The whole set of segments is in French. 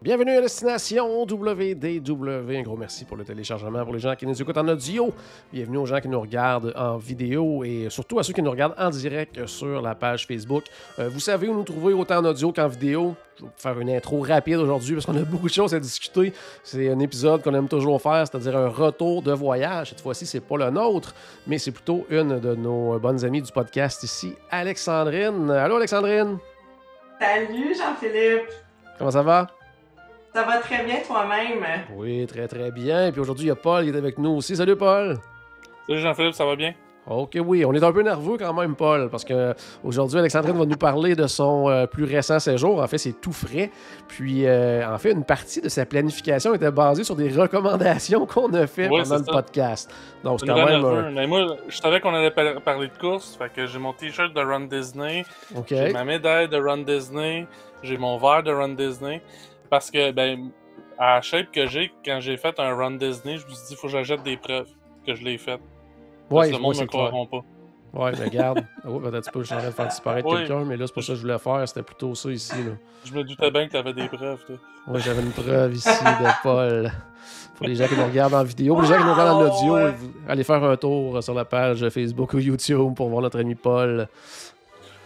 Bienvenue à Destination WDW. Un gros merci pour le téléchargement pour les gens qui nous écoutent en audio. Bienvenue aux gens qui nous regardent en vidéo et surtout à ceux qui nous regardent en direct sur la page Facebook. Euh, vous savez où nous trouver autant en audio qu'en vidéo. Je vais vous faire une intro rapide aujourd'hui parce qu'on a beaucoup de choses à discuter. C'est un épisode qu'on aime toujours faire, c'est-à-dire un retour de voyage. Cette fois-ci, c'est pas le nôtre, mais c'est plutôt une de nos bonnes amies du podcast ici, Alexandrine. Allô, Alexandrine? Salut Jean-Philippe! Comment ça va? Ça va très bien toi-même? Oui, très très bien. Et puis aujourd'hui, il y a Paul qui est avec nous aussi. Salut Paul! Salut Jean-Philippe, ça va bien? Ok, oui, on est un peu nerveux quand même, Paul, parce que aujourd'hui, Alexandrine va nous parler de son euh, plus récent séjour. En fait, c'est tout frais. Puis, euh, en fait, une partie de sa planification était basée sur des recommandations qu'on a fait Oui, pendant le ça. podcast. Donc, c'est quand même. euh, Mais moi, je savais qu'on allait par- parler de course, fait que j'ai mon t-shirt de Run Disney, ok. j'ai ma médaille de Run Disney, j'ai mon verre de Run Disney, parce que, ben, à la shape que j'ai, quand j'ai fait un Run Disney, je me suis dit, faut que j'achète des preuves que je l'ai fait. Parce Ouais, que le monde c'est me croiront pas. Ouais, mais regarde. Oh, peut-être pas, je suis en train de faire disparaître Oui. quelqu'un, mais là, c'est pas ça que je voulais faire. C'était plutôt ça ici. Là. Je me doutais bien que t'avais des preuves, toi. Ouais, j'avais une preuve ici de Paul. Pour les gens qui nous regardent en vidéo, pour les gens qui nous regardent en audio, allez faire un tour sur la page Facebook ou YouTube pour voir notre ami Paul.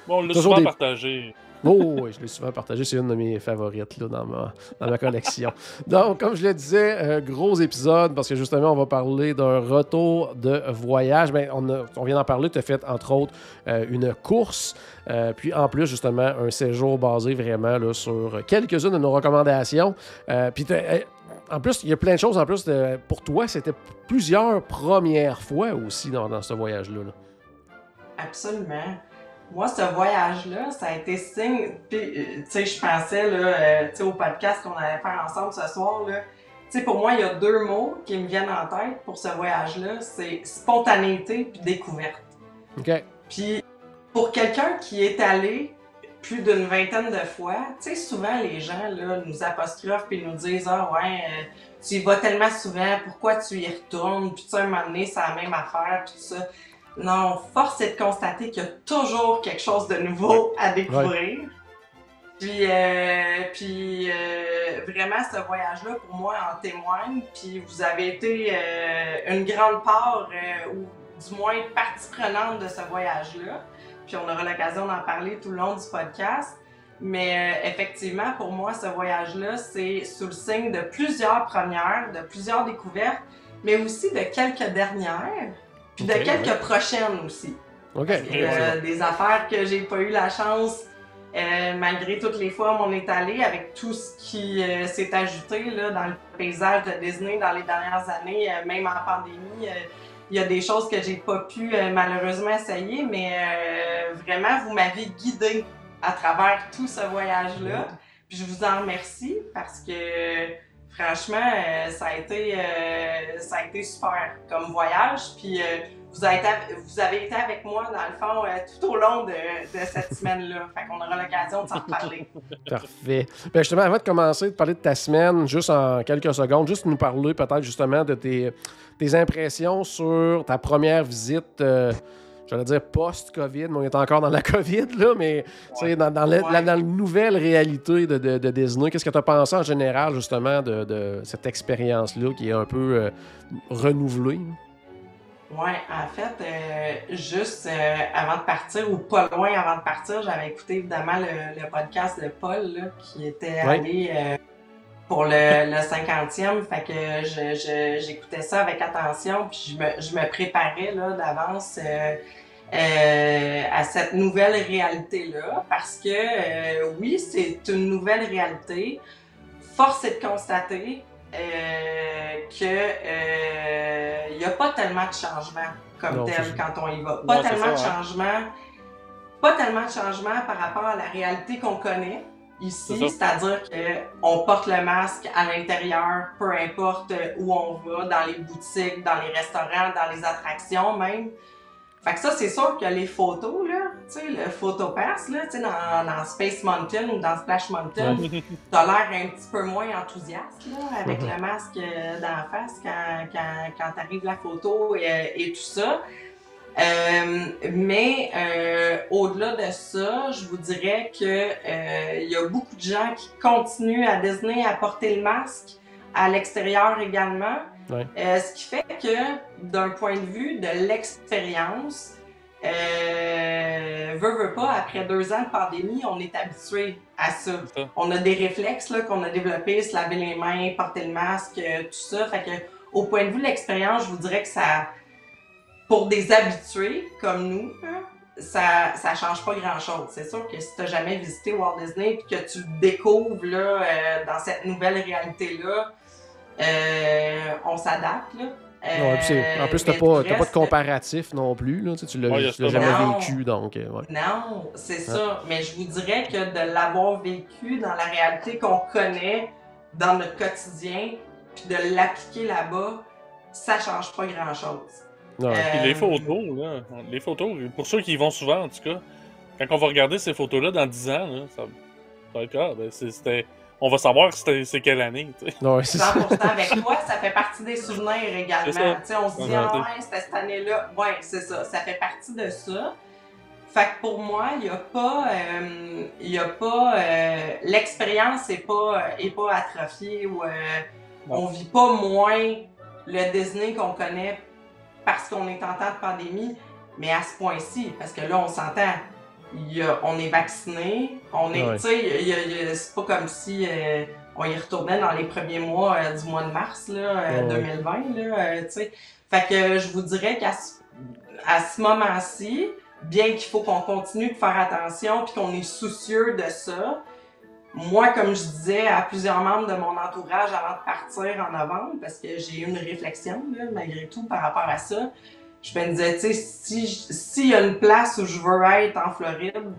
Bon, on l'a souvent des- partagé. Oh, je l'ai souvent partagé. C'est une de mes favorites là, dans, ma, dans ma collection. Donc, comme je le disais, euh, gros épisode parce que justement, on va parler d'un retour de voyage. Ben, on, a- on vient d'en parler. Tu as fait, entre autres, euh, une course. euh, puis, en plus, justement, un séjour basé vraiment là, sur quelques-unes de nos recommandations. Puis, euh, en plus, il y a plein de choses. En plus, pour toi, c'était plusieurs premières fois aussi dans, dans ce voyage-là. là. Absolument. Moi, ce voyage-là, ça a été signe. Puis, euh, tu sais, je pensais là, euh, tu sais, au podcast qu'on allait faire ensemble ce soir. Là, tu sais, pour moi, il y a deux mots qui me viennent en tête pour ce voyage-là. C'est spontanéité puis découverte. OK? Puis pour quelqu'un qui est allé plus d'une vingtaine de fois, tu sais, souvent les gens là, nous apostrophent puis nous disent Ah ouais, euh, tu y vas tellement souvent, pourquoi tu y retournes? Puis tu sais, un moment donné, c'est la même affaire, puis tout ça. Non, force est de constater qu'il y a toujours quelque chose de nouveau à découvrir. Puis, euh, puis euh, vraiment, ce voyage-là, pour moi, en témoigne. Puis vous avez été euh, une grande part, ou du moins partie prenante de ce voyage-là. Puis on aura l'occasion d'en parler tout le long du podcast. Mais effectivement, pour moi, ce voyage-là, c'est sous le signe de plusieurs premières, de plusieurs découvertes, mais aussi de quelques dernières, puis de quelques ouais. prochaines aussi. OK. Parce que, euh, des affaires que j'ai pas eu la chance, euh, malgré toutes les fois où on est allé, avec tout ce qui euh, s'est ajouté là, dans le paysage de Disney dans les dernières années, euh, même en pandémie. euh, il y a des choses que j'ai pas pu euh, malheureusement essayer, mais euh, vraiment, vous m'avez guidé à travers tout ce voyage-là. Puis je vous en remercie parce que franchement, euh, ça, a été, euh, ça a été super comme voyage. Puis euh, vous, avez été, avec moi, dans le fond, tout au long de, cette semaine-là. Fait qu'on aura l'occasion de s'en reparler. Parfait. Ben justement, avant de commencer de parler de ta semaine, juste en quelques secondes, juste nous parler peut-être justement de tes, impressions sur ta première visite, j'allais dire post-COVID, mais on est encore dans la COVID, là, mais dans, dans, la, Ouais. la- dans la nouvelle réalité de, de- de Disney, qu'est-ce que tu as pensé en général justement de, de cette expérience-là qui est un peu euh, renouvelée? Ouais, en fait, euh, juste euh, avant de partir, ou pas loin avant de partir, j'avais écouté évidemment le, le podcast de Paul là, qui était Ouais. allé pour le, le 50e. Fait que je- je- j'écoutais ça avec attention, puis je me, je me préparais d'avance euh, euh, à cette nouvelle réalité-là. Parce que euh, oui, c'est une nouvelle réalité. Force est de constater euh, que euh, il n'y a pas tellement de changement comme Non, tel quand on y va. Pas Non, tellement de hein. changement. Pas tellement de changement par rapport à la réalité qu'on connaît. ici, C'est c'est-à-dire qu'on porte le masque à l'intérieur, peu importe où on va, dans les boutiques, dans les restaurants, dans les attractions même. Fait que ça, c'est sûr que les photos, là, tu sais, le photopass, là, tu sais, dans, dans Space Mountain ou dans Splash Mountain, t'as l'air un petit peu moins enthousiaste, là, avec le masque euh, dans la face quand, quand, quand t'arrives la photo et, et tout ça. Euh, mais euh, au-delà de ça, je vous dirais que euh, il y a beaucoup de gens qui continuent à Disney à porter le masque à l'extérieur également. Ouais. Euh, ce qui fait que d'un point de vue de l'expérience, euh, veut, veut pas, après deux ans de pandémie, on est habitué à ça. On a des réflexes là, qu'on a développés, se laver les mains, porter le masque, euh, tout ça. Fait que, au point de vue de l'expérience, je vous dirais que ça, pour des habitués comme nous, hein, ça, ça change pas grand chose. C'est sûr que si t'as jamais visité Walt Disney et que tu le découvres là, euh, dans cette nouvelle réalité-là, on s'adapte. Là. C'est- en plus, t'as mais pas, pas de comparatif non plus. Là, tu l'as Ouais, jamais Non. vécu, donc euh, ouais. Non, c'est ça. Mais je vous dirais que de l'avoir vécu dans la réalité qu'on connaît dans notre quotidien, puis de l'appliquer là-bas, ça change pas grand-chose. Ouais. Euh, Puis les photos, là, les photos, pour ceux qui y vont souvent, en tout cas, quand on va regarder ces photos-là dans 10 ans, là, ça, ça va être ah, ben, c'est- c'était, on va savoir c'est quelle année. Ouais, c'est ça. 100% avec toi, ça fait partie des souvenirs également. On se dit, Ouais, ah ouais. c'était cette année-là. Ouais, c'est ça. Ça fait partie de ça. Fait que pour moi, il n'y a pas, euh, il y a pas, euh, l'expérience est pas, euh, est pas atrophiée ou euh, on vit pas moins le Disney qu'on connaît parce qu'on est en temps de pandémie, mais à ce point-ci, parce que là, on s'entend, y a- on est vacciné, on est, Ouais. tu sais, c'est pas comme si euh, on y retournait dans les premiers mois euh, du mois de mars là, euh, Ouais, ouais. 2020, là, euh, tu sais. Fait que je vous dirais qu'à ce, à ce moment-ci, bien qu'il faut qu'on continue de faire attention puis qu'on est soucieux de ça, moi, comme je disais à plusieurs membres de mon entourage avant de partir en novembre, parce que j'ai eu une réflexion, là, malgré tout, par rapport à ça, je me disais, tu sais, si, s'il y a une place où je veux être en Floride,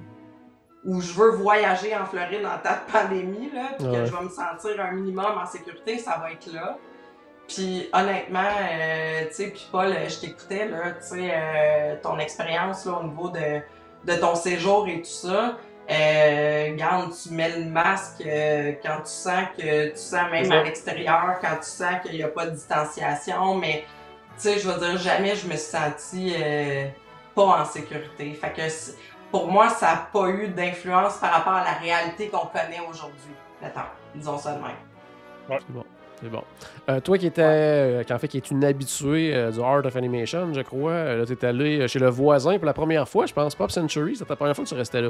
où je veux voyager en Floride en temps de pandémie, là, puis Ouais. que je vais me sentir un minimum en sécurité, ça va être là. Puis honnêtement, euh, tu sais, puis Paul, je t'écoutais, là, tu sais, euh, ton expérience là, au niveau de, de ton séjour et tout ça. Euh, garde, tu mets le masque euh, quand tu sens que tu sens même à l'extérieur, quand tu sens qu'il n'y a pas de distanciation, mais sais, je veux dire, jamais je me suis sentie euh, pas en sécurité. Fait que c'est- pour moi, ça n'a pas eu d'influence par rapport à la réalité qu'on connaît aujourd'hui. Attends, disons ça de même. C'est bon. Euh, toi qui étais, euh, qui en fait, qui est une habituée euh, du Art of Animation, je crois, euh, là, t'es allé chez le voisin pour la première fois, je pense, Pop Century, c'était la première fois que tu restais là.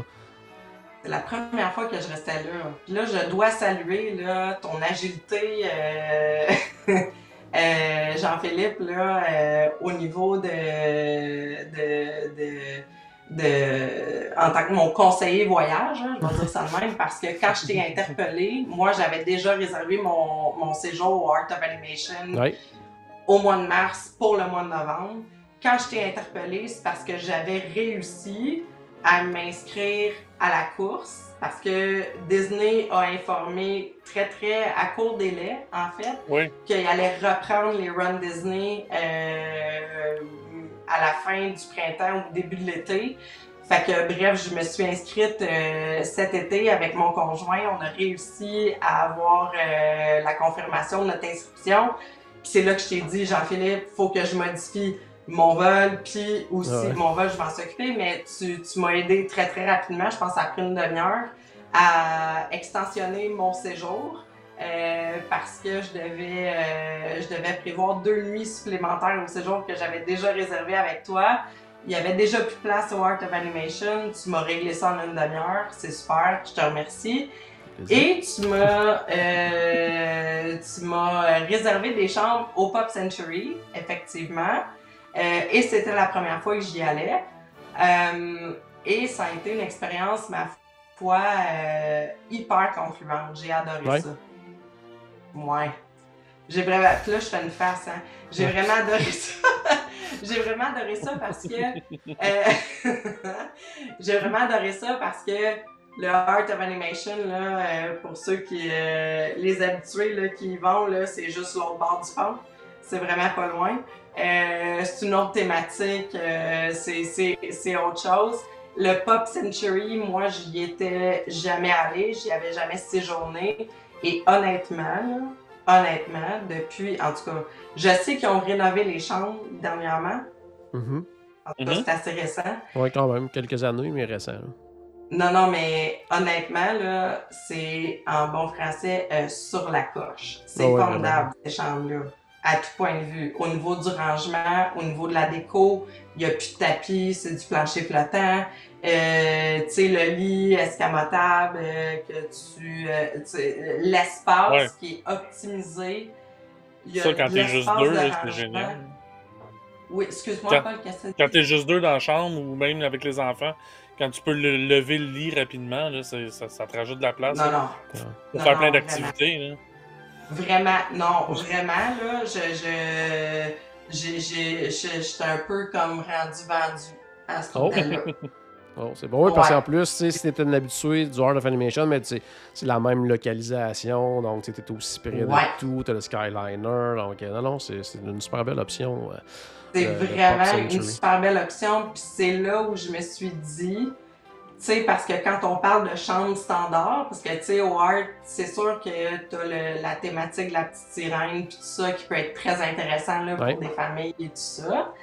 C'est la première fois que je restais là. Puis là, je dois saluer là, ton agilité, euh, Jean-Philippe, là, euh, au niveau de, de, de, de- en tant que mon conseiller voyage, hein, je vais dire ça de même, parce que quand je t'ai interpellé, moi, j'avais déjà réservé mon, mon séjour au Art of Animation au mois de mars pour le mois de novembre. Quand je t'ai interpellé, c'est parce que j'avais réussi à m'inscrire à la course parce que Disney a informé très très à court délai en fait Oui. qu'il allait reprendre les runs Disney euh, à la fin du printemps ou début de l'été. Fait que bref, je me suis inscrite euh, cet été avec mon conjoint. On a réussi à avoir euh, la confirmation de notre inscription. Puis c'est là que je t'ai dit, Jean-Philippe, faut que je modifie mon vol, puis aussi Ouais. mon vol, je vais m'en s'occuper, mais tu, tu m'as aidé très très rapidement, je pense que ça a pris une demi-heure, à extensionner mon séjour. euh, parce que je devais, euh, je devais prévoir deux nuits supplémentaires au séjour que j'avais déjà réservé avec toi. Il y avait déjà plus de place au Art of Animation. Tu m'as réglé ça en une demi-heure. C'est super. Je te remercie. Et tu m'as euh, tu m'as réservé des chambres au Pop Century, effectivement. Euh, et c'était la première fois que j'y allais. Euh, et ça a été une expérience, ma foi, euh, hyper concluante. J'ai adoré Ouais. ça. Ouais. J'ai vraiment. Puis là, je fais une face, hein. J'ai vraiment adoré ça. J'ai vraiment adoré ça parce que. J'ai vraiment adoré ça parce que le Art of Animation, là, euh, pour ceux qui, euh, les habitués là, qui y vont, là, c'est juste l'autre bord du pont. C'est vraiment pas loin. Euh, c'est une autre thématique, euh, c'est- autre chose. Le Pop Century, moi, j'y étais jamais allée, j'y avais jamais séjourné. Et honnêtement, là, honnêtement, depuis, en tout cas, je sais qu'ils ont rénové les chambres dernièrement. Mhm. En tout cas, Mhm. c'est assez récent. Ouais, quand même, quelques années, mais récent. là. Non, non, mais honnêtement, là, c'est en bon français euh, sur la coche. C'est ouais, formidable, ces chambres-là, à tout point de vue. Au niveau du rangement, au niveau de la déco, il n'y a plus de tapis, c'est du plancher flottant. Euh, tu sais, le lit escamotable, euh, que tu, euh, l'espace Ouais. qui est optimisé. Il y a Ça, quand t'es juste deux, de c'est génial. Oui, excuse-moi, Paul, qu'est-ce que Quand tu t'es juste deux dans la chambre ou même avec les enfants, quand tu peux le- lever le lit rapidement, là, ça, ça te rajoute de la place Non, là, non. pour Non, faire non, plein d'activités. Vraiment, non, vraiment, là, je, je, j'ai, j'ai, je- j'étais un peu comme rendu vendu à ce Oh. Oh, c'est bon, oui, parce qu'en plus, si t'étais un habitué du Art of Animation, mais c'est la même localisation, donc tu étais aussi près de Ouais. tout, t'as le Skyliner, donc euh, non, non, c'est c'est une super belle option. euh. C'est vraiment une super belle option, puis c'est là où je me suis dit, sais, parce que quand on parle de chambre standard, parce que, tu sais, au Art, c'est sûr que t'as le, la thématique de la petite sirène, puis tout ça, qui peut être très intéressant, là, pour Ouais. des familles et tout ça.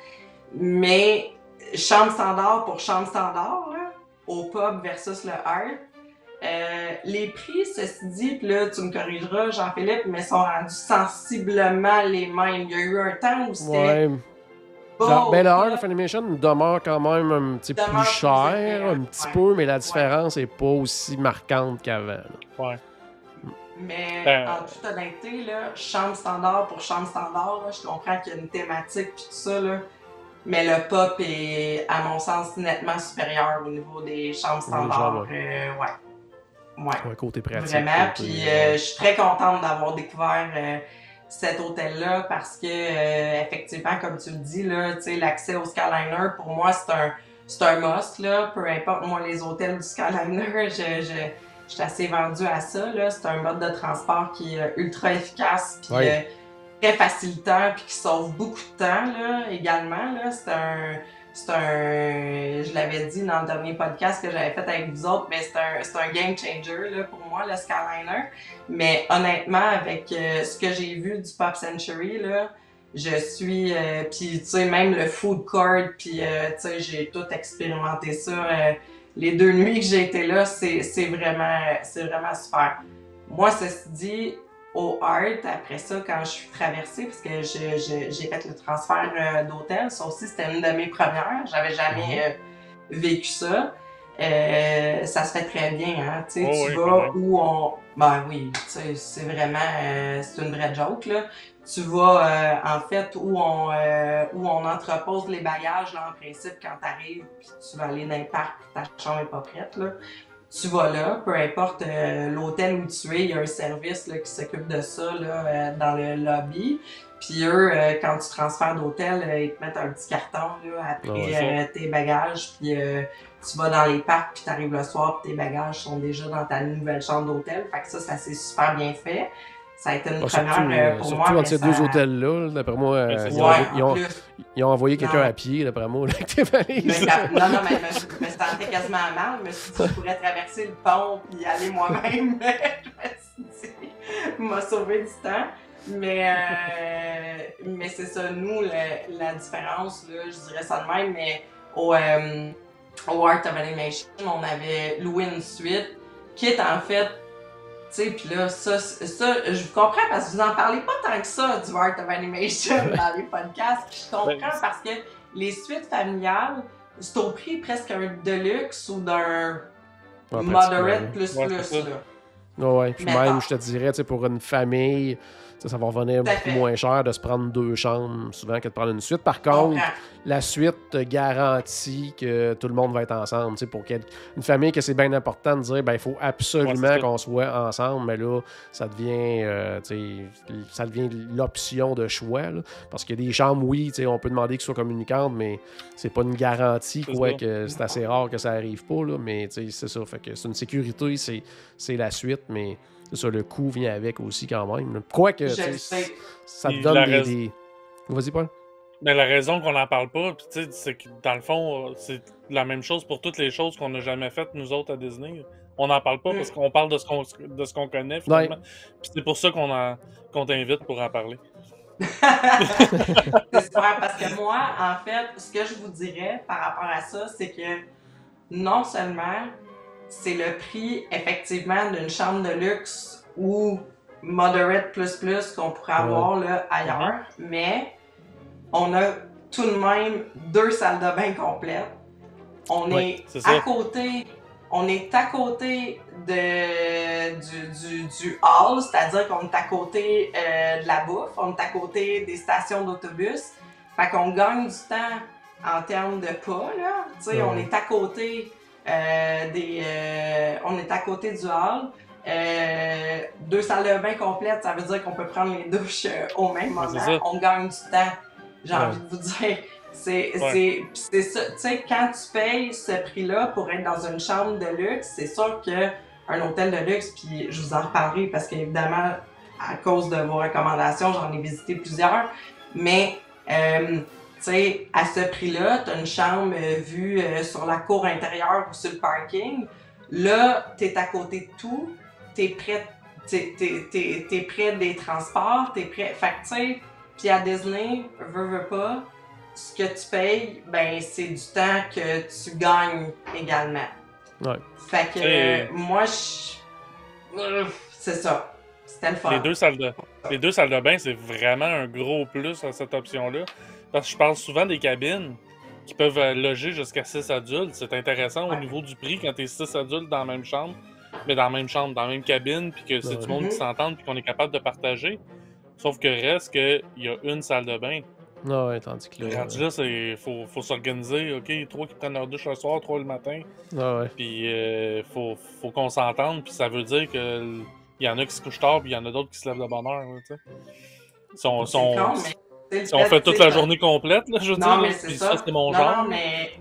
Mais, chambre standard pour chambre standard, là, au pub versus le Art, euh, les prix, ceci dit, puis là, tu me corrigeras, Jean-Philippe, mais sont rendus sensiblement les mêmes. Il y a eu un temps où c'était Ouais. Le- ben, le pub. of Animation demeure quand même un petit peu Demeure plus cher, un petit Ouais. peu, mais la différence est pas aussi marquante qu'avant. Ouais. Mais Ben, en toute honnêteté, là, chambre standard pour chambre standard, là, je comprends qu'il y a une thématique puis tout ça, là, mais le pop est, à mon sens, nettement supérieur au niveau des chambres standards. chambres, Euh, ouais. Ouais. Ouais, côté pratique. Vraiment. côté- Puis euh, je suis très contente d'avoir découvert euh, cet hôtel-là parce que, euh, effectivement, comme tu le dis, là, tu sais, l'accès au Skyliner, pour moi, c'est un, c'est un must. Là. Peu importe, moi, les hôtels du Skyliner, je, je, je suis assez vendue à ça. là. C'est un mode de transport qui est euh, ultra efficace. Puis, euh, très facilitant puis qui sauve beaucoup de temps là, également. Là. C'est un. C'est un. Je l'avais dit dans le dernier podcast que j'avais fait avec vous autres, mais c'est un, un game changer là, pour moi, le Skyliner. Mais honnêtement, avec euh, ce que j'ai vu du Pop Century, là, je suis. euh, puis tu sais, même le food court, puis euh, tu sais, j'ai tout expérimenté ça. les deux nuits que j'ai été là, c'est vraiment, vraiment super. Moi, ceci dit, au Art, après ça, quand je suis traversée, parce que j'ai fait le transfert euh, d'hôtel, ça aussi, c'était une de mes premières. J'avais jamais euh, vécu ça. Euh, ça se fait très bien, hein. Tu Oh tu oui, vas où on. Ben oui, c'est vraiment. c'est une vraie joke, là. Tu vas, en fait, où on, où on entrepose les bagages, là, en principe, quand t'arrives, puis tu vas aller dans le parc, puis ta chambre est pas prête, là tu vas là, peu importe euh, l'hôtel où tu es, il y a un service là, qui s'occupe de ça là, euh, dans le lobby. Puis eux, euh, quand tu transfères d'hôtel, ils te mettent un petit carton là, après Ah ouais, tes bagages. Puis tu vas dans les parcs, puis tu arrives le soir, puis tes bagages sont déjà dans ta nouvelle chambre d'hôtel. Fait que ça, ça s'est super bien fait. Ça a été une Ah, première surtout, euh, pour surtout moi. entre ces ça- deux hôtels-là, là, d'après moi, euh, ils, ont, Ouais, ils en ont- plus. ils ont envoyé quelqu'un à pied, d'après moi, avec tes valises. Non, non, mais je me, sentais quasiment mal. Je me suis dit, je pourrais traverser le pont puis aller moi-même. je me suis dit, m'a sauvé du temps. Mais, euh, mais c'est ça, nous, le- la différence, là, je dirais ça de même, mais au, euh, au Art of Animation, on avait loué une suite qui est en fait sais, puis là, ça, ça, je vous comprends parce que vous en parlez pas tant que ça du Art of Animation dans les podcasts. Puis je comprends Ben, parce que les suites familiales, c'est au prix presque un deluxe ou d'un Ouais, moderate plus Ouais, plus. là. Ouais, ouais. Puis Mettons. même, je te dirais, tu sais, pour une famille, ça va revenir beaucoup moins cher de se prendre deux chambres souvent que de prendre une suite. Par contre, la suite te garantit que tout le monde va être ensemble. Pour une famille que c'est bien important de dire, ben, il faut absolument qu'on soit ensemble, mais là, ça devient, euh, ça devient l'option de choix. là. Parce que des chambres, oui, on peut demander qu'ils soient communicantes, mais c'est pas une garantie, C'est quoi, que c'est assez rare que ça arrive pas, là, mais c'est ça. Fait que c'est une sécurité, c'est c'est la suite, mais c'est ça, le coût vient avec aussi quand même. Quoique, ça te donne des... Vas-y, Paul. Mais la raison qu'on n'en parle pas, puis tu sais, c'est que dans le fond, c'est la même chose pour toutes les choses qu'on n'a jamais faites nous autres à Disney. On n'en parle pas Mm. parce qu'on parle de ce qu'on de ce qu'on connaît finalement. Puis c'est pour ça qu'on en- qu'on t'invite pour en parler. c'est super parce que moi, en fait, ce que je vous dirais par rapport à ça, c'est que non seulement c'est le prix effectivement d'une chambre de luxe ou moderate plus plus qu'on pourrait avoir là, ailleurs, mais on a tout de même deux salles de bain complètes. On Ouais, est, à côté, on est à côté de, du, du, du hall, c'est-à-dire qu'on est à côté euh, de la bouffe, on est à côté des stations d'autobus. Fait qu'on gagne du temps en termes de pas, là. Tu sais, Ouais. on est à côté des... euh, on est à côté du hall. Euh, deux salles de bain complètes, ça veut dire qu'on peut prendre les douches euh, au même moment. On gagne du temps. J'ai Ouais. envie de vous dire. C'est Ouais. ça. Tu sais, quand tu payes ce prix-là pour être dans une chambre de luxe, c'est sûr que un hôtel de luxe, puis je vous en reparlerai parce qu'évidemment, à cause de vos recommandations, j'en ai visité plusieurs. Mais, euh, tu sais, à ce prix-là, tu as une chambre euh, vue euh, sur la cour intérieure ou sur le parking. Là, tu es à côté de tout. Tu es près, t'es, t'es- t'es- t'es près des transports. Tu es près. Fait que, tu sais, puis à Disney, veux, veux pas, ce que tu payes, ben, c'est du temps que tu gagnes également. Ouais. Fait que Et- euh, moi, je. C'est ça. C'était le fun. Les deux salles de, les deux salles de bain, c'est vraiment un gros plus à cette option-là. Parce que je parle souvent des cabines qui peuvent euh, loger jusqu'à 6 adultes. C'est intéressant au Ouais. niveau du prix quand tu es 6 adultes dans la même chambre, mais dans la même chambre, dans la même cabine, puis que c'est Ouais. du monde qui s'entend puis qu'on est capable de partager. Sauf que reste qu'il y a une salle de bain. Non, ouais, tandis que là. Rendu là, il faut, faut s'organiser. OK, trois qui prennent leur douche le soir, trois le matin. euh, ouais. Puis euh, faut, faut qu'on s'entende. Puis ça veut dire que l- il y en a qui se couchent tard, puis il y en a d'autres qui se lèvent de bonne heure. là, tu sais. Si on, si C'est on- con, mais on fait toute la journée complète, là, je veux Non, dire, mais c'est ça. ça, c'est mon non, genre. Non, mais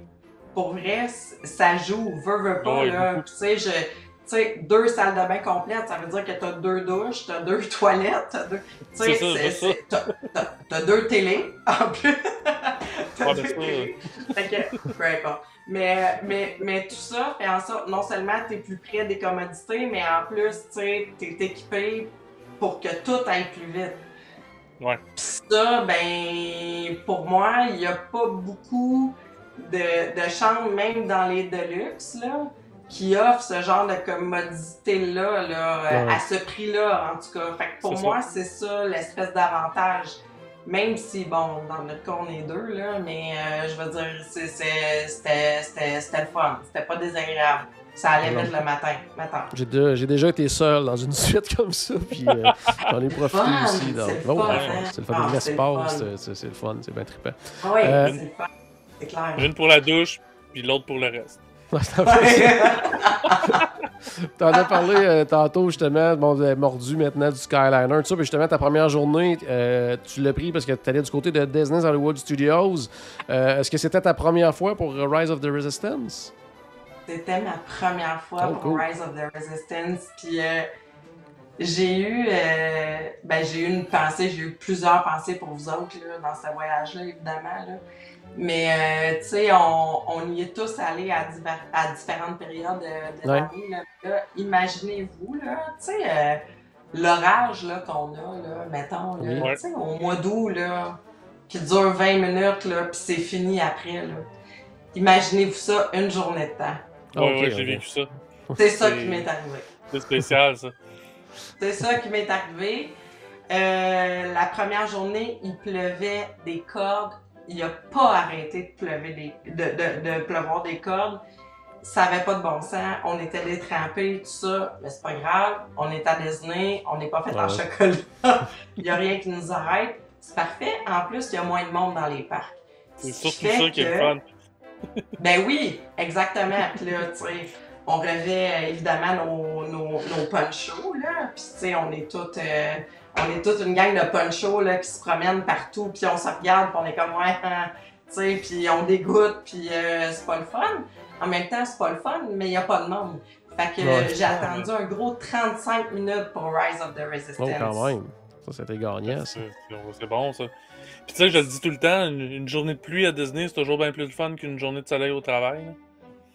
pour vrai, ça joue, veux, veux pas, Ouais, là. Tu sais, je. Tu sais, deux salles de bain complètes, ça veut dire que t'as deux douches, t'as deux toilettes, t'as deux. Tu sais, t'as- deux télés, en plus. T'as Ouais, deux télés. Fait que, peu importe. Mais, mais, mais tout ça fait en sorte, non seulement t'es plus près des commodités, mais en plus, tu sais, t'es équipé pour que tout aille plus vite. Ouais. Pis ça, ben, pour moi, il n'y a pas beaucoup de, de chambres, même dans les Deluxe, là, qui offrent ce genre de commodité-là, là, Ouais. à ce prix-là, en tout cas. Fait que pour C'est moi, c'est ça l'espèce d'avantage. Même si, bon, dans notre cas, on est deux, là, mais euh, je veux dire, c'est- c'est- c'était c'était- c'était le fun. C'était pas désagréable. Ça allait vite le matin. matin. J'ai déjà été seul dans une suite comme ça, puis euh, j'en ai profité fun, aussi. c'est le Oh, hein. c'est le fun. Ah, c'est le fun. c'est- le fun, c'est bien trippant. Ah Oui, Euh, c'est le fun. C'est clair. Une pour la douche, puis l'autre pour le reste. Ouais, c'est un peu ça. T'en as parlé euh, tantôt, justement, bon, vous avez mordu maintenant du Skyliner, tout ça, puis justement, ta première journée, euh, tu l'as pris parce que tu allais du côté de Disney's Hollywood Studios. Euh, Est-ce que c'était ta première fois pour Rise of the Resistance? C'était ma première fois Oh, pour cool. Rise of the Resistance. Puis euh, j'ai eu, euh, ben, j'ai eu une pensée, j'ai eu plusieurs pensées pour vous autres là, dans ce voyage-là, évidemment. Là. Mais euh, tu sais, on, on y est tous allés à, différentes périodes de, de Ouais. l'année. Imaginez-vous, là, tu sais, l'orage qu'on a, là, mettons, là. Ouais. au mois d'août, là, qui dure 20 minutes, là, puis c'est fini après. Là. Imaginez-vous ça une journée de temps. Ah, Ouais, j'ai vécu ça. C'est ça qui m'est arrivé. C'est spécial, ça. C'est ça qui m'est arrivé. Euh, la première journée, il pleuvait des cordes. Il n'a pas arrêté de, pleuver des, de, de, de pleuvoir des cordes. ça avait pas de bon sens. On était détrempés, tout ça. Mais c'est pas grave. On est à Disney. On n'est pas fait en Ouais. chocolat. Il y a rien qui nous arrête. C'est parfait. En plus, il y a moins de monde dans les parcs. C'est Ce qui surtout ça qui est fun. Ben oui, exactement. Puis là, tu sais, on revêt euh, évidemment nos, nos, nos ponchos, là. Puis tu sais, on est toutes, euh, on est toute une gang de ponchos, là, qui se promènent partout. Puis on se regarde, puis on est comme, ouais, hein, tu sais, puis on dégoûte, puis euh, c'est pas le fun. En même temps, c'est pas le fun, mais il y a pas de monde. Fait que Ouais. j'ai attendu un gros 35 minutes pour Rise of the Resistance. Oh, quand même. Ça, c'était gagnant, c'est bon, ça. Puis tu sais, je le dis tout le temps, une, une journée de pluie à Disney, c'est toujours bien plus de fun qu'une journée de soleil au travail. là.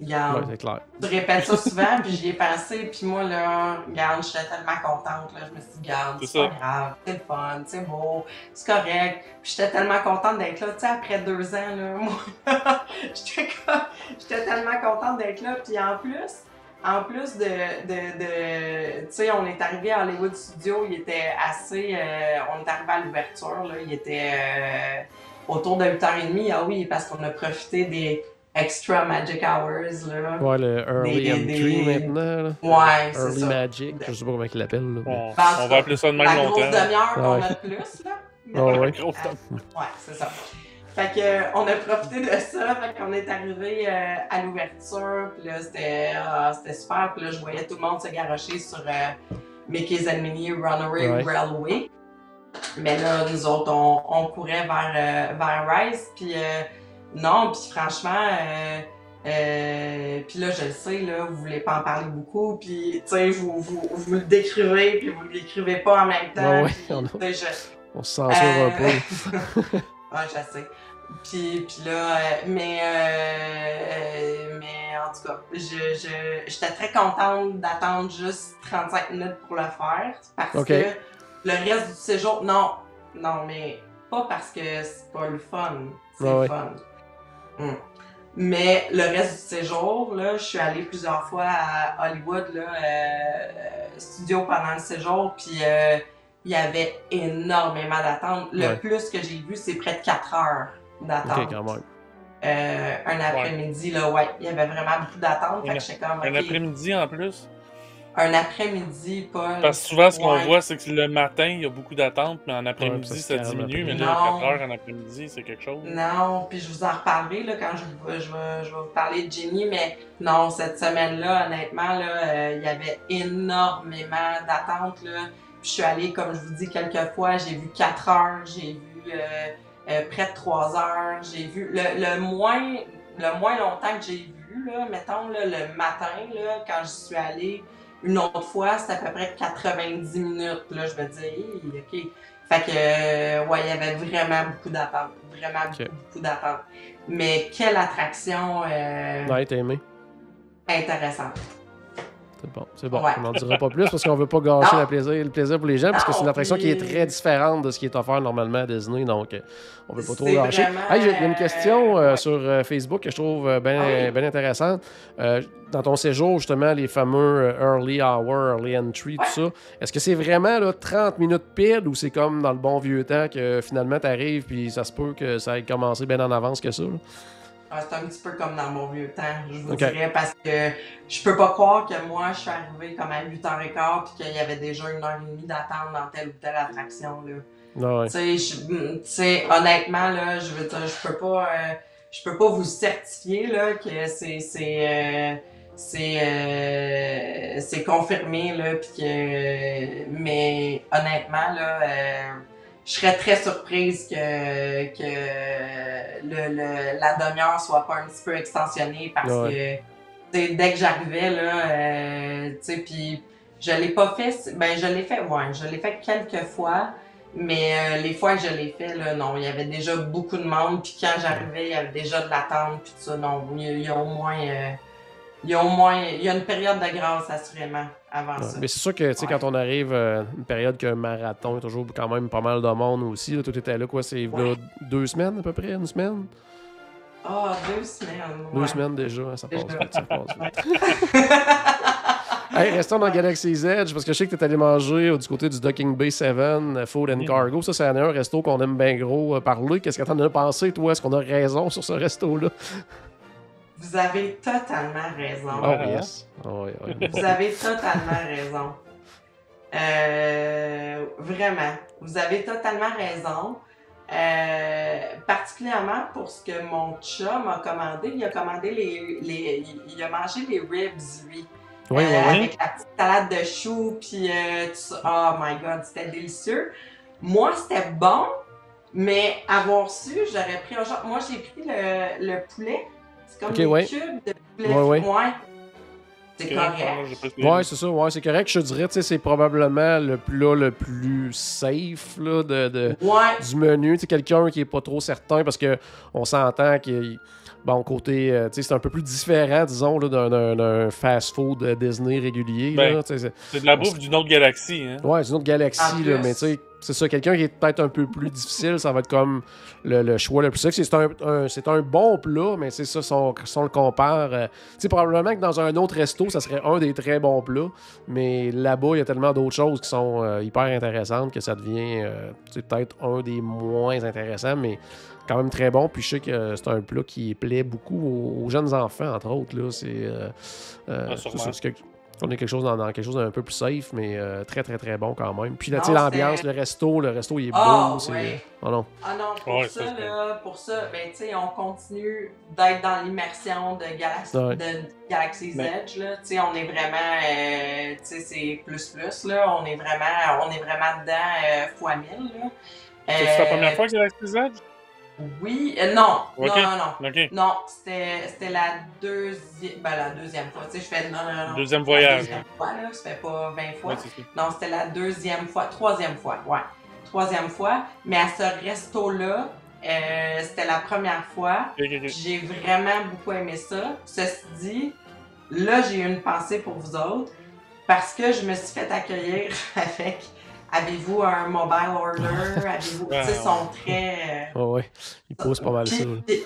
Regarde. C'est clair. Je répète ça souvent, puis j'y ai pensé, puis moi, là, regarde, j'étais tellement contente, là, je me suis dit, regarde, C'est c'est ça. pas grave, c'est le fun, c'est beau, c'est correct. Puis j'étais tellement contente d'être là, tu sais, après deux ans, là, moi, j'étais comme, j'étais tellement contente d'être là, puis en plus, en plus de, de, de tu sais, on est arrivé à Hollywood Studio, il était assez, euh, on est arrivé à l'ouverture, là, il était euh, autour de 8h30, ah oui, parce qu'on a profité des extra magic hours, là. Ouais, le Early Des- Entry des- maintenant. Là. Ouais, c'est Early ça. Magic, je sais pas comment ils l'appellent. là, mais- On, va appeler ça de La même grosse longtemps. demi-heure qu'on Ouais. a de plus, là. Ah ouais. Grosse Euh, ouais, c'est ça. Fait que, euh, on a profité de ça, fait qu'on est arrivé euh, à l'ouverture, puis là, c'était ah, c'était super, puis là, je voyais tout le monde se garrocher sur euh, Mickey's and Minnie Runaway Ouais. Railway. Mais là, nous autres, on, on courait vers, vers Rise, puis non, puis franchement, euh, puis là, je le sais, là, vous voulez pas en parler beaucoup, puis tu sais, vous, vous, vous le décrivez, puis vous l'écrivez pas en même temps. Ouais, on je- On se censure un peu. Ouais, je sais. Puis, puis là, euh, mais, euh, mais en tout cas, je, je, j'étais très contente d'attendre juste 35 minutes pour le faire. Parce que le reste du séjour, non, non, mais pas parce que c'est pas le fun. C'est le ouais. fun. Hum. Mais le reste du séjour, là, je suis allée plusieurs fois à Hollywood, là, euh, studio pendant le séjour, puis euh, il y avait énormément d'attentes. Le Ouais. plus que j'ai vu, c'est près de 4 heures d'attente. Ok, quand même. Euh, un après-midi, là, ouais, il y avait vraiment beaucoup d'attentes. Fait Un- après-midi en plus? un après-midi, Paul. Parce que souvent, ce qu'on Ouais. voit, c'est que le matin, il y a beaucoup d'attentes, mais en après-midi, ça diminue. Mais là, Non. 4 heures en après-midi, c'est quelque chose. Non, puis je vous en reparlerai là, quand je, vais- je, vais, je vais vous parler de Jenny, mais non, cette semaine-là, honnêtement, là, euh, il y avait énormément d'attentes. là. Puis je suis allée, comme je vous dis, quelques fois, j'ai vu 4 heures, j'ai vu euh, euh, près de 3 heures, j'ai vu le, le moins le moins longtemps que j'ai vu, là, mettons là, le matin, là, quand je suis allée une autre fois, c'était à peu près 90 minutes. Là, je me Hey, OK. Fait que, euh, ouais, il y avait vraiment beaucoup d'attentes. Vraiment beaucoup, beaucoup d'attentes. Mais quelle attraction euh, Ouais, t'as aimé. intéressante. C'est bon, c'est bon. Ouais. On n'en dira pas plus parce qu'on veut pas gâcher le plaisir, le plaisir pour les gens parce que c'est une attraction qui est très différente de ce qui est offert normalement à Disney, donc euh, on veut pas trop gâcher. vraiment, Hey, j'ai il y a une question euh, sur euh, Facebook que je trouve euh, bien Ah oui. bien intéressante. Euh, dans ton séjour, justement, les fameux euh, early hour, early entry, tout ça, est-ce que c'est vraiment là, 30 minutes pile ou c'est comme dans le bon vieux temps que finalement tu arrives puis ça se peut que ça ait commencé bien en avance que ça? là? Ah, c'est un petit peu comme dans mon vieux temps, je vous dirais, parce que je peux pas croire que moi, je suis arrivée comme à 8h15 puis qu'il y avait déjà une heure et demie d'attente dans telle ou telle attraction. Là. Ah ouais. Sais, honnêtement, là, je veux dire, je peux pas, euh, je peux pas vous certifier là, que c'est, c'est, euh, c'est, euh, c'est confirmé là, que, mais honnêtement là, je serais très surprise que, que le, le- la demi-heure soit pas un petit peu extensionnée parce Ouais. que, dès que j'arrivais là, euh, tu sais, puis je l'ai pas fait, ben je l'ai fait, ouais, je l'ai fait quelques fois. Mais euh, les fois que je l'ai fait, là, non, il y avait déjà beaucoup de monde. Puis quand j'arrivais, il y avait déjà de l'attente. Puis tout ça, non, il y a, il y a au moins... euh, il y a au moins... Il y a une période de grâce, assurément, avant Ouais. ça. Mais c'est sûr que tu sais, Ouais. quand on arrive à une période qu'un marathon, il y a toujours quand même pas mal de monde aussi. Là, tout était là, quoi, c'est Ouais. deux semaines à peu près, une semaine? Ah, deux semaines. Deux semaines déjà, hein, ça passe vite, ça passe vite. Hey, restons dans Galaxy's Edge parce que je sais que tu es allé manger euh, du côté du Docking Bay 7, euh, Food and Mm. Cargo. Ça, c'est un resto qu'on aime bien gros euh, parler. Qu'est-ce que t'en as pensé, toi? Est-ce qu'on a raison sur ce resto-là? Vous avez totalement raison. Oh, yes. Oh, ouais. Vous avez totalement raison. Euh, vraiment, vous avez totalement raison. Euh, particulièrement pour ce que mon chum a commandé. Il a commandé les, les il- a mangé les ribs, lui. Oui, Euh, oui, oui. Avec la petite salade de choux, puis euh, tout ça. Oh my god, c'était délicieux. Moi, c'était bon, mais avoir su, j'aurais pris un genre. Moi, j'ai pris le, le poulet. C'est comme Ok, des ouais. cubes de. Ouais, ouais. C'est correct. Ouais, c'est ça, ouais, c'est correct. Je te dirais, tu sais, c'est probablement le plat le plus safe là, de, de- Ouais, du menu. Tu sais, quelqu'un qui est pas trop certain parce que on s'entend qu'il. Bon, côté, euh, tu sais, c'est un peu plus différent, disons, là, d'un- fast-food Disney régulier. Ben, c'est- C'est de la bouffe d'une autre galaxie. Hein. Ouais, c'est une autre galaxie, là, mais tu sais, c'est ça. Quelqu'un qui est peut-être un peu plus difficile, ça va être comme le, le choix le plus safe. C'est un, un- c'est un bon plat, mais c'est ça, si on, si on le compare. euh, tu sais, probablement que dans un autre resto, ça serait un des très bons plats, mais là-bas, il y a tellement d'autres choses qui sont euh, hyper intéressantes que ça devient euh, peut-être un des moins intéressants, mais quand même très bon. Puis je sais que c'est un plat qui plaît beaucoup aux, aux jeunes enfants, entre autres. Là. C'est, euh, Ah, on est quelque chose dans, dans quelque chose d'un peu plus safe, mais euh, très très très bon quand même. Puis là, tu sais, l'ambiance, le resto, le resto il est Ah, beau. c'est- ouais. Oh non. Ah non, pour Ouais, ça, là, pour ça, ben, tu sais, on continue d'être dans l'immersion de, Galaxy, Ouais. de Galaxy's Mais- Edge, là. Tu sais, on est vraiment, euh, tu sais, c'est plus plus, là. On est vraiment, on est vraiment dedans euh, fois mille, là. C'est la Euh, première fois a la Edge? Oui, euh, non, non, non, non. Non, c'était c'était la deuxième, ben, la deuxième fois, tu sais, je fais, non, non, non. Deuxième voyage. deuxième fois, là, ça fait pas 20 fois. Ouais. Non, c'était la deuxième fois, troisième fois, ouais. Troisième fois. Mais à ce resto-là, euh, c'était la première fois. J'ai vraiment beaucoup aimé ça. Ceci dit, là, j'ai eu une pensée pour vous autres parce que je me suis fait accueillir avec avez-vous un mobile order? Avez-vous. Sais, ils sont très. euh, Ouais, ouais. Il pousse pas mal ça. puis-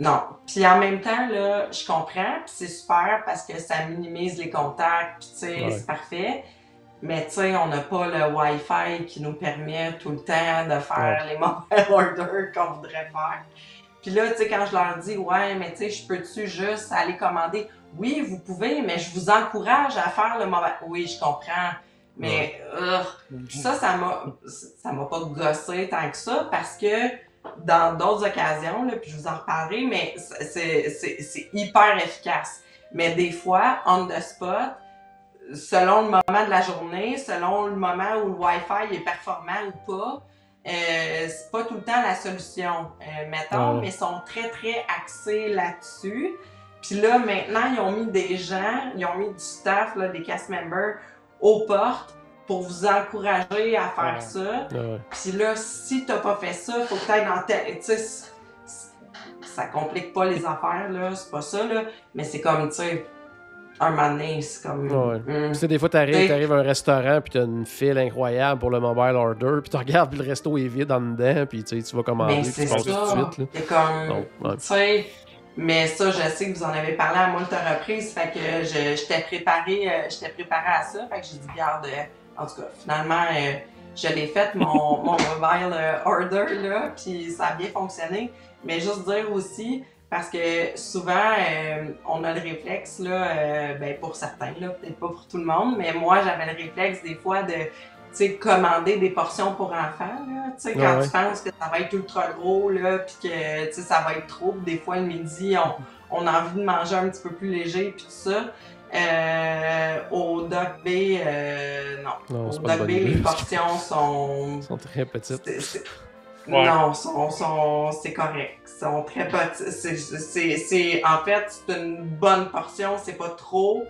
non. Puis en même temps, là, je comprends, puis c'est super parce que ça minimise les contacts, puis tu sais, Ouais. c'est parfait. Mais tu sais, on n'a pas le Wi-Fi qui nous permet tout le temps de faire les mobile orders qu'on voudrait faire. Puis là, tu sais, quand je leur dis, ouais, mais tu sais, je peux-tu juste aller commander? Oui, vous pouvez, mais je vous encourage à faire le mobile. Oui, je comprends. Mais, ugh, ça, ça m'a, ça m'a pas gossé tant que ça parce que dans d'autres occasions, là, puis je vous en reparlerai, mais c'est, c'est, c'est hyper efficace. Mais des fois, on the spot, selon le moment de la journée, selon le moment où le Wi-Fi est performant ou pas, euh, c'est pas tout le temps la solution, euh, mettons, Ouais. mais ils sont très, très axés là-dessus. Puis là, maintenant, ils ont mis des gens, ils ont mis du staff, là, des cast members aux portes pour vous encourager à faire Ouais. ça. Ouais. Puis là, si t'as pas fait ça, faut que t'ailles dans c- ça complique pas les affaires, là, c'est pas ça, là. Mais c'est comme, tu sais, un moment donné, c'est comme. Ouais. tu sais, des fois, t'arrives, t'arrives à un restaurant, puis t'as une file incroyable pour le mobile order, puis tu regardes, puis le resto est vide en dedans, puis tu vas commander, puis c'est tu passes ça. tout de suite. Là. C'est comme. Tu sais, mais ça, je sais que vous en avez parlé à moult reprises, fait que je, je t'ai préparé, euh, je t'ai préparé à ça, fait que j'ai dit, garde, euh, en tout cas, finalement, euh, je l'ai fait, mon, mon mobile order, là, puis ça a bien fonctionné. Mais juste dire aussi, parce que souvent, euh, on a le réflexe, là, euh, ben pour certains, là, peut-être pas pour tout le monde, mais moi, j'avais le réflexe des fois de, sais, commander des portions pour enfants, là, tu sais, quand Ouais, tu penses que ça va être ultra gros, là, puis que, tu sais, ça va être trop, des fois, le midi, on, on a envie de manger un petit peu plus léger, puis tout ça. Euh, au Doc B, euh, non. Non, Au Doc B, idée. les portions sont... Sont très petites. c'est- c'est- Ouais. Non, sont, sont, c'est correct. Ils sont très petits. C'est, c'est, c'est- en fait, c'est une bonne portion. C'est pas trop.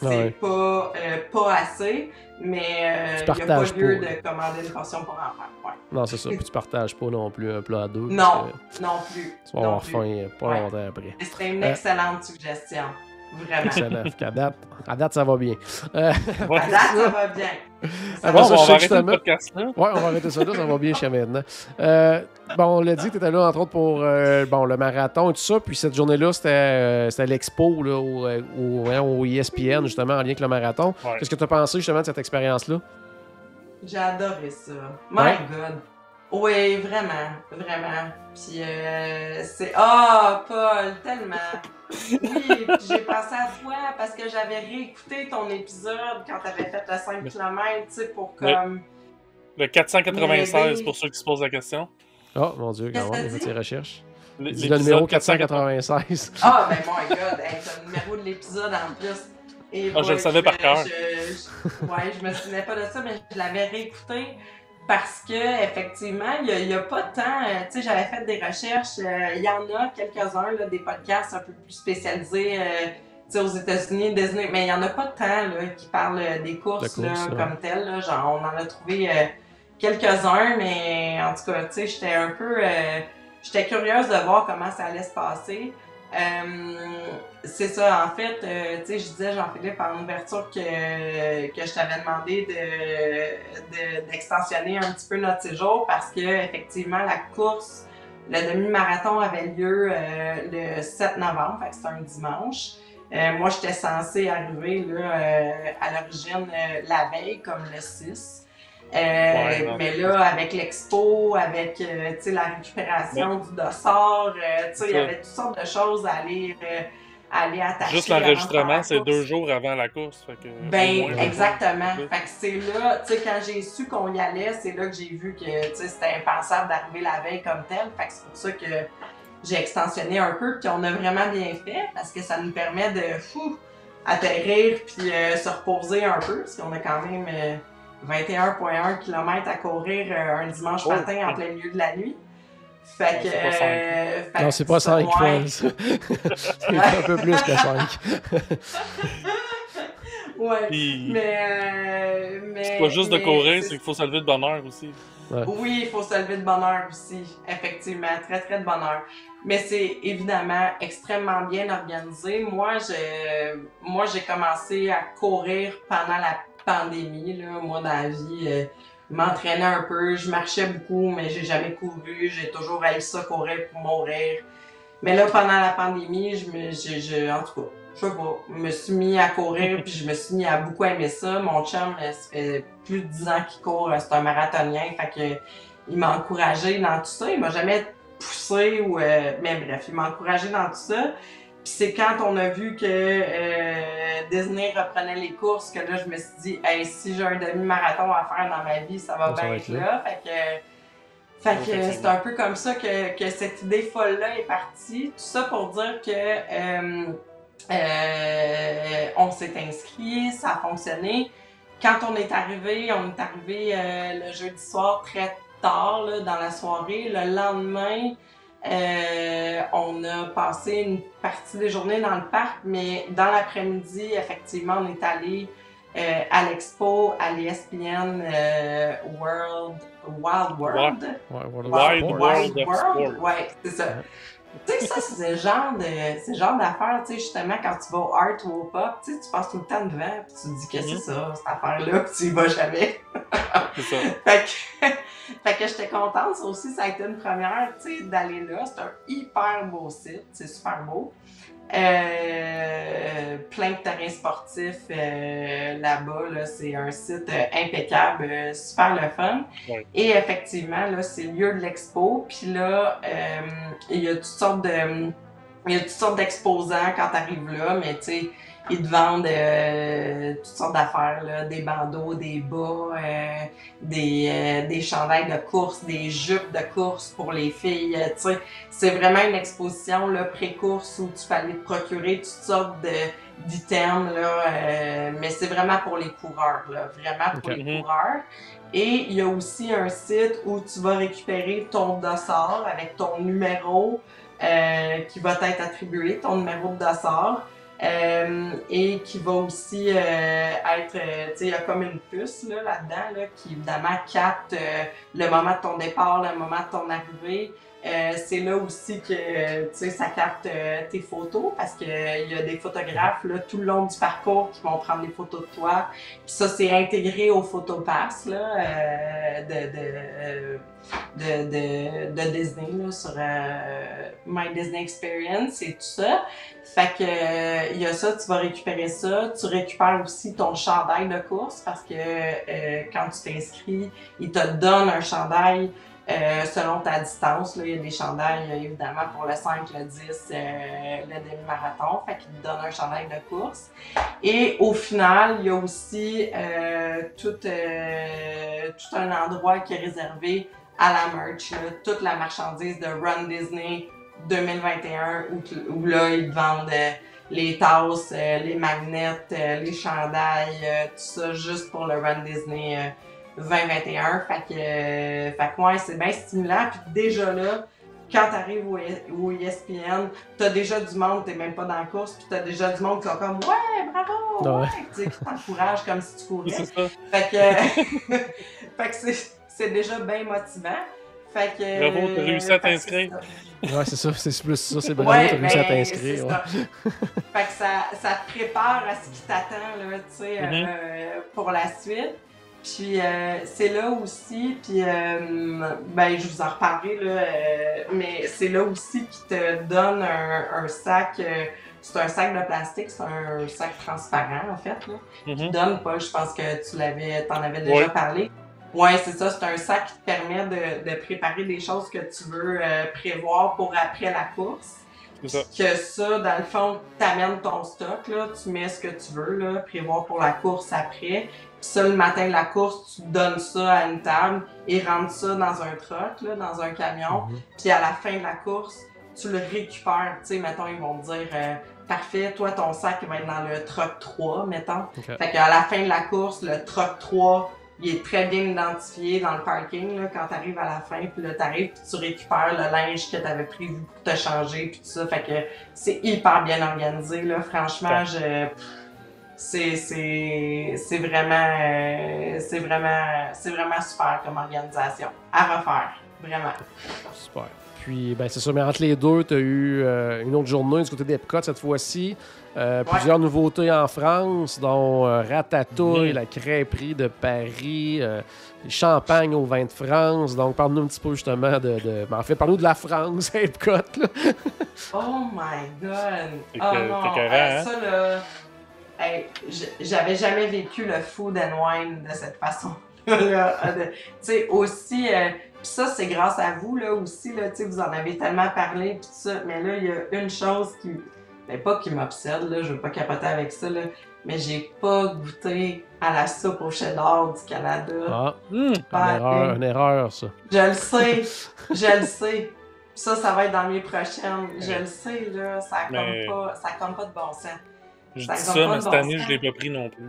C'est Ouais. pas, euh, pas assez. Mais euh, il n'y a pas lieu pas. de commander une portion pour enfants. Ouais. Non, c'est ça. Puis tu partages pas non plus un plat à deux. Non. Non plus. Tu vas avoir plus. faim euh, pas longtemps après. C'était une Euh, excellente suggestion. Vraiment. Excellent. Date, à date, ça va bien. Euh, Ouais. À date, ça va bien. Ça Bon, ça, on va arrêter justement- podcast là. Ouais, on va arrêter ça là, ça va bien jusqu'à maintenant. Euh, bon, on l'a dit, tu étais là entre autres pour euh, bon, le marathon et tout ça. Puis cette journée-là, c'était euh, c'était l'expo là, au, au, voyons, au ESPN, justement, en lien avec le marathon. Ouais. Qu'est-ce que tu as pensé justement de cette expérience-là? J'ai adoré ça. My Ouais? God. Oui, vraiment, vraiment. Puis euh, c'est ah Paul, tellement. Oui, j'ai pensé à toi parce que j'avais réécouté ton épisode quand t'avais fait le 5 km, tu sais, pour comme. Le 496 pour ceux qui se posent la question. Oh mon dieu, fait dit? ses recherches. L- Il dit le l'épisode numéro 496. Ah, ben my god, hey, t'as le numéro de l'épisode en plus. Et Ah, je le savais par cœur. je- je- ouais, je me souvenais pas de ça, mais je l'avais réécouté parce que effectivement, il y a, a pas tant. euh, tu sais, j'avais fait des recherches. euh, Il y en a quelques-uns, là, des podcasts un peu plus spécialisés. euh, tu sais, aux États-Unis, Disney, mais il y en a pas tant là, qui parlent euh, des courses, là, ouais. comme telles. là. Genre, on en a trouvé euh, quelques-uns, mais en tout cas, tu sais, j'étais un peu. euh, j'étais curieuse de voir comment ça allait se passer. Euh, c'est ça, en fait, euh, tu sais, je disais, Jean-Philippe, en ouverture, que, que je t'avais demandé de, de- d'extensionner un petit peu notre séjour parce que, effectivement, la course, le demi-marathon avait lieu euh, le 7 novembre, fait que c'était un dimanche. Euh, moi, j'étais censée arriver là, euh, à l'origine la veille, comme le 6. Euh, Ouais, mais là, avec l'expo, avec euh, tu sais, la récupération du dossard, euh, tu sais, il y avait toutes sortes de choses à aller, euh, à aller attacher. Juste l'enregistrement, c'est deux jours avant la course. Fait que, Ben, moins, exactement. Fait que c'est là, tu sais, quand j'ai su qu'on y allait, c'est là que j'ai vu que, tu sais, c'était impensable d'arriver la veille comme tel. Fait que c'est pour ça que j'ai extensionné un peu, puis on a vraiment bien fait, parce que ça nous permet de, fou, atterrir, puis euh, se reposer un peu, parce qu'on a quand même euh, 21,1 km à courir euh, un dimanche Oh. matin en plein milieu de la nuit. Fait que... euh, fait Non, c'est pas ça, 5 ouais. c'est un peu plus que 5. Ouais. Puis, Mais, euh, mais. c'est pas juste de courir, c'est qu'il faut se lever de bonne heure aussi. Oui, il faut se lever de bonne heure aussi, effectivement, très très de bonne heure. Mais c'est évidemment extrêmement bien organisé. Moi, je, moi, j'ai commencé à courir pendant la pandémie. Là. Moi, dans la vie, euh, m'entraînais un peu, je marchais beaucoup, mais j'ai jamais couru. J'ai toujours haï ça courir pour mourir. Mais là, pendant la pandémie, je me, je, en tout cas, je sais pas, me suis mis à courir, puis je me suis mis à beaucoup aimer ça. Mon chum, euh, ça fait plus de 10 ans qu'il court, euh, c'est un marathonien, fait que il m'a encouragé dans tout ça. Il m'a jamais poussé ou, euh, mais bref, il m'a encouragé dans tout ça. Puis c'est quand on a vu que euh, Disney reprenait les courses que là, je me suis dit, hey, si j'ai un demi-marathon à faire dans ma vie, ça va Ça bien va être être là. Fait que, fait que c'est un peu comme ça que, que cette idée folle-là est partie. Tout ça pour dire que euh, euh, on s'est inscrit, ça a fonctionné. Quand on est arrivé, on est arrivé euh, le jeudi soir très tard là, dans la soirée. Le lendemain, euh, on a passé une partie des journées dans le parc, mais dans l'après-midi, effectivement, on est allé euh, à l'expo, à l'ESPN euh, World, Wild World. World Wild of Sports. World. Sport. Ouais, c'est ça. Ouais. Tu sais, ça, c'est le genre de, c'est le genre d'affaire, tu sais, justement, quand tu vas au art ou au pop, tu sais, tu passes tout le temps devant, puis tu te dis que Mhm. c'est ça, cette affaire-là, puis tu y vas jamais. C'est ça. Fait que, fait que j'étais contente, ça aussi, ça a été une première, tu sais, d'aller là. C'est un hyper beau site, c'est super beau. Euh, plein de terrains sportifs euh, là-bas, là, c'est un site euh, impeccable, super le fun. Ouais. Et effectivement, là, c'est le lieu de l'expo. Puis là, il y a toutes sortes de, il y a toutes sortes d'exposants quand tu arrives là, mais tu sais, ils te vendent euh, toutes sortes d'affaires, là, des bandeaux, des bas, euh, des, euh, des chandails de course, des jupes de course pour les filles. euh, tu sais, c'est vraiment une exposition là, pré-course où tu peux aller te procurer toutes sortes de d'items, là, euh, mais c'est vraiment pour les coureurs, là, vraiment pour les Mhm. coureurs. Et il y a aussi un site où tu vas récupérer ton dossard avec ton numéro euh, qui va t'être attribué, ton numéro de dossard. Euh, et qui va aussi euh, être, euh, tu sais, il y a comme une puce là, là-dedans là, qui évidemment capte euh, le moment de ton départ, le moment de ton arrivée. Euh, c'est là aussi que euh, ça capte euh, tes photos parce qu'il y a des photographes là, tout le long du parcours qui vont prendre des photos de toi. Puis ça, c'est intégré au Photopass là, euh, de, de, euh, de, Disney là, sur euh, My Disney Experience et tout ça. Fait que euh, il y a ça, tu vas récupérer ça. Tu récupères aussi ton chandail de course parce que euh, quand tu t'inscris, ils te donnent un chandail euh, selon ta distance. Là, il y a des chandails, évidemment, pour le 5, le 10, euh, le demi-marathon. Fait qu'il te donne un chandail de course. Et au final, il y a aussi euh, tout, un endroit qui est réservé à la merch, toute la marchandise de Run Disney 2021, où, où là, ils vendent les tasses, les magnets, les chandails, tout ça juste pour le Run Disney 2021. Fait que, euh, fait que ouais, c'est bien stimulant. Puis déjà là, quand t'arrives au, au ESPN, t'as déjà du monde, t'es même pas dans la course, puis t'as déjà du monde qui sont comme Ouais, bravo! Ouais. Ouais, tu sais, qui t'encourage comme si tu courais. C'est ça. Fait que, fait que c'est, c'est déjà bien motivant. Fait que, Bravo, t'as réussi à t'inscrire. Ouais, c'est ça, c'est plus ça, c'est bravo, Ouais, t'as réussi à ben, t'inscrire. ouais. fait que ça, ça te prépare à ce qui t'attend, là, tu sais, Mhm. euh, pour la suite. Puis euh, c'est là aussi, puis euh, ben je vous en reparlerai là, euh, mais c'est là aussi qui te donne un, un sac, euh, c'est un sac de plastique, c'est un sac transparent en fait là. Qui Mhm. donne, Paul, je pense que tu l'avais, t'en avais déjà Ouais. parlé. Ouais, c'est ça, c'est un sac qui te permet de, de préparer des choses que tu veux prévoir pour après la course C'est ça. que ça, dans le fond, t'amènes ton stock, là, tu mets ce que tu veux, là, prévoir pour la course après. Ça, le matin de la course, tu donnes ça à une table et rentres ça dans un truck, là, dans un camion. Mhm. Puis à la fin de la course, tu le récupères. Tu sais, mettons, ils vont te dire, euh, parfait, toi, ton sac va être dans le truck 3, mettons. Ok. Fait qu'à la fin de la course, le truck 3, il est très bien identifié dans le parking là, quand tu arrives à la fin. Puis là, tu arrives puis tu récupères le linge que tu avais prévu pour te changer puis tout ça. Fait que c'est hyper bien organisé. Là. Franchement, je... c'est vraiment euh, c'est vraiment c'est vraiment super comme organisation à refaire vraiment Super. Puis, ben, c'est ça, mais entre les deux, tu as eu euh, une autre journée du côté d'Epcot cette fois-ci. Euh, Plusieurs nouveautés en France, dont euh, Ratatouille, Mhm. la crêperie de Paris, euh, les champagnes au vin de France. Donc, parle-nous un petit peu justement de. de... ben, en fait, parle-nous de la France, à Epcot. Là. Oh my god! Oh non! t'es carré, hein? Ça là, hey, j'avais jamais vécu le food and wine de cette façon. Tu sais, aussi, euh, pis ça c'est grâce à vous là aussi là. Tu sais, vous en avez tellement parlé pis tout ça. Mais là, il y a une chose qui, ben pas qui m'obsède là, je veux pas capoter avec ça là. Mais j'ai pas goûté à la soupe au cheddar du Canada. Ah. Pas une erreur, une erreur, ça. Je le sais, je le sais. Ça, ça va être dans mes prochaines. Je le sais, là, ça a Mais- pas, ça a comme pas de bon sens. Je Ça dis ça, mais cette bon année, sens. je l'ai pas pris non plus.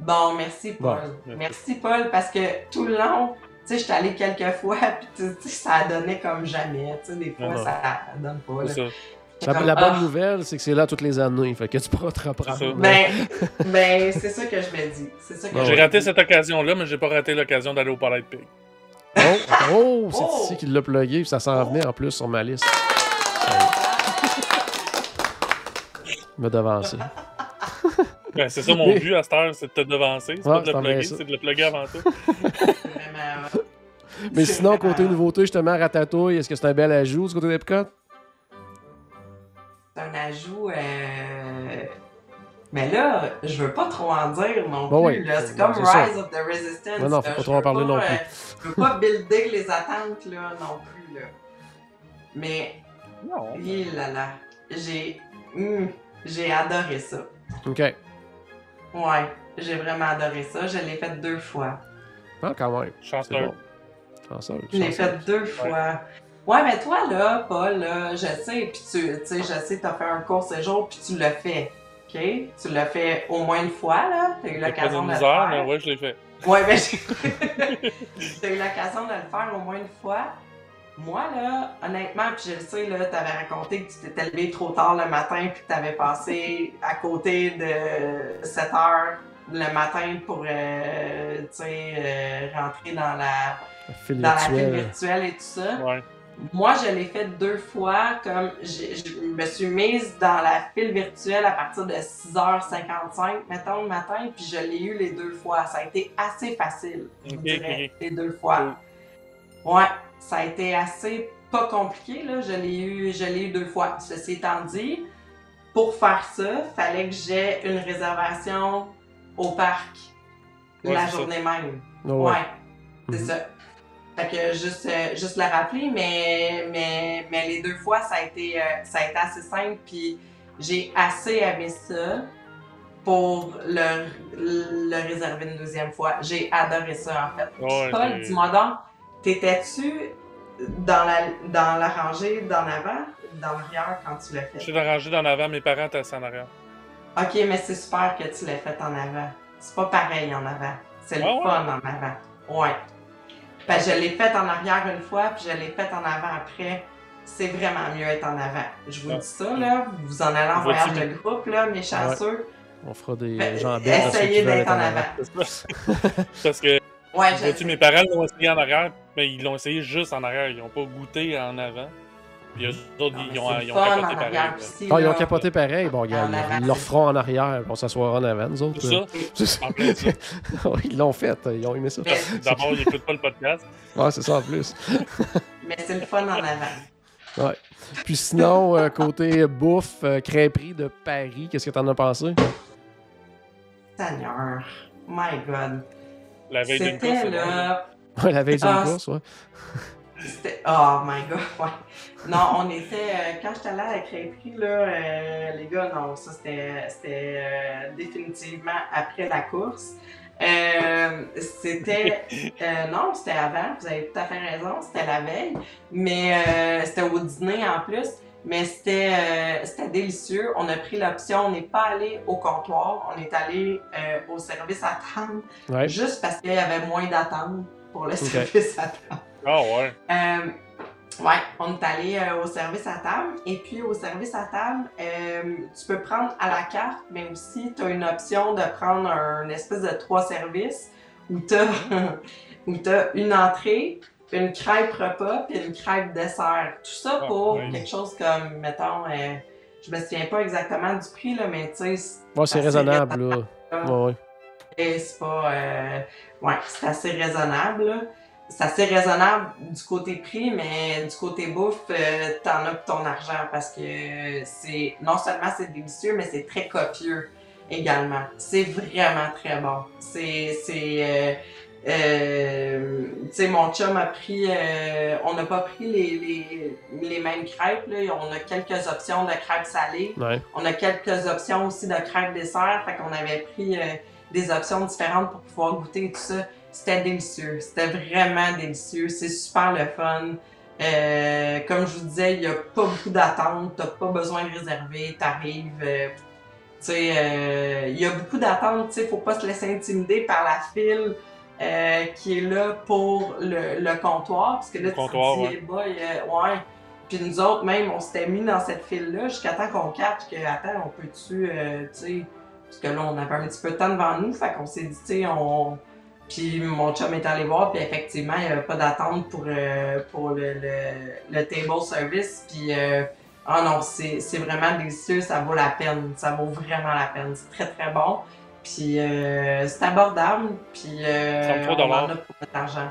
Bon, merci, Paul. Bon, merci, Paul, parce que tout le long, tu sais, j'étais allée quelques fois, puis tu tu sais, ça a donné comme jamais. Tu sais, des fois, Non, non. ça donne pas. là. Ça. J'étais La, comme, la bonne ah, nouvelle, c'est que c'est là toutes les années. Fait que tu pourras te reprendre. C'est ça. Ben, ben c'est ça que je me dis. C'est ça que Ah je J'ai raté cette occasion-là, mais j'ai pas raté l'occasion d'aller au Palais de Pig. Oh, oh, c'est Oh! ici qu'il l'a plugué, puis ça s'en venait en plus sur ma liste. Me devancer. Ben, c'est ça mon Mais- but à cette heure, c'est de te devancer. C'est Ouais, pas de c'est le plugger, c'est de le plugger avant tout. Mais sinon, côté nouveauté, justement, Ratatouille, est-ce que c'est un bel ajout du côté d'Epcot? C'est un ajout. Euh... Mais là, je veux pas trop en dire non Bon, plus. oui. C'est comme ça. Rise of the Resistance. Non, non, faut là. pas Je trop en veux parler non euh, plus. je veux pas builder les attentes là, non plus. Là. Mais, Non. là là, j'ai. hum, j'ai adoré ça. OK. Ouais, j'ai vraiment adoré ça. Je l'ai fait deux fois. Ah, quand même. Chanceux. bon. Chanceux, Je l'ai fait deux fois. Ouais, mais toi, là, Paul, là, je sais, puis tu sais, je sais, t'as fait un court séjour, puis tu l'as fait. OK? Tu l'as fait au moins une fois, là. T'as eu l'occasion de le misère, faire. mais ouais, je l'ai fait. Ouais, ben, j'ai- t'as eu l'occasion de le faire au moins une fois. Moi, là, honnêtement, puis je le sais, là, t'avais raconté que tu t'étais levé trop tard le matin, puis que t'avais passé à côté de 7 heures le matin pour, euh, tu sais, euh, rentrer dans la, La file dans la ville virtuelle. virtuelle et tout ça. Ouais. Moi, je l'ai fait deux fois, comme j'ai- je me suis mise dans la file virtuelle à partir de 6h55, mettons, le matin, puis je l'ai eu les deux fois. Ça a été assez facile, je dirais, les deux fois. Ouais, ça a été assez pas compliqué, là. Je l'ai eu, je l'ai eu deux fois. Ceci étant dit, pour faire ça, fallait que j'aie une réservation au parc Ouais, la ça. journée même. Oh, ouais. Ouais, c'est Mhm. ça. Fait que juste, euh, juste le rappeler, mais, mais, mais les deux fois, ça a été, euh, ça a été assez simple, puis j'ai assez aimé ça pour le, le réserver une deuxième fois. J'ai adoré ça, en fait. Ouais, Paul, dis-moi donc, t'étais-tu dans la, dans la rangée d'en avant dans l'arrière quand tu l'as Je fait? suis rangé d'en avant, mes parents étaient en arrière. Ok, mais c'est super que tu l'aies fait en avant. C'est pas pareil en avant. C'est le Ah ouais? fun en avant. Ouais. Ben, je l'ai fait en arrière une fois, puis je l'ai fait en avant après. C'est vraiment mieux être en avant. Je vous Ah. dis ça, là. Vous en allez en voyage de groupe, là, mes chanceux. On fera des Ben, ceux qui essayez d'être être en avant. Parce que, Ouais, je mes parents l'ont essayé en arrière, mais ils l'ont essayé juste en arrière. Ils n'ont pas goûté en avant. Puis eux autres, Non, ils ont, ils ont capoté en pareil. aussi, Ah, ils ont capoté pareil? Bon, regarde, En ils- leur feront en arrière. On s'asseoir en avant, nous autres. C'est ça. Ça. Ouais, ils l'ont fait. Ils ont aimé ça. D'abord, ils n'écoutent pas le podcast. Ouais, c'est ça en plus. mais c'est le fun en avant. Puis sinon, euh, côté bouffe, euh, crêperie de Paris, qu'est-ce que t'en as pensé? Seigneur. My God. La veille d'une course. Ouais, la veille d'une Ah, course, ouais. C'était. Oh my god, ouais. Non, on était. euh, quand j'étais allée à la crêperie, là, euh, les gars, non, ça c'était c'était, euh, définitivement après la course. Euh, c'était. euh, non, c'était avant, vous avez tout à fait raison, c'était la veille. Mais euh, c'était au dîner en plus. Mais c'était euh, c'était délicieux. On a pris l'option, on n'est pas allé au comptoir, on est allé euh, au service à table, Ouais. juste parce qu'il y avait moins d'attente pour le service à table. Ah ouais. Euh, ouais, on est allé euh, au service à table. Et puis, au service à table, euh, tu peux prendre à la carte, mais aussi, tu as une option de prendre un espèce de trois services où tu as, une entrée, une crêpe repas, puis une crêpe dessert. Tout ça Ah, pour quelque chose comme, mettons, euh, je me souviens pas exactement du prix, là, mais tu sais, Ouais, c'est raisonnable, là. raisonnable. Ouais, ouais. Et c'est pas. euh, ouais, c'est assez raisonnable. là. C'est assez raisonnable du côté prix, mais du côté bouffe, euh, t'en as pour ton argent parce que c'est. Non seulement c'est délicieux, mais c'est très copieux également. C'est vraiment très bon. C'est. c'est euh, tu sais, mon chum a pris. euh, on n'a pas pris les, les, les mêmes crêpes. Là. On a quelques options de crêpes salées. Ouais. On a quelques options aussi de crêpes dessert. Fait qu'on avait pris euh, des options différentes pour pouvoir goûter tout ça. C'était délicieux. C'était vraiment délicieux. C'est super le fun. Euh, comme je vous disais, il n'y a pas beaucoup d'attente. T'as pas besoin de réserver. T'arrives. euh, tu sais, euh, il y a beaucoup d'attente. Tu sais, faut pas se laisser intimider par la file. Euh, qui est là pour le, le comptoir, parce que là, Le tu comptoir, dis, ouais. boy, euh, ouais. Puis nous autres, même, on s'était mis dans cette file-là jusqu'à temps qu'on capte que, attends, on peut-tu, euh, tu sais, parce que là, on avait un petit peu de temps devant nous, fait qu'on s'est dit, tu sais, on. Puis mon chum est allé voir, puis effectivement, il n'y avait pas d'attente pour, pour le, le, le table service. Puis, ah non, c'est vraiment délicieux, ça vaut la peine, ça vaut vraiment la peine. C'est très très bon. Puis, euh, c'est abordable, puis euh, 33 on en a pour notre argent.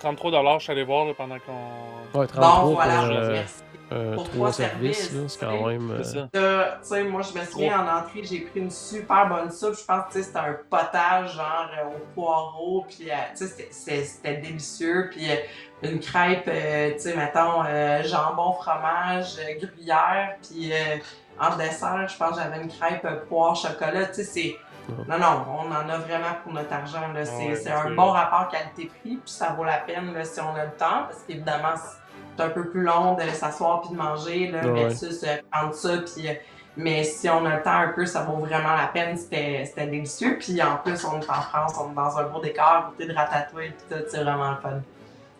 33 je suis allé voir là, pendant qu'on. Ouais, 33 Bon, pour voilà, euh, merci. euh, Pour trois services, c'est quand même... euh. Euh, tu sais, moi, je me souviens, en entrée, j'ai pris une super bonne soupe. Je pense que c'était un potage, genre, euh, au poireau. Puis, euh, tu sais, c'était- délicieux. Puis, euh, une crêpe, euh, tu sais, mettons, euh, jambon, fromage, euh, gruyère. Puis, euh, en dessert, je pense que j'avais une crêpe euh, poire, chocolat. Tu sais, c'est. Non, non, on en a vraiment pour notre argent. là. C'est Ouais, c'est c'est- un bon rapport qualité-prix. Puis, ça vaut la peine là, si on a le temps. Parce qu'évidemment, c'est un peu plus long de s'asseoir puis de manger, là, Ouais. versus euh, prendre ça. Puis, euh, mais si on a le temps un peu, ça vaut vraiment la peine. C'était c'était délicieux. Puis en plus, on est en France, on est dans un beau décor, côté de Ratatouille, puis tout, c'est vraiment le fun.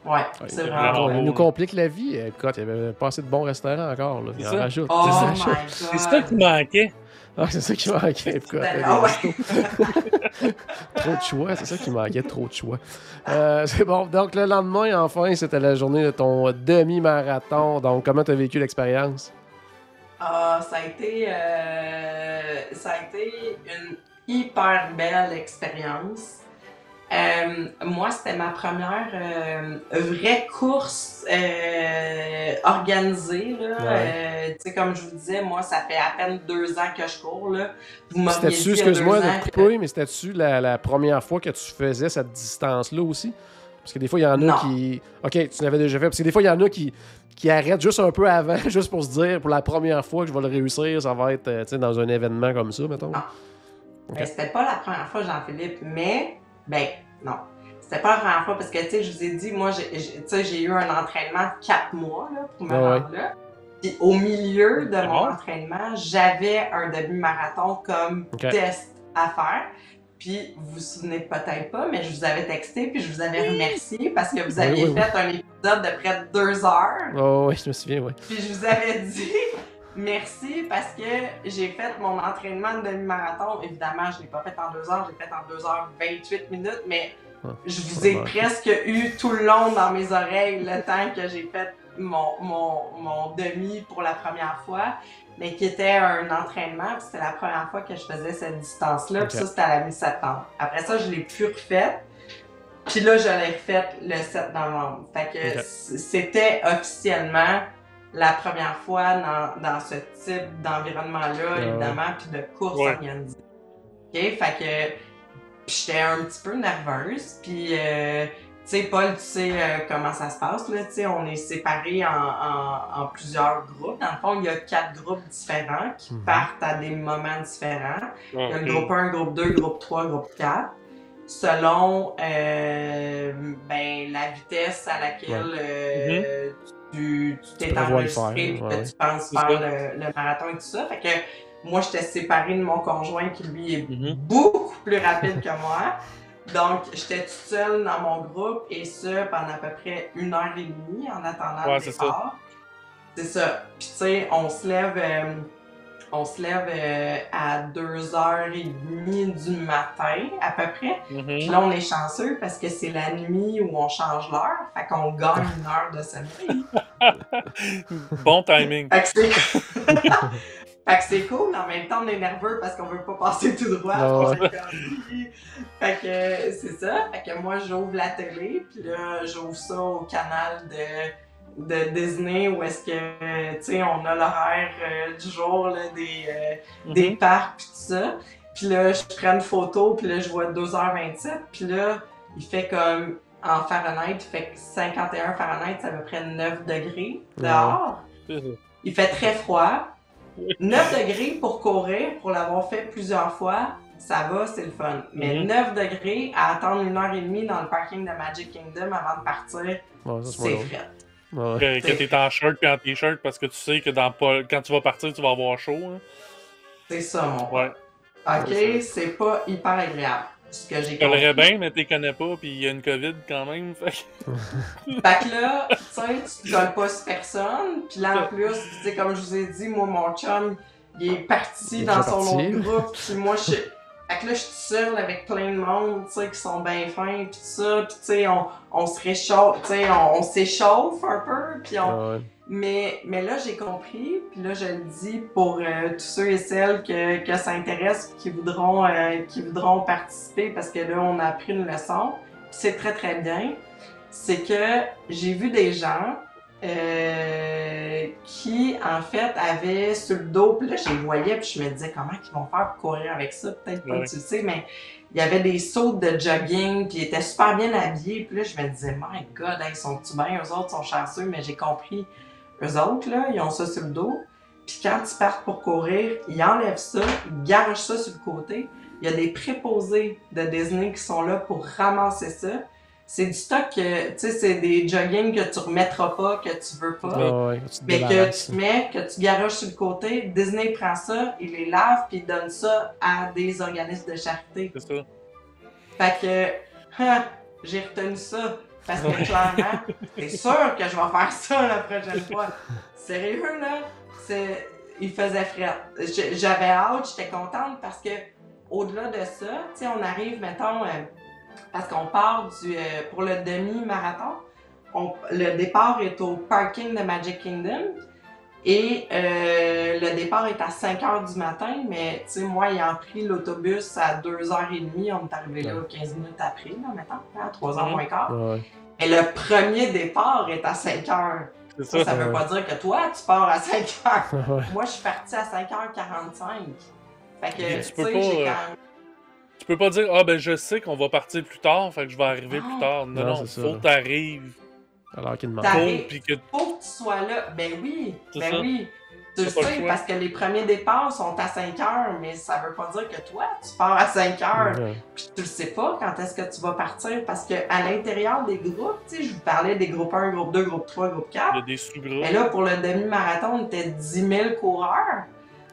Ouais, Ouais, c'est vraiment bon. nous complique la vie. Écoute, il y avait pas assez de bons restaurants encore. Là. Il C'est en ça. rajoute. Oh! C'est ça qui manquait. Ah, c'est ça qui manquait. Ah ouais. trop de choix, c'est ça qui manquait, trop de choix. Euh, c'est bon. Donc, le lendemain, enfin, c'était la journée de ton demi-marathon. Donc, comment tu as vécu l'expérience? Ah, ça a été, euh, ça a été une hyper belle expérience. Euh, moi, c'était ma première euh, vraie course euh, organisée. Là. Ouais. Tu sais, comme je vous disais, moi, ça fait à peine deux ans que je cours. Là. Vous C'était-tu, excuse-moi de couper, mais c'était-tu la, la première fois que tu faisais cette distance-là aussi? Parce que des fois, il y en a Non. qui. Ok, tu l'avais déjà fait. Parce que des fois, il y en a qui, qui arrêtent juste un peu avant, juste pour se dire, pour la première fois que je vais le réussir, ça va être dans un événement comme ça, mettons. Ah. Ok. Ben, c'était pas la première fois, Jean-Philippe, mais, ben, non. C'était pas la première fois parce que, tu sais, je vous ai dit, moi, j'ai- j'ai- tu sais, j'ai eu un entraînement de quatre mois, là, pour me Ah ouais. rendre là. Puis au milieu de mon bon? entraînement, j'avais un demi-marathon comme test à faire. Puis vous vous souvenez peut-être pas, mais je vous avais texté puis je vous avais remercié parce que vous Oui, aviez oui, oui. fait un épisode de près de deux heures. Oh, oui, je me souviens, oui. Puis je vous avais dit merci parce que j'ai fait mon entraînement de demi-marathon. Évidemment, je ne l'ai pas fait en deux heures, j'ai fait en 2 heures 28 minutes, mais Ah, je vous ai presque eu tout le long dans mes oreilles le temps que j'ai fait mon, mon, mon demi pour la première fois, mais qui était un entraînement. C'était la première fois que je faisais cette distance-là. Puis ça, c'était à la mi-septembre. Après ça, je l'ai plus refaite. Puis là, je l'ai refaite le 7 novembre. Fait que c'était officiellement la première fois dans, dans ce type d'environnement-là, ouais. évidemment, puis de course Ouais. organisée. OK? Fait que j'étais un petit peu nerveuse. Puis, euh, tu sais, Paul, tu sais euh, comment ça se passe, là. Tu sais, on est séparés en, en, en plusieurs groupes. Dans le fond, il y a quatre groupes différents qui Mhm. partent à des moments différents. Il y a le groupe 1, groupe 2, groupe 3, groupe 4. Selon euh, ben, la vitesse à laquelle euh, tu tu t'es enregistré et ouais, tu penses faire le, le marathon et tout ça. Fait que moi, j'étais séparée de mon conjoint qui, lui, est Mhm. beaucoup plus rapide que moi. Donc, j'étais toute seule dans mon groupe et ça pendant à peu près une heure et demie en attendant Ouais, le c'est départ. C'est ça. Puis, tu sais, on se lève, euh, on se lève euh, à 2h30 du matin, à peu près. Puis Mhm. là, on est chanceux parce que c'est la nuit où on change l'heure. Fait qu'on gagne une heure de sommeil. Bon timing. Fait que c'est... fait que c'est cool. En même temps, on est nerveux parce qu'on veut pas passer tout droit. Ah fait que c'est ça. Fait que moi, j'ouvre la télé. Puis là, j'ouvre ça au canal de, de Disney où est-ce que, tu sais, on a l'horaire euh, du jour là, des... euh, des Mhm. parcs pis tout ça. Puis là, je prends une photo, puis là, je vois 2h27, puis là, il fait comme, en Fahrenheit, il fait 51 Fahrenheit, c'est à peu près 9 degrés dehors. C'est ça. Il fait très froid. 9 degrés pour courir, pour l'avoir fait plusieurs fois, ça va, c'est le fun. Mais Mhm. 9 degrés à attendre une heure et demie dans le parking de Magic Kingdom avant de partir, Ouais, c'est fret. Ouais. Que, que t'es en shirt puis en t-shirt parce que tu sais que dans pas, quand tu vas partir, tu vas avoir chaud. hein. C'est ça, mon Ouais. Ok, c'est pas hyper agréable. Ce que j'ai Tu bien, mais tu connais pas, puis il y a une COVID quand même. Fait que- Fait que là, tu sais, tu colles pas sur personne. Puis là, en plus, tu sais, comme je vous ai dit, moi, mon chum, il est parti Il est dans son parti. autre groupe. Puis moi, je Fait que là, je suis seule avec plein de monde, tu sais, qui sont bien fins, puis tout ça. Puis tu sais, on, on se réchauffe, tu sais, on, on s'échauffe un peu. Puis on, Ah ouais. Mais, mais là, j'ai compris, puis là, je le dis pour euh, tous ceux et celles que, que ça intéresse, qui voudront, euh, qui voudront participer, parce que là, on a appris une leçon. Puis c'est très, très bien. C'est que j'ai vu des gens euh, qui, en fait, avaient sur le dos, puis là, je les voyais, puis je me disais, comment ils vont faire pour courir avec ça? Peut-être pas, Ouais. tu le sais, mais il y avait des sauts de jogging, puis ils étaient super bien habillés. Puis là, je me disais, my God, hey, ils sont-tu bien? Eux autres sont chanceux, mais j'ai compris. Eux autres, là, ils ont ça sur le dos. Puis quand ils partent pour courir, ils enlèvent ça, ils garagent ça sur le côté. Il y a des préposés de Disney qui sont là pour ramasser ça. C'est du stock que, tu sais, c'est des jogging que tu remettras pas, que tu veux pas. Ouais, tu te Mais que tu mets, que tu garages sur le côté, Disney prend ça, il les lave, puis il donne ça à des organismes de charité. C'est ça. Fait que, hein, j'ai retenu ça. Parce que clairement, c'est sûr que je vais faire ça la prochaine fois. Sérieux, là, c'est, il faisait. Je- J'avais hâte, j'étais contente parce que, au-delà de ça, tu sais, on arrive, mettons, euh, parce qu'on part du, euh, pour le demi-marathon, on- le départ est au parking de Magic Kingdom. Et euh, le départ est à 5 h du matin, mais tu sais, moi, ayant pris l'autobus à 2h30, on est arrivé là 15 minutes après, là, mettons, à 3h moins quart. Ah. Mais le premier départ est à 5 h. C'est Ça, ça. veut pas dire que toi, tu pars à 5 h. Ah ouais. Moi, je suis partie à 5h45. Fait que, tu sais, pas, j'ai euh, quand même... tu peux pas dire Ah, ben je sais qu'on va partir plus tard, fait que je vais arriver Non. plus tard. Non, Non, non, faut t'arrives Alors qu'il demande. Puis que Faut que tu sois là. Ben oui, ben ça. oui. Tu le sais, parce que les premiers départs sont à 5 heures, mais ça veut pas dire que toi, tu pars à 5 heures. Puis tu le sais pas quand est-ce que tu vas partir, parce que à l'intérieur des groupes, tu sais, je vous parlais des groupes 1, groupe 2, groupe 3, groupe 4. il y a des sous-groupes. Mais là, pour le demi-marathon, on était 10 000 coureurs.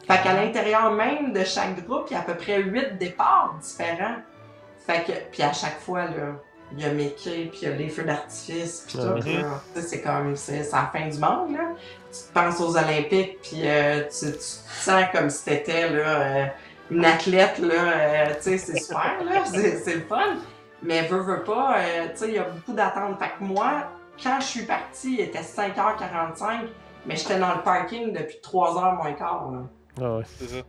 Fait qu'à l'intérieur même de chaque groupe, il y a à peu près 8 départs différents. Fait que, puis à chaque fois, là, il y a Mickey, puis il y a les feux d'artifice, puis tout, sais, c'est comme, c'est la fin du monde, là. Tu te penses aux Olympiques, puis euh, tu, tu te sens comme si t'étais, là, euh, une athlète, là, euh, tu sais, c'est super, là, c'est le fun. Mais veux, veux pas, tu sais, il y a beaucoup d'attentes. Fait que moi, quand je suis partie, il était 5h45, mais j'étais dans le parking depuis 3h moins quart, là. Ah ouais. C'est ça.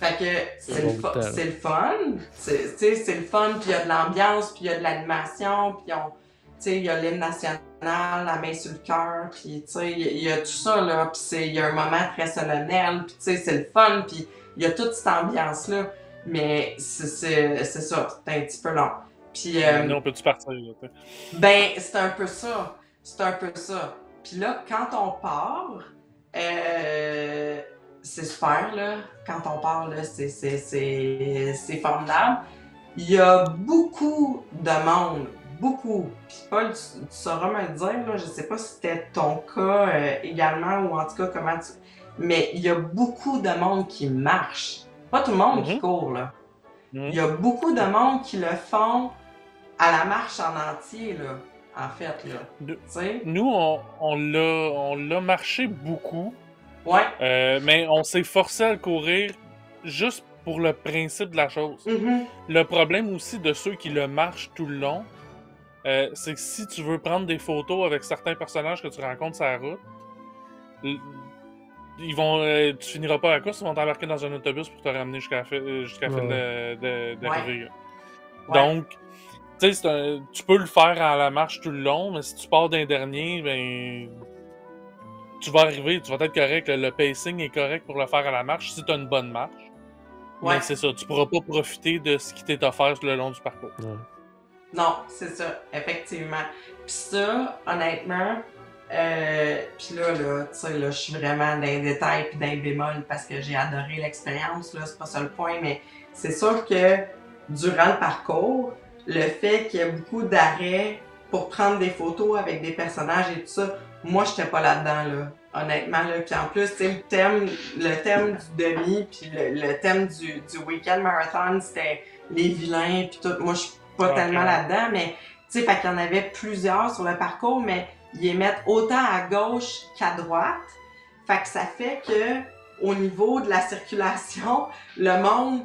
Fait que c'est le, le fun, c'est tu sais, c'est le fun, puis il y a de l'ambiance, puis il y a de l'animation, puis on, tu sais, il y a l'hymne national, la main sur le cœur, puis tu sais, il y a- il y, a tout ça là, puis c'est il y a un moment très solennel, puis tu sais, c'est le fun, puis il y a toute cette ambiance là, mais c'est c'est c'est ça, c'est un petit peu long. Puis euh, on peut-tu partir, là, ben, c'est un peu ça. C'est un peu ça. Puis là, quand on part, euh, c'est super, là. Quand on part, là, c'est, formidable. Il y a beaucoup de monde. Beaucoup. Puis Paul, tu, tu sauras me le dire, là. Je sais pas si c'était ton cas euh, également ou en tout cas comment tu... Mais il y a beaucoup de monde qui marche. Pas tout le monde qui Mhm. court, là. Mhm. Il y a beaucoup de monde qui le font à la marche en entier, là, en fait, là. De-? Nous, on, on l'a marché beaucoup, Ouais. euh, mais on s'est forcé à le courir juste pour le principe de la chose. Mhm. Le problème aussi de ceux qui le marchent tout le long, euh, c'est que si tu veux prendre des photos avec certains personnages que tu rencontres sur la route, ils vont, euh, tu finiras pas la course, ils vont t'embarquer dans un autobus pour te ramener jusqu'à la fin, jusqu'à la fin de, de. Ouais. Donc, un- tu peux le faire à la marche tout le long, mais si tu pars d'un dernier, ben. Tu vas arriver, tu vas être correct. Le, le pacing est correct pour le faire à la marche si tu as une bonne marche. Ouais. Mais c'est ça, tu pourras pas profiter de ce qui t'est offert le long du parcours. Ouais. Non, c'est ça, effectivement. Puis ça, honnêtement, euh, puis là, là, tu sais, là, je suis vraiment dans les détails puis dans les bémols parce que j'ai adoré l'expérience, là, c'est pas ça le point, mais c'est sûr que durant le parcours, le fait qu'il y ait beaucoup d'arrêts pour prendre des photos avec des personnages et tout ça, moi, j'étais pas là-dedans, là. Honnêtement, là. Puis en plus, tu le thème, le thème du demi, puis le, le thème du, du week-end marathon, c'était les vilains, puis tout. Moi, je suis pas tellement là-dedans, mais tu sais, fait qu'il y en avait plusieurs sur le parcours, mais ils les mettent autant à gauche qu'à droite. Fait que ça fait que au niveau de la circulation, le monde,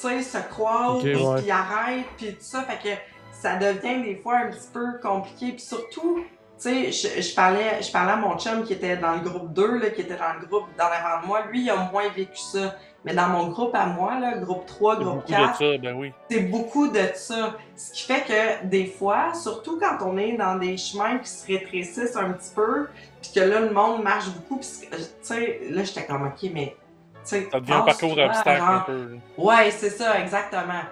tu sais, se croise, Ok, puis ouais. arrête, puis tout ça. Fait que ça devient des fois un petit peu compliqué. Puis surtout, tu sais, je, je parlais, je parlais à mon chum qui était dans le groupe 2, là, qui était dans le groupe dans l'avant de moi. Lui, il a moins vécu ça. Mais dans mon groupe à moi, là, groupe 3, C'est groupe beaucoup 4, de ça, ben oui. c'est beaucoup de ça. Ce qui fait que des fois, surtout quand on est dans des chemins qui se rétrécissent un petit peu, puis que là, le monde marche beaucoup, puis tu sais, là, j'étais comme, OK, mais, Ça devient un parcours obstacle un peu. Ouais, c'est ça, exactement.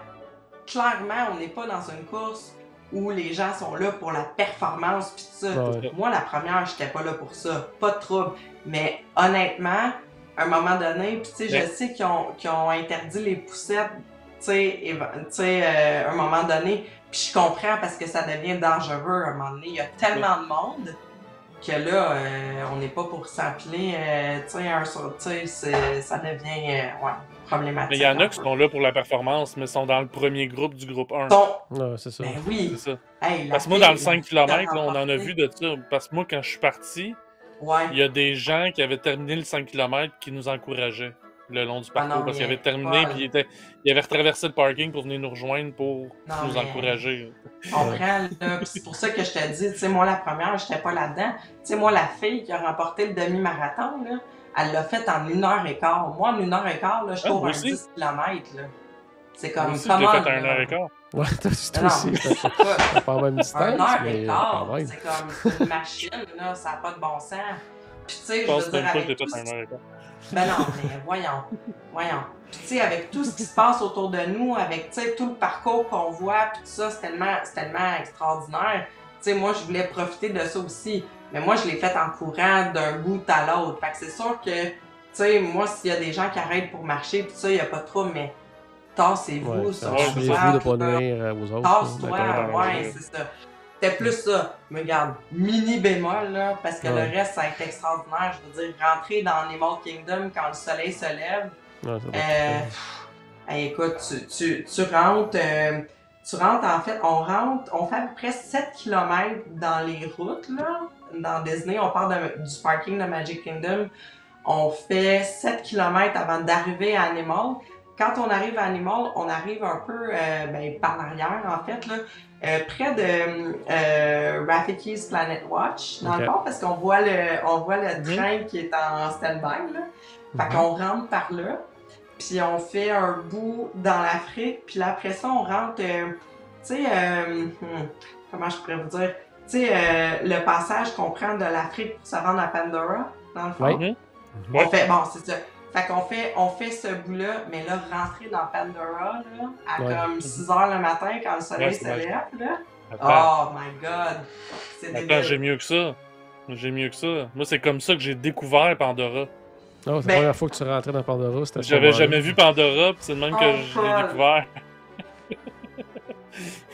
Clairement, on n'est pas dans une course où les gens sont là pour la performance, puis tout ça. Ouais. Moi, la première, j'étais pas là pour ça. Pas de trouble. Mais honnêtement, à un moment donné, puis tu sais, je sais qu'ils ont, qu'ils ont interdit les poussettes, tu sais, euh, à un moment donné. Puis je comprends parce que ça devient dangereux à un moment donné. Il y a tellement de monde que là, euh, on n'est pas pour s'empiler, euh, tu sais, un sur, tu sais, ça devient, euh, ouais, problématique. Mais il y en a un qui sont là pour la performance, mais sont dans le premier groupe du groupe 1. Sont- Ouais, c'est ça. Ben oui. Ça. Hey, Parce que moi, dans le fille, 5 km, a on en a vu de ça. Parce que moi, quand je suis parti, Ouais. il y a des gens qui avaient terminé le 5 km qui nous encourageaient le long du Ah parcours. non, parce qu'ils avaient terminé, puis ils, étaient- ils avaient retraversé le parking pour venir nous rejoindre pour Non, nous mais- encourager. Je comprends, là. C'est pour ça que je te dis, tu sais, moi, la première, j'étais pas là-dedans. Tu sais, moi, la fille qui a remporté le demi-marathon, là, elle l'a fait en une heure et quart. Moi, en une heure et quart, là, je Ah, cours un aussi. 10 km, là. C'est Moi comme, aussi, comment, fait à 1 là? heure et quart. Ouais, toi aussi, toi Non, aussi. t'as- t'as pas même Un distance, heure mais et quand quart, c'est comme une machine, là, ça n'a pas de bon sens. Puis tu sais, Je je pense veux dire, avec tout un heure et quart. ben non, mais voyons, voyons. Puis tu sais, avec tout ce qui se passe autour de nous, avec tu sais tout le parcours qu'on voit, puis tout ça, c'est tellement, c'est tellement extraordinaire. Tu sais, moi, je voulais profiter de ça aussi. Mais moi, je l'ai fait en courant d'un bout à l'autre. Fait que c'est sûr que, tu sais, moi, s'il y a des gens qui arrêtent pour marcher, puis ça, il n'y a pas trouble, mais tassez-vous Ouais, sur c'est de pas nuire euh, aux autres. Tasse-toi, ouais, c'est ça. C'était plus ça. Mais regarde, mini bémol, là, parce que Ouais. le reste, ça a été extraordinaire. Je veux dire, rentrer dans Animal Kingdom quand le soleil se lève, Ouais, ça euh, être- pff, hey, écoute, tu, tu, tu rentres, euh, tu rentres, en fait, on rentre, on fait à peu près 7 km dans les routes, là. Dans Disney, on part de- du parking de Magic Kingdom. On fait 7 km avant d'arriver à Animal. Quand on arrive à Animal, on arrive un peu euh, ben, par l'arrière, en fait, là, euh, près de euh, Rafiki's Planet Watch, dans le fond, parce qu'on voit le, on voit le train qui est en stand-by. Là. Fait Mhm. qu'on rentre par là, puis on fait un bout dans l'Afrique, puis là, après ça, on rentre, tu sais, hmm, comment je pourrais vous dire, tu sais, euh, le passage qu'on prend de l'Afrique pour se rendre à Pandora, dans le fond. Ouais. Mhm. On Ouais. fait, bon, c'est ça. Fait qu'on fait, on fait ce bout-là, mais là, rentrer dans Pandora, là, à Ouais. comme 6 heures le matin, quand le soleil Ouais, se lève, là. Attends, Oh my god! C'est attends j'ai mieux que ça. J'ai mieux que ça. Moi, c'est comme ça que j'ai découvert Pandora. Ah, c'est la Ben- première fois que tu rentrais dans Pandora, J'avais jamais vu Pandora, puis c'est de même que Oh, je l'ai Paul. découvert.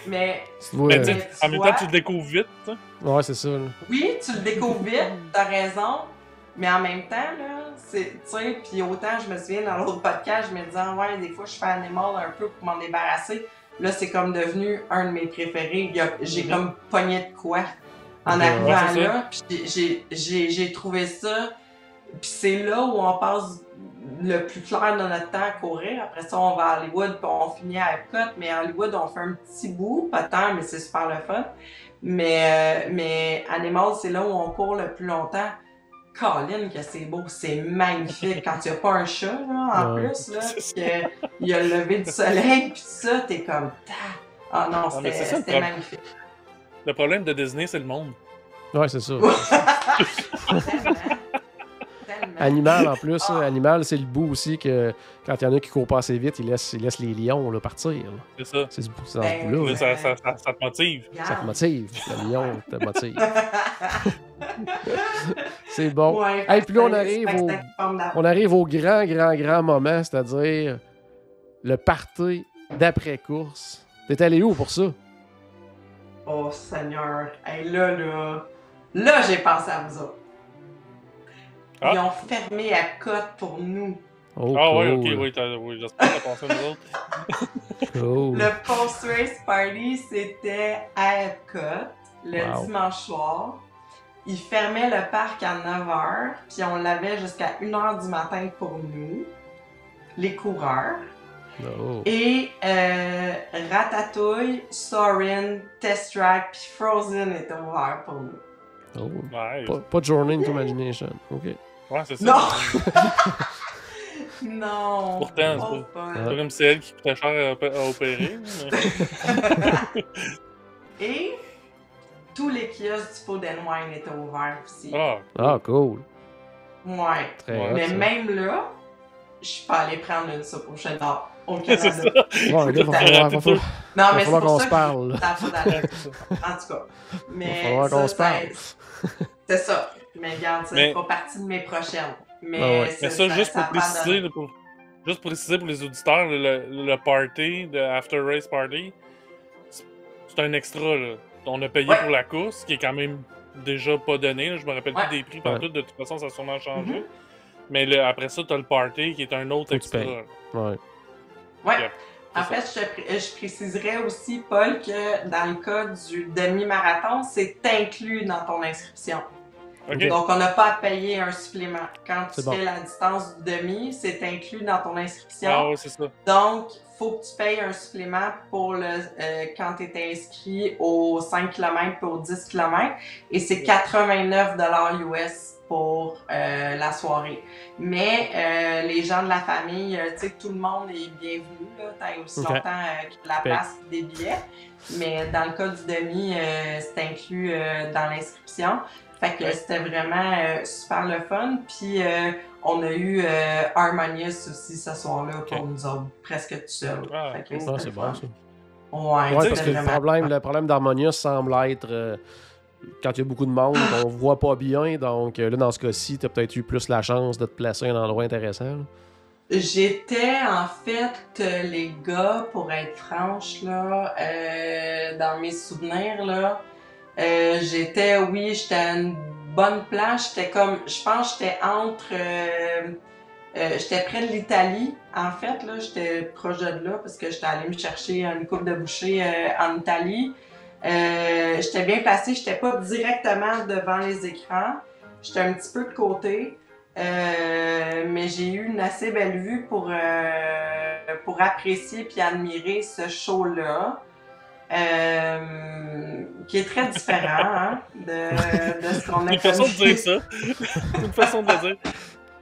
Mais en même temps, tu le découvres vite. sais. Ouais, c'est ça. là. oui, tu le découvres vite, t'as raison. Mais en même temps, là, c'est, tu sais, puis autant je me souviens dans l'autre podcast, je me disais, ouais, des fois je fais animal un peu pour m'en débarrasser. Là, c'est comme devenu un de mes préférés. Il y a- J'ai Mhm. comme pogné de quoi en Ouais, arrivant ça. là. Puis j'ai- j'ai j'ai trouvé ça. Puis c'est là où on passe le plus clair de notre temps à courir. Après ça, on va à Hollywood, puis on finit à Epcot. Mais à Hollywood, on fait un petit bout, pas tant, mais c'est super le fun. Mais, euh, mais Animal, c'est là où on court le plus longtemps. Colin, que c'est beau, c'est magnifique. Quand il n'y a pas un chat, là, en Ouais. plus, là, puis qu'il y a le lever du soleil, puis ça, t'es comme... Ta! Ah non, mais c'était magnifique. Le problème de Disney, c'est le monde. Ouais, c'est ça. Animal en plus, Ah. là, animal, c'est le bout aussi que quand il y en a qui courent pas assez vite, ils laissent, ils laissent les lions là, partir. là. C'est ça. C'est ce, Ben, bout-là. Là, là. ça, ça, ça, ça te motive. Ça te motive. Le lion te motive. C'est bon. Ouais, Hey, puis là, arrive au-. On arrive au grand, grand, grand moment, c'est-à-dire le party d'après-course. T'es allé où pour ça? Oh Seigneur, hey, là, là, là, j'ai pensé à vous autres. Ah. Ils ont fermé à côte pour nous. Oh, ah ouais, cool. ok, oui, j'espère que t'as pensé à nous autres. Cool. Le post-race party, c'était à Epcot, le Wow. dimanche soir. Ils fermaient le parc à 9h, puis on l'avait jusqu'à 1h du matin pour nous, les coureurs. Oh. Et euh, Ratatouille, Sorin, Test Track, puis Frozen étaient ouverts pour nous. Oh. Ouais, Pas, pas de Journey into Imagination. OK. Ouais c'est ça. Non! Non! Pourtant, Oh, c'est pas comme c'est elle qui coûtait cher à, opé- à opérer. mais- Et tous les kiosques du Food and Wine étaient ouverts aussi. Ah, Ah, cool. Ouais. Très Ouais. hot, Mais ça. même là, je suis pas allée prendre une soupe au cheddar au c'est Canada. ça. Ouais, là, va falloir, va Ratatouille. falloir- Non, mais c'est qu'on se parle. En tout cas. Mais Va falloir ça, qu'on se ça- parle. C'est ça. Mais regarde, ça Mais- fait pas partie de mes prochaines. Mais, Ah ouais. Mais ça, juste pour préciser, pour, juste pour préciser pour les auditeurs, le, le party, de After Race Party, c'est un extra. Là. On a payé Ouais. pour la course, qui est quand même déjà pas donné. là. Je me rappelle Ouais. plus des prix partout. Ouais. De toute façon, ça a sûrement changé. Mhm. Mais le- après ça, t'as le party qui est un autre extra. Ouais. Ouais. En fait, je, je préciserais aussi, Paul, que dans le cas du demi-marathon, c'est inclus dans ton inscription. Donc, on n'a pas à payer un supplément. Quand tu bon. fais la distance du demi, c'est inclus dans ton inscription. Ah ouais, c'est ça. Donc, faut que tu payes un supplément pour le euh, quand tu es inscrit aux 5 km et aux 10 km. Et c'est 89 US pour euh, la soirée. Mais euh, les gens de la famille, euh, tu sais, tout le monde est bienvenu. là, Tant aussi longtemps euh, que la place des billets. Mais dans le cas du demi, euh, c'est inclus euh, dans l'inscription. Fait que Ouais. c'était vraiment euh, super le fun. Puis euh, on a eu euh, Harmonious aussi ce soir-là pour nous autres, presque tout seul. Ah, Fait que Ah, c'est bon ça. Ouais, parce que le problème, le problème d'Harmonious semble être euh, quand il y a beaucoup de monde, on voit pas bien. Donc là, dans ce cas-ci, tu as peut-être eu plus la chance de te placer à un endroit intéressant. là. J'étais en fait, les gars, pour être franche, là, euh, dans mes souvenirs, là, euh, j'étais, oui, j'étais à une bonne place. J'étais comme, je pense, j'étais entre, euh, euh, j'étais près de l'Italie, en fait, là, j'étais proche de là parce que j'étais allée me chercher une coupe de bouchée euh, en Italie. Euh, j'étais bien placée, j'étais pas directement devant les écrans, j'étais un petit peu de côté. Euh, mais j'ai eu une assez belle vue pour, euh, pour apprécier puis admirer ce show-là, euh, qui est très différent hein, de, de ce qu'on a Une façon de dire ça. Une façon de le dire.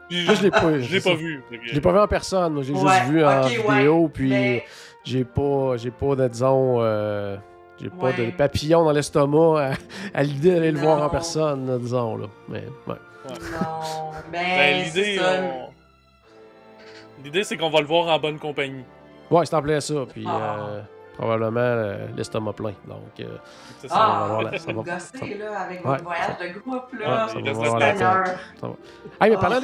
Puis, Moi, je l'ai pas, je l'ai pas vu. Je l'ai pas vu en personne. J'ai Ouais, juste vu en vidéo. ouais, Puis mais- j'ai pas, j'ai pas de, disons, euh, j'ai pas de papillon dans l'estomac à, à l'idée d'aller le voir en personne, disons. Là. Mais ouais. Non, ben, Ben, c'est l'idée, ça. on- l'idée, c'est qu'on va le voir en bonne compagnie. Ouais, c'est en plein ça. Puis Ah. euh, probablement euh, l'estomac plein. Donc, euh, C'est ça. on va Ah, là, ça va- gossez, là, avec Ouais. votre voyage de groupe, là. Ouais, ça va va voir la Seigneur. Hey, mais Oh, parlant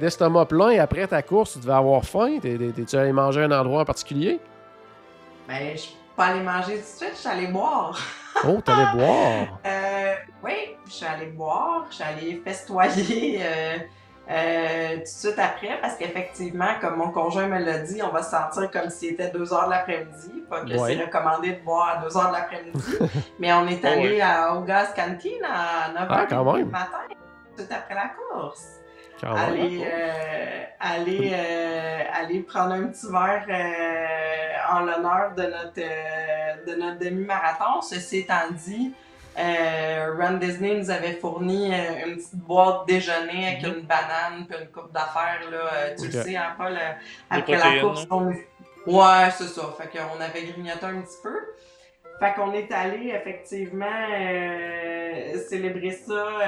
d'estomac plein, après ta course, tu devais avoir faim. T'es- t'es- T'es-tu allé manger à un endroit en particulier? Ben, je suis pas allée manger tout de suite, je suis allée boire. Oh, t'allais boire. Euh, oui, je suis allée boire, je suis allée festoyer euh, euh, tout de suite après parce qu'effectivement, comme mon conjoint me l'a dit, on va se sentir comme si c'était 2 heures de l'après-midi. Pas que Ouais. c'est recommandé de boire à 2 heures de l'après-midi, mais on est Ah allé ouais. à Augas Canteen à 9 Ah, h même. du matin, tout après la course. Quand même. aller, euh, aller, euh, aller prendre un petit verre euh, en l'honneur de notre, de notre demi-marathon. Ceci étant dit, euh, Run Disney nous avait fourni euh, une petite boîte déjeuner avec une banane puis une coupe d'affaires. là. Tu le sais, hein, Paul, après la course. on- Ouais, c'est ça. Fait qu'on avait grignoté un petit peu. Fait qu'on est allé effectivement euh, célébrer ça euh,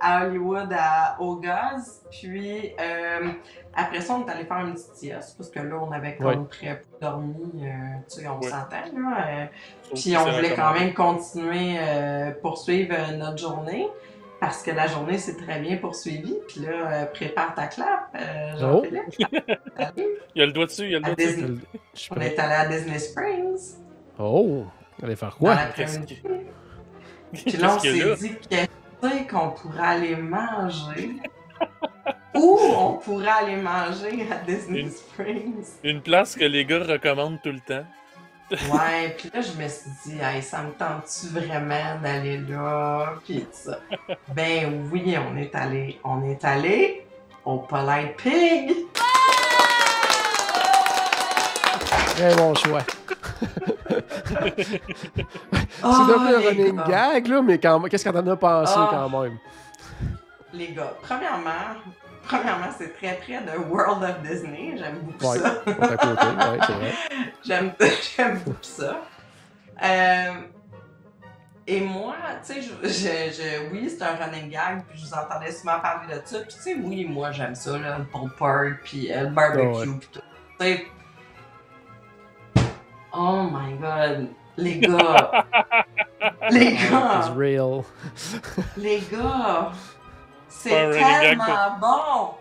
à Hollywood, à August. Puis euh, après ça, on est allé faire une petite sieste parce que là, on avait comme Ouais. très peu dormi. euh, tu sais, on s'entend euh, puis que on voulait quand même continuer, euh, poursuivre euh, notre journée. Parce que la journée s'est très bien poursuivie. Puis là, euh, prépare ta clap, euh, Jean-Philippe. Salut. Il y a le doigt dessus, il y a le doigt dessus. Disney. On est allé à Disney Springs. Oh, allez faire dans quoi? l'après-midi. Puis là, on s'est dit qu'on pourrait aller manger. Où on pourrait aller manger à Disney Une- Springs. Une place que les gars recommandent tout le temps. Ouais, puis là, je me suis dit, hey, ça me tente-tu vraiment d'aller là? Puis ça. Ben oui, on est allé, on est allé au Polite Pig. Très bon choix. Oh, c'est devenu un running gars. gag, là, mais quand- qu'est-ce que t'en as pensé Ah. quand même? Les gars, premièrement, premièrement, c'est très près de World of Disney. J'aime beaucoup Ouais, ça. ouais, c'est vrai. J'aime, j'aime beaucoup ça. Euh, et moi, tu sais, je, je, je- oui, c'est un running gag, puis je vous entendais souvent parler de ça. Puis tu sais, oui, moi, j'aime ça, là, le pulled pork, puis euh, le barbecue, Ah ouais. puis tout. Tu sais, oh my god, les gars, les It's real. les gars, pas un c'est running gag tellement bon.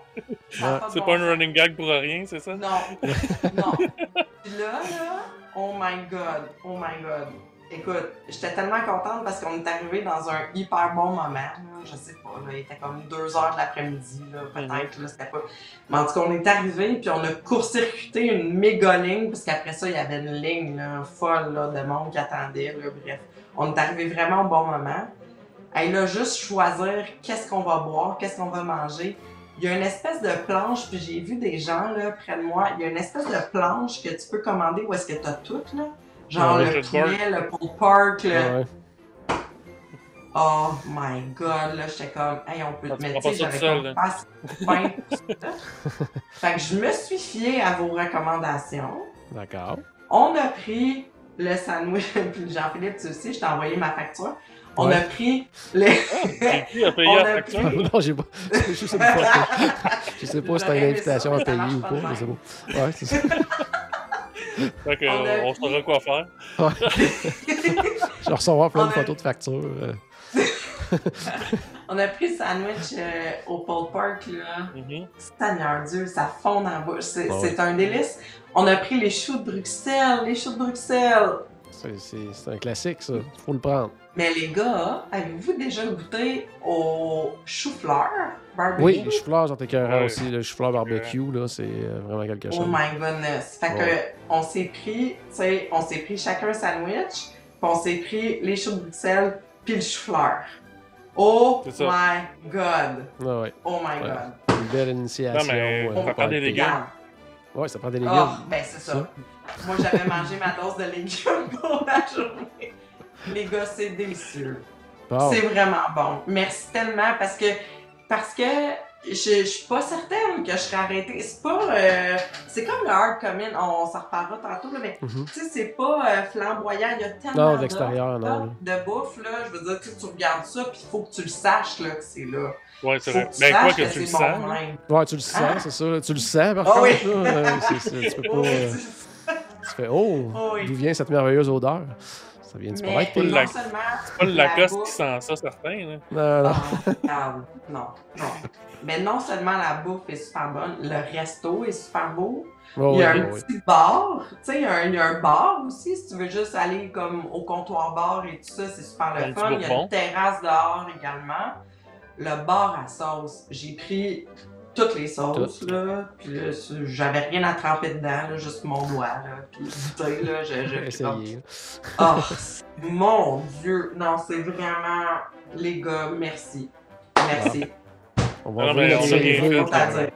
Ça a pas C'est bon pas un running gag pour rien, c'est ça? Non, non. Là, là, oh my god, oh my god. Écoute, j'étais tellement contente parce qu'on est arrivé dans un hyper bon moment. Là. Je sais pas, là, il était comme 2 heures de l'après-midi, peut-être. là, C'était pas. Mais en tout cas, on est arrivé puis on a court-circuité une méga ligne parce qu'après ça, il y avait une ligne là, folle là, de monde qui attendait. Là, bref, on est arrivé vraiment au bon moment. Et là, juste choisir qu'est-ce qu'on va boire, qu'est-ce qu'on va manger. Il y a une espèce de planche, puis j'ai vu des gens là près de moi. Il y a une espèce de planche que tu peux commander où est-ce que tu as tout là. Genre Ouais, le le poulet, le pulled pork, le. Ouais. Oh my god, là j'étais comme, hey, on peut. Ah, Mais prends tu sais, pas ça j'avais comme pas pour ça. Fait que je me suis fiée à vos recommandations. D'accord. On a pris le sandwich, puis Jean-Philippe, tu aussi, je t'ai envoyé ma facture. On Ouais. a pris les. J'ai qui a payé On la a facture? pris- non, j'ai pas. Juste une photo. Je sais pas si t'as une invitation à payer ou pas pas, mais c'est bon. Ouais, c'est ça. Fait que, On euh, on saura quoi faire. Je vais recevoir plein On de a- photos de factures. euh. On a pris le sandwich euh, au Pole Park, là. Mhm. Seigneur Dieu, ça fond dans la bouche. C'est Ah c'est un délice. On a pris les choux de Bruxelles, les choux de Bruxelles. C'est- C'est c'est un classique, ça. Faut le prendre. Mais les gars, avez-vous déjà goûté au chou-fleur barbecue? Oui, les chou-fleurs sont écœurants Ouais. aussi. Le chou-fleur barbecue, là, c'est euh, vraiment quelque Oh chose. my goodness. Fait Ouais. que on s'est pris, tu sais, on s'est pris chacun un sandwich, puis on s'est pris les choux de Bruxelles puis le chou-fleur. Oh my god. Ah ouais, Oh my Ouais. god. une belle initiation. Non, mais euh, ça pour prend des le légumes. Ouais, ça prend des légumes. Oh, ben c'est ça. Ça. Moi, j'avais mangé ma dose de légumes pour la journée. Les gars, c'est délicieux. Bon. C'est vraiment bon. Merci tellement parce que parce que je, je suis pas certaine que je serais arrêtée. C'est pas euh, c'est comme le hard common, on, s'en reparlera tantôt là, mais Mhm. tu sais c'est pas euh, flamboyant, il y a tellement Non, de l'extérieur, d'offres, non, là, de bouffe là, je veux dire tu tu regardes ça puis il faut que tu le saches là que c'est là. Ouais, c'est vrai. tu Ben, quoi que que tu le sens. bon. Ouais, tu le sens, Ah. c'est ça. Tu le sens, par Ah contre. oui. là, euh, tu peux pas. Oh, euh, tu fais Oh, Oh oui. d'où vient cette merveilleuse odeur? Ça vient du mais paraître. pas le la Lacoste qui sent ça, certain. Là. Non, non. Ah, regarde, non, non. Mais non seulement la bouffe est super bonne, le resto est super beau. Ouais, il y a un petit bar, tu sais, il y a un- il y a un bar aussi, si tu veux juste aller comme au comptoir bar et tout ça, c'est super le fun. Il y a une terrasse dehors également. Le bar à sauce, j'ai pris toutes les sauces, là, puis là, c'est- j'avais rien à tremper dedans, là, juste mon doigt, là, puis tu sais, là, je Essayez. Oh, mon Dieu! Non, c'est vraiment... Les gars, merci. Merci. On va non, mais on bien fait.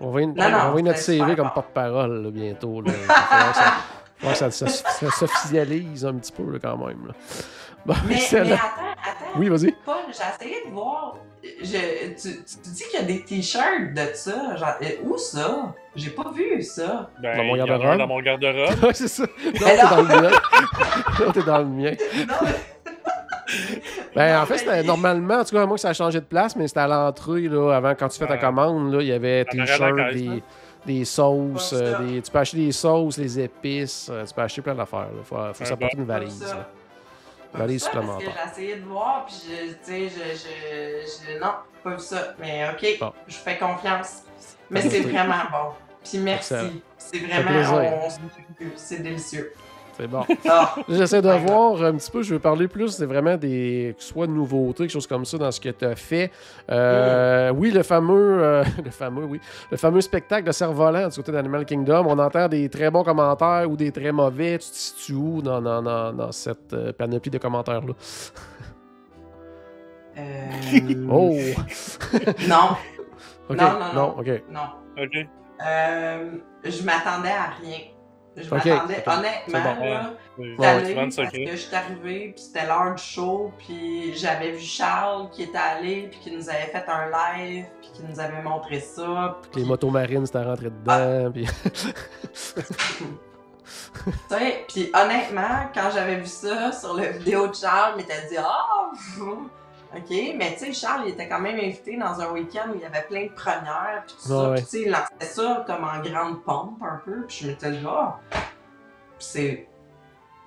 On va envoyer Non, non, on va envoyer notre CV comme porte-parole là, bientôt. Là. Ça- s'officialise un petit peu là, quand même. Là. Bon, Mais, attends. Oui, vas-y. Paul, j'ai essayé de voir. Je, tu, tu dis qu'il y a des t-shirts de ça. Genre, euh, où ça? J'ai pas vu ça. Ben, Dans mon garde-robe? dans mon garde-robe. C'est ça. Non, t'es dans le mien. Non, t'es dans le mien. Non, mais- Ben, Non, en fait, mais normalement, en tout cas, moi, ça a changé de place, mais c'était à l'entrée, là, avant, quand tu fais ta commande, là, il y avait t-shirts, des, hein? des sauces, euh, des, tu peux acheter des sauces, les épices, euh, tu peux acheter plein d'affaires. Il faut, faut s'apporter une valise. là. Parce que j'ai essayé de voir, puis je, tu sais, je, je, je- Non, pas vu ça. Mais ok, Bon. je fais confiance. Mais c'est vraiment bon. Puis merci. C'est vraiment. on- on- C'est délicieux. C'est bon. Ah, J'essaie de voir un petit peu, je veux parler plus, c'est vraiment des, que ce soit de nouveautés, quelque chose comme ça dans ce que tu as fait. Euh, Oui, le fameux, euh, le fameux, oui, le fameux spectacle de cerf-volant du côté d'Animal Kingdom. On entend des très bons commentaires ou des très mauvais. Tu te situes où dans, dans, dans, dans cette euh, panoplie de commentaires-là? euh, Oh! Non, Ok, Non, non, non. ok. non. OK. Euh, je m'attendais à rien. Je m'attendais, honnêtement, bon, là, vends le parce secret. que je suis arrivée, puis c'était l'heure du show, puis j'avais vu Charles qui était allé, puis qui nous avait fait un live, puis qui nous avait montré ça. Les motos marines, c'était rentré dedans. Puis... Tu sais, puis honnêtement, quand j'avais vu ça sur la vidéo de Charles, il m'était dit Ah! OK, mais tu sais, Charles, il était quand même invité dans un week-end où il y avait plein de premières, puis tout ça. ouais. Puis tu sais, il lançait ça comme en grande pompe un peu, puis je m'étais dit Ah! Puis c'est.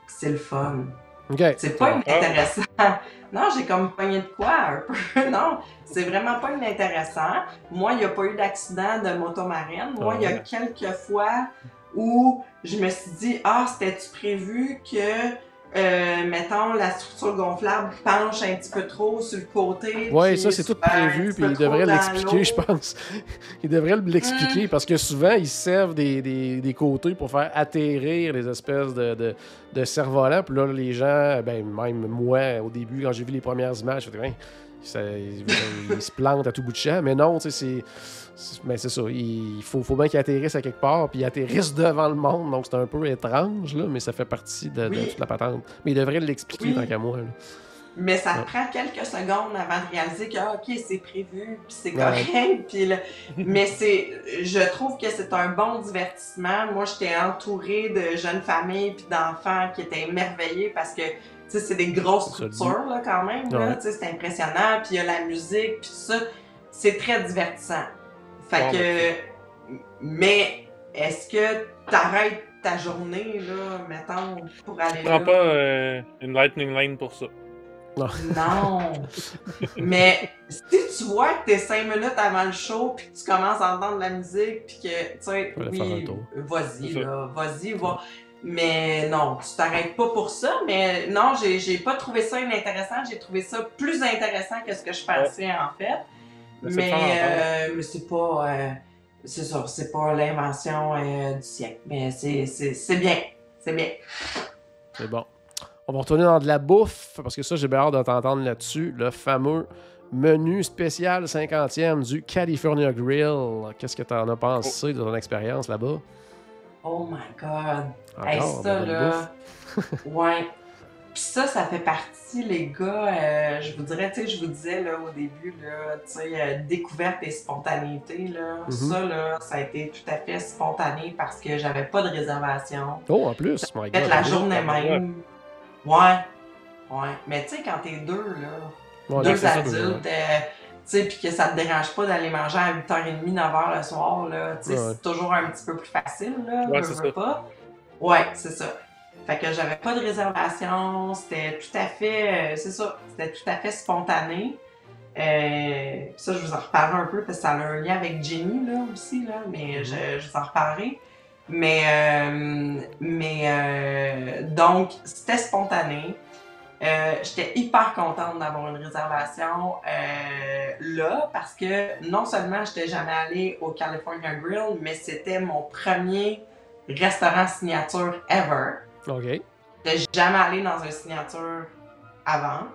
C'est le fun. ok. C'est pas inintéressant. Non, j'ai comme pogné de quoi un peu. Non, c'est vraiment pas inintéressant. Moi, il n'y a pas eu d'accident de motomarine. Moi, il y a quelques fois où je me suis dit, ah, c'était-tu prévu que, euh, mettons, la structure gonflable penche un petit peu trop sur le côté. Ouais, puis ça c'est tout prévu, puis peu il trop devrait dans l'expliquer, je pense. il devrait l'expliquer parce que souvent ils se servent des, des, des côtés pour faire atterrir les espèces de, de, de cerfs-volants. Puis là, les gens, ben, même moi, au début, quand j'ai vu les premières images, je me suis dit, ça, ils se plantent à tout bout de champ. Mais non, tu sais, c'est. Ben c'est ça, il faut, faut bien qu'ils atterrissent à quelque part, puis ils atterrissent devant le monde, donc c'est un peu étrange, là, mais ça fait partie de, toute la patente. Mais il devrait l'expliquer Oui. tant qu'à moi. là. Mais ça Ouais. prend quelques secondes avant de réaliser que, ah, OK, c'est prévu, puis c'est Ouais. correct. Puis là- mais c'est, je trouve que c'est un bon divertissement. Moi, j'étais entourée de jeunes familles puis d'enfants qui étaient émerveillés parce que, c'est des grosses structures, là, quand même. là. Ouais. Tu sais, c'est impressionnant. Puis il y a la musique, puis tout ça. C'est très divertissant. Fait Bon, que. Mais est-ce que t'arrêtes ta journée, là, mettons, pour aller Je prends là? pas euh, une Lightning Lane pour ça. Non! Mais si tu vois que t'es cinq minutes avant le show, puis que tu commences à entendre la musique, puis que, tu sais, oui, tour. vas-y, là, vas-y, va. Mais non, tu t'arrêtes pas pour ça. Mais non, j'ai pas trouvé ça inintéressant. J'ai trouvé ça plus intéressant que ce que je pensais, en fait. Mais c'est Mais, euh, mais c'est pas. euh, c'est ça, c'est pas l'invention euh, du siècle. Mais c'est c'est- c'est bien. C'est bien. C'est bon. On va retourner dans de la bouffe, parce que ça, j'ai bien hâte de t'entendre là-dessus. Le fameux menu spécial 50e du California Grill. Qu'est-ce que tu en as pensé de ton expérience là-bas? Oh my god. Hey, Encore, ça, là. ouais. Puis ça, ça fait partie, les gars, euh, je vous dirais, tu sais, je vous disais là, au début, là, tu sais, euh, découverte et spontanéité, là. Mhm. Ça, là, ça a été tout à fait spontané parce que j'avais pas de réservation. Oh, en plus, my God. la journée même. Ouais. Ouais. Mais tu sais, quand t'es deux, là, Ouais, deux adultes, euh, tu sais, puis que ça te dérange pas d'aller manger à 8h30, 9h le soir, là, tu sais, Ouais. c'est toujours un petit peu plus facile, là, Ouais, veux, veux pas. Ouais, c'est ça. Fait que j'avais pas de réservation, c'était tout à fait, euh, c'est ça, c'était tout à fait spontané. Euh, ça, je vous en reparlerai un peu parce que ça a un lien avec Jenny, là, aussi, là, mais je, je vous en reparlerai. Mais, euh, mais donc, c'était spontané. J'étais hyper contente d'avoir une réservation là parce que non seulement j'étais jamais allée au California Grill, mais c'était mon premier restaurant signature ever. OK. J'étais jamais allée dans un signature avant.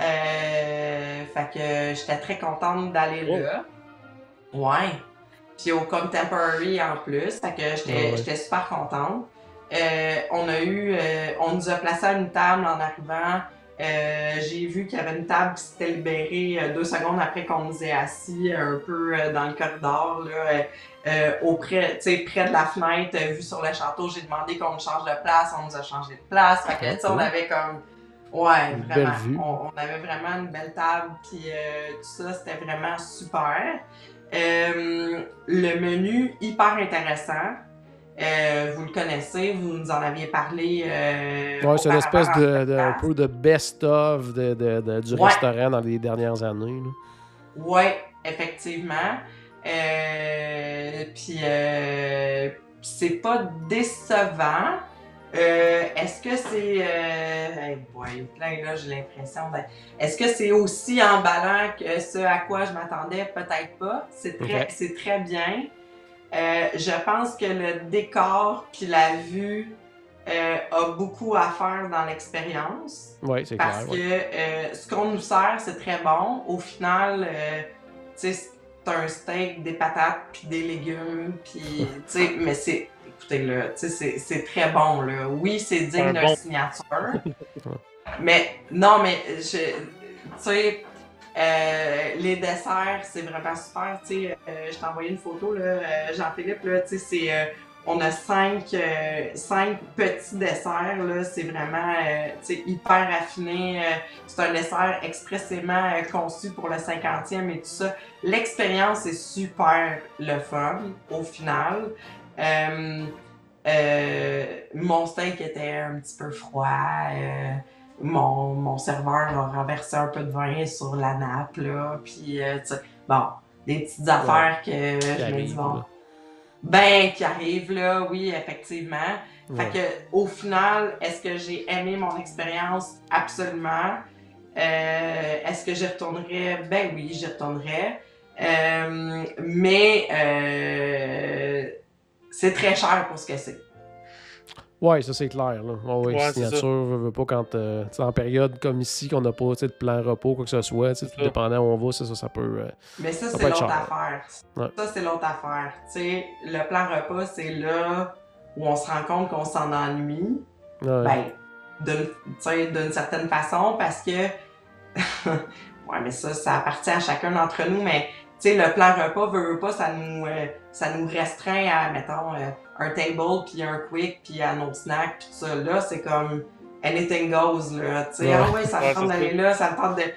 Euh, fait que j'étais très contente d'aller Oh. là. Ouais. Puis au Contemporary en plus. Fait que j'étais Ah ouais. j'étais super contente. Euh, on a eu, euh, on nous a placé à une table en arrivant. Euh, J'ai vu qu'il y avait une table qui s'était libérée euh, deux secondes après qu'on nous ait assis un peu euh, dans le corridor, là, euh, euh, auprès, tu sais, près de la fenêtre, euh, vue sur le château. J'ai demandé qu'on nous change de place, on nous a changé de place. Fait que, tu sais, on avait comme, ouais, Une vraiment, on, on avait vraiment une belle table, puis euh, tout ça, c'était vraiment super. Euh, le menu, hyper intéressant. Euh, vous le connaissez, vous nous en aviez parlé. Euh, Ouais, c'est une espèce de, un peu de best-of de, du Ouais. restaurant dans les dernières années. Ouais, effectivement. Euh, puis c'est pas décevant. Est-ce que c'est. Hey boy, là, là j'ai l'impression d'être. Est-ce que c'est aussi emballant que ce à quoi je m'attendais? Peut-être pas. C'est très, c'est très bien. Euh, je pense que le décor puis la vue euh, a beaucoup à faire dans l'expérience. Oui, c'est Parce clair. que ouais. euh, ce qu'on nous sert, c'est très bon. Au final, tu sais, c'est un steak, des patates, puis des légumes, puis, tu sais, mais c'est, écoutez, là, tu sais, c'est- très bon, là. Oui, c'est digne Un d'un bon- signature. mais, non, mais, je, tu sais, euh, les desserts, c'est vraiment super. Tu sais, euh, je t'ai envoyé une photo, là, euh, Jean-Philippe, là, tu sais, euh, on a cinq, cinq petits desserts, là. C'est vraiment, hyper raffiné. euh, c'est un dessert expressément conçu pour le 50e et tout ça. L'expérience est super le fun, au final. Euh, mon steak était un petit peu froid. euh, mon, mon serveur a renversé un peu de vin sur la nappe, là. Puis, euh, tu sais, bon, des petites affaires que je me dis, bon, là. ben, qui arrivent, là, oui, effectivement. Ouais. Fait que, au final, est-ce que j'ai aimé mon expérience? Absolument. Euh, est-ce que j'y retournerais? Ben oui, j'y retournerais. Euh, mais euh, c'est très cher pour ce que c'est. Ouais, ça c'est clair. Là. Ouais, ouais, Ouais, signature, ça. veux, pas quand. euh, en période comme ici, qu'on n'a pas de plan repos, quoi que ce soit, tout ça. dépendant où on va, ça, ça, ça peut. euh, Mais ça, Ça c'est l'autre affaire. Ouais. Ça, c'est l'autre affaire. Le plan repas, c'est là où on se rend compte qu'on s'en ennuie. ouais. Ben, d'une certaine façon, parce que. ouais, mais ça, ça appartient à chacun d'entre nous, mais tu sais, le plan repas, veut, veut pas, ça nous, euh, ça nous restreint à, mettons, euh, un table, puis un quick, puis à nos snacks, puis tout ça. Là, c'est comme. anything goes, là. Tu sais, Ouais. ah ouais, ça me tente d'aller là, ça me tente de. Tu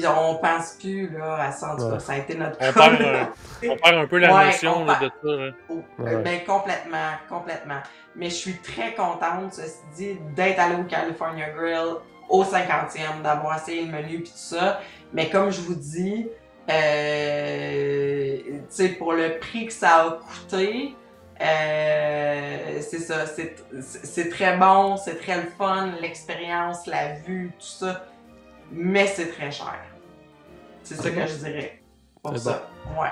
sais, on pense plus, là, à ça. En tout cas, ça a été notre On perd, là. On perd un peu la Ouais, notion là, de ça. là. Oh, Ouais. euh, ben, complètement, complètement. Mais je suis très contente, ceci dit, d'être allée au California Grill au 50e, d'avoir essayé le menu puis tout ça. Mais comme je vous dis, euh, tu sais, pour le prix que ça a coûté, euh, c'est ça, c'est très bon, c'est très le fun, l'expérience, la vue, tout ça. Mais c'est très cher. C'est ça que je dirais. Pour ça. Ouais.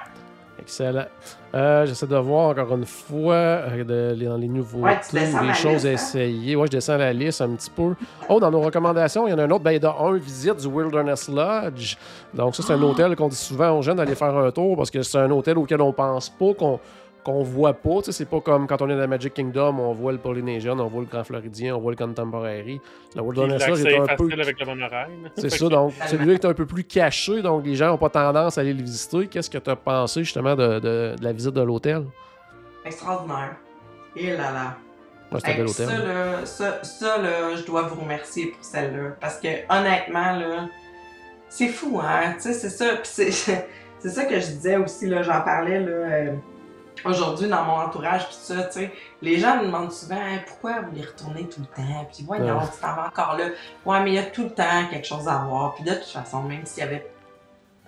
Excellent. Euh, J'essaie de voir encore une fois euh, de- les- dans les nouveautés Ouais, les choses liste, à hein? essayer. Ouais, je descends la liste un petit peu. Oh, dans nos recommandations, il y en a un autre. Ben, il y a un, visite du Wilderness Lodge. Donc, ça, c'est Ah! un hôtel qu'on dit souvent aux jeunes d'aller faire un tour parce que c'est un hôtel auquel on pense pas, qu'on qu'on voit pas. Tu sais, c'est pas comme quand on est dans Magic Kingdom, on voit le Polynesian, on voit le Grand Floridien, on voit le Contemporary. Wilderness Lodge L'accès est un peu facile avec le monorail. là. c'est ça, donc celui-là est un peu plus caché, donc les gens n'ont pas tendance à aller le visiter. Qu'est-ce que tu as pensé justement de, de- de la visite de l'hôtel? Extraordinaire. Et là là. Ouais, Hey, ça, hôtel. là, ça, ça, là, je dois vous remercier pour celle-là. Parce que, honnêtement, là, c'est fou, hein? Tu sais, c'est ça. Puis c'est, c'est ça que je disais aussi, là, j'en parlais, là, euh, aujourd'hui dans mon entourage, puis ça, tu sais. Les gens me demandent souvent, Hey, pourquoi vous y retournez tout le temps? Puis, Ouais. tu t'en vas encore là. Ouais, mais il y a tout le temps quelque chose à voir. Puis de toute façon, même s'il y avait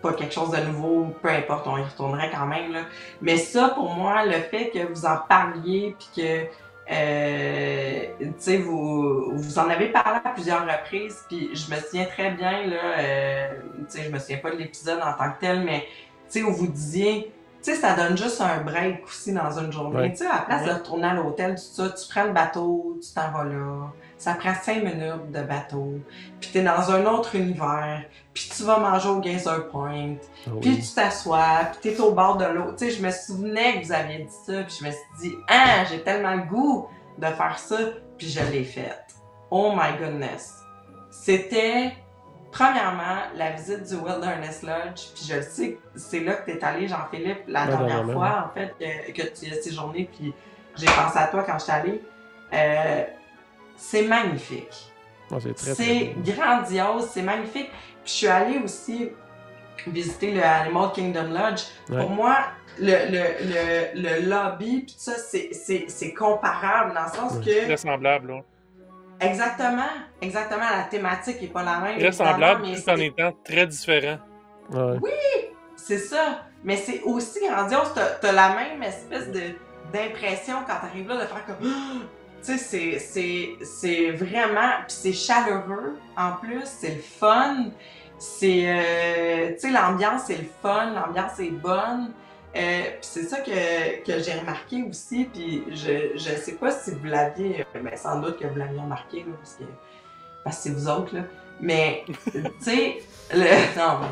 pas quelque chose de nouveau, peu importe, on y retournerait quand même, là. Mais ça, pour moi, le fait que vous en parliez, puis que, euh, tu sais, vous, vous en avez parlé à plusieurs reprises, puis je me souviens très bien, là, euh, tu sais, je me souviens pas de l'épisode en tant que tel, mais, tu sais, où vous disiez, sais, ça donne juste un break aussi dans une journée. Ouais. Tu sais, à la place de retourner à l'hôtel, tout ça, tu prends le bateau, tu t'en vas là, ça prend cinq minutes de bateau, puis t'es dans un autre univers, puis tu vas manger au Geyser Point, Ah puis tu t'assois, puis t'es au bord de l'eau. Tu sais, je me souvenais que vous aviez dit ça, puis je me suis dit, ah, j'ai tellement le goût de faire ça, puis je l'ai fait. Oh my goodness. C'était, premièrement, la visite du Wilderness Lodge, puis je le sais, que c'est là que t'es allé, Jean-Philippe, la dernière fois, en fait, que, que tu as séjourné, puis j'ai pensé à toi quand je suis allée. Euh, c'est magnifique. Ouais, c'est C'est grandiose, c'est magnifique. Puis je suis allée aussi visiter le Animal Kingdom Lodge. Ouais. Pour moi, le, le, le, le lobby, puis tout ça, c'est- c'est c'est comparable dans le sens que. Très semblable. Là. Exactement, exactement, la thématique est pas la même. Très semblable mais tout en étant très différent. Ouais. C'est ça. Mais c'est aussi grandiose. T'as as la même espèce de d'impression quand t'arrives là de faire comme. Tu sais, c'est- c'est c'est vraiment. Puis c'est chaleureux en plus. C'est le fun. C'est. euh, tu sais, l'ambiance est le fun. L'ambiance est bonne. Euh, puis c'est ça que, que j'ai remarqué aussi. Puis je, je sais pas si vous l'aviez. euh, Ben, sans doute que vous l'aviez remarqué, là, parce que. Parce que c'est vous autres, là. Mais, tu sais. Non, mais.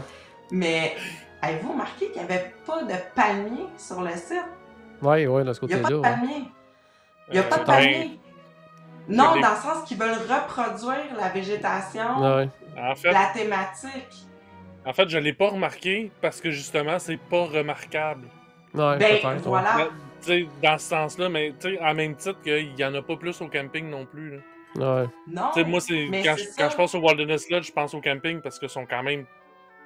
Mais avez-vous remarqué qu'il n'y avait pas de palmier sur le site? Ouais, ouais, de ce Il n'y a pas de côté-là. palmier. Il n'y a Euh, pas de palmier. Non, dans le sens qu'ils veulent reproduire la végétation, Ouais. en fait, la thématique. En fait, je l'ai pas remarqué parce que justement, c'est pas remarquable. Ouais, Ben, ouais. voilà. Dans ce sens-là, mais tu sais, en même titre qu'il y en a pas plus au camping non plus. là. Ouais. Non. Tu sais, moi, c'est mais quand, c'est je- ça. quand je pense au Wilderness Lodge, je pense au camping parce qu'ils sont quand même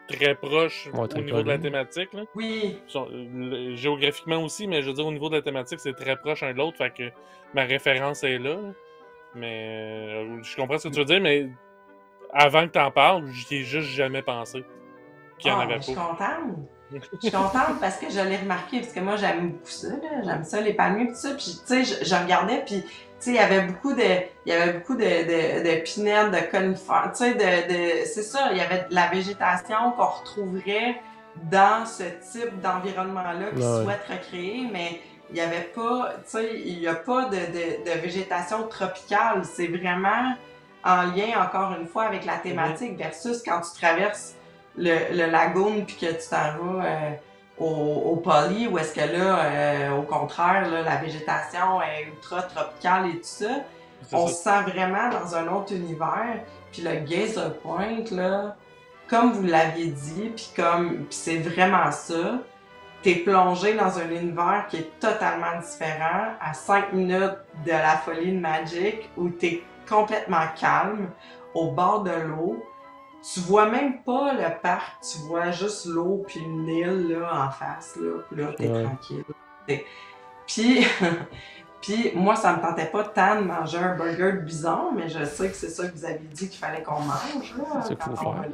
très proches Ouais, au niveau de la thématique. Là. Oui. Ils sont- le- géographiquement aussi, mais je veux dire, au niveau de la thématique, c'est très proche un de l'autre, fait que ma référence est là. là. Mais euh, je comprends ce que tu veux dire, mais avant que t'en parles, j'y ai juste jamais pensé qu'il y en Ah, avait Je suis contente. Je suis contente parce que je l'ai remarqué, parce que moi, j'aime beaucoup ça, là. J'aime ça, les palmiers, tout ça. Puis, tu sais, je, je regardais, puis, tu sais, il y avait beaucoup de, il y avait beaucoup de, de, de pinèdes, de conifères, tu sais, de, de, c'est ça, il y avait de la végétation qu'on retrouverait dans ce type d'environnement-là qu'ils Ouais. souhaitent recréer, mais il n'y avait pas, tu sais, il n'y a pas de, de, de végétation tropicale. C'est vraiment en lien, encore une fois, avec la thématique versus quand tu traverses le, le lagoon puis que tu t'en vas euh, au, au poly, où est-ce que là, euh, au contraire, là, la végétation est ultra tropicale et tout ça. On ça. se sent vraiment dans un autre univers. Puis le Gazer Point, là, comme vous l'aviez dit, puis comme c'est vraiment ça, t'es plongé dans un univers qui est totalement différent, à 5 minutes de la folie de Magic, où t'es complètement calme, au bord de l'eau. Tu vois même pas le parc, tu vois juste l'eau puis une île là, en face. Là, puis là, t'es Ouais. tranquille. Puis, puis moi, ça me tentait pas tant de manger un burger de bison, mais je sais que c'est ça que vous avez dit qu'il fallait qu'on mange là, C'est on faire.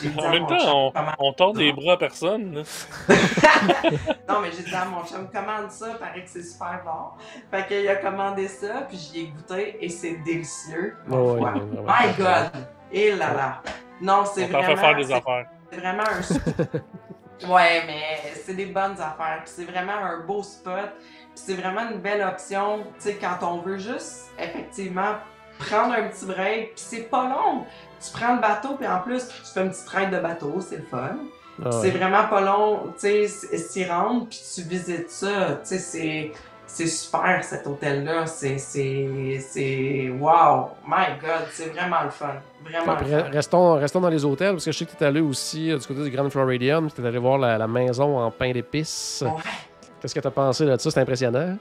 dit En à même temps, on, tord les bras à personne. non, mais j'ai dit à mon chum, commande ça, paraît que c'est super bon. Fait qu'il a commandé ça, puis j'y ai goûté et c'est délicieux. Ouais, ouais, vraiment. My God! Et là là! Non, c'est vraiment. fait faire des affaires. C'est vraiment un ouais, mais c'est des bonnes affaires. Puis c'est vraiment un beau spot. Puis c'est vraiment une belle option, tu sais, quand on veut juste, effectivement, prendre un petit break. Puis c'est pas long. Tu prends le bateau, puis en plus, tu fais une petite ride de bateau, c'est le fun. Ah C'est vraiment pas long, tu sais, s'y rendre, puis tu visites ça, tu sais, c'est... C'est super cet hôtel-là, c'est, wow, my God, c'est vraiment le fun, vraiment Après, le fun. restons, restons dans les hôtels, parce que je sais que tu es allé aussi euh, du côté du Grand Floridian, tu es allé voir la, la maison en pain d'épices. Ouais. Qu'est-ce que tu as pensé de ça? C'est impressionnant.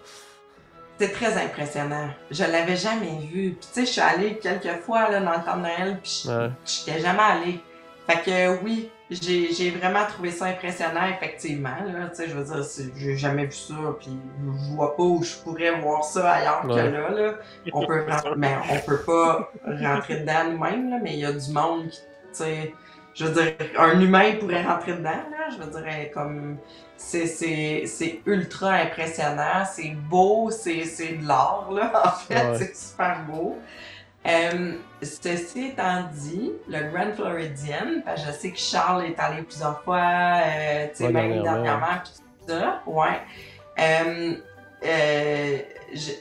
C'est très impressionnant. Je l'avais jamais vu. Puis tu sais, je suis allée quelques fois là, dans le temps de Noël, puis je Ouais. j'étais jamais allée. Fait que oui, j'ai vraiment trouvé ça impressionnant, effectivement. Là. Tu sais, je veux dire, j'ai jamais vu ça, puis je vois pas où je pourrais voir ça ailleurs Ouais. que là. là. On peut mais on peut pas rentrer dedans nous-mêmes, mais il y a du monde qui, tu sais, je veux dire, un humain pourrait rentrer dedans, là. Je veux dire, comme c'est, ultra impressionnant, c'est beau, c'est, c'est de l'art, là, en fait, Ouais. c'est super beau. Euh, ceci étant dit, le Grand Floridian, que je sais que Charles est allé plusieurs fois, euh, tu sais, Ouais, même dernièrement, tout ça, ouais. Euh,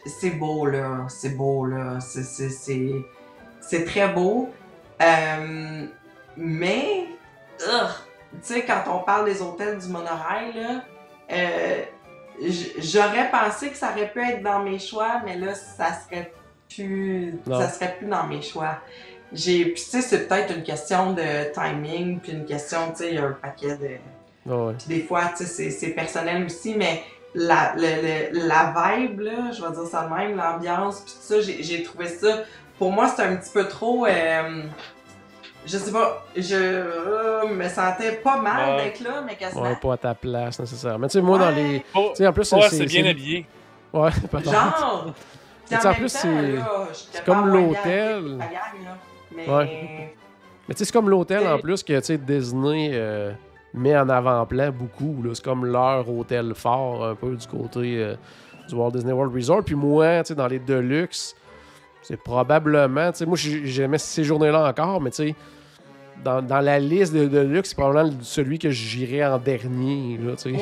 c'est beau, là, c'est beau, là, c'est, très beau. Mais, tu sais, quand on parle des hôtels du monorail, là, j'aurais pensé que ça aurait pu être dans mes choix, mais là, ça serait plus, Non. ça serait plus dans mes choix. J'ai, puis tu sais, c'est peut-être une question de timing, puis une question, tu sais, il y a un paquet de, Ah ouais. puis des fois, tu sais, c'est- c'est personnel aussi, mais la, le- le- la vibe, là, je vais dire ça de même, l'ambiance, puis tout ça, j'ai j'ai trouvé ça. Pour moi, c'est un petit peu trop. euh, je sais pas, je euh, me sentais pas mal Ouais. d'être là, mais quasiment. Ouais, pas à ta place nécessairement. Tu sais, moi, dans les. Oh, Tu sais, en plus, ouais, c'est- c'est bien c'est- habillé. Ouais. Genre! En en plus, c'est- comme l'hôtel. Mais. Ouais. Mais c'est comme l'hôtel en plus que, Disney euh, met en avant-plan beaucoup. là. C'est comme leur hôtel fort, un peu du côté euh, du Walt Disney World Resort. Puis moi, dans les Deluxe, c'est probablement, moi, j'ai- j'aimais ces journées-là encore, mais tu sais, dans, dans la liste de Deluxe, c'est probablement celui que j'irais en dernier, là, tu sais. Ouais,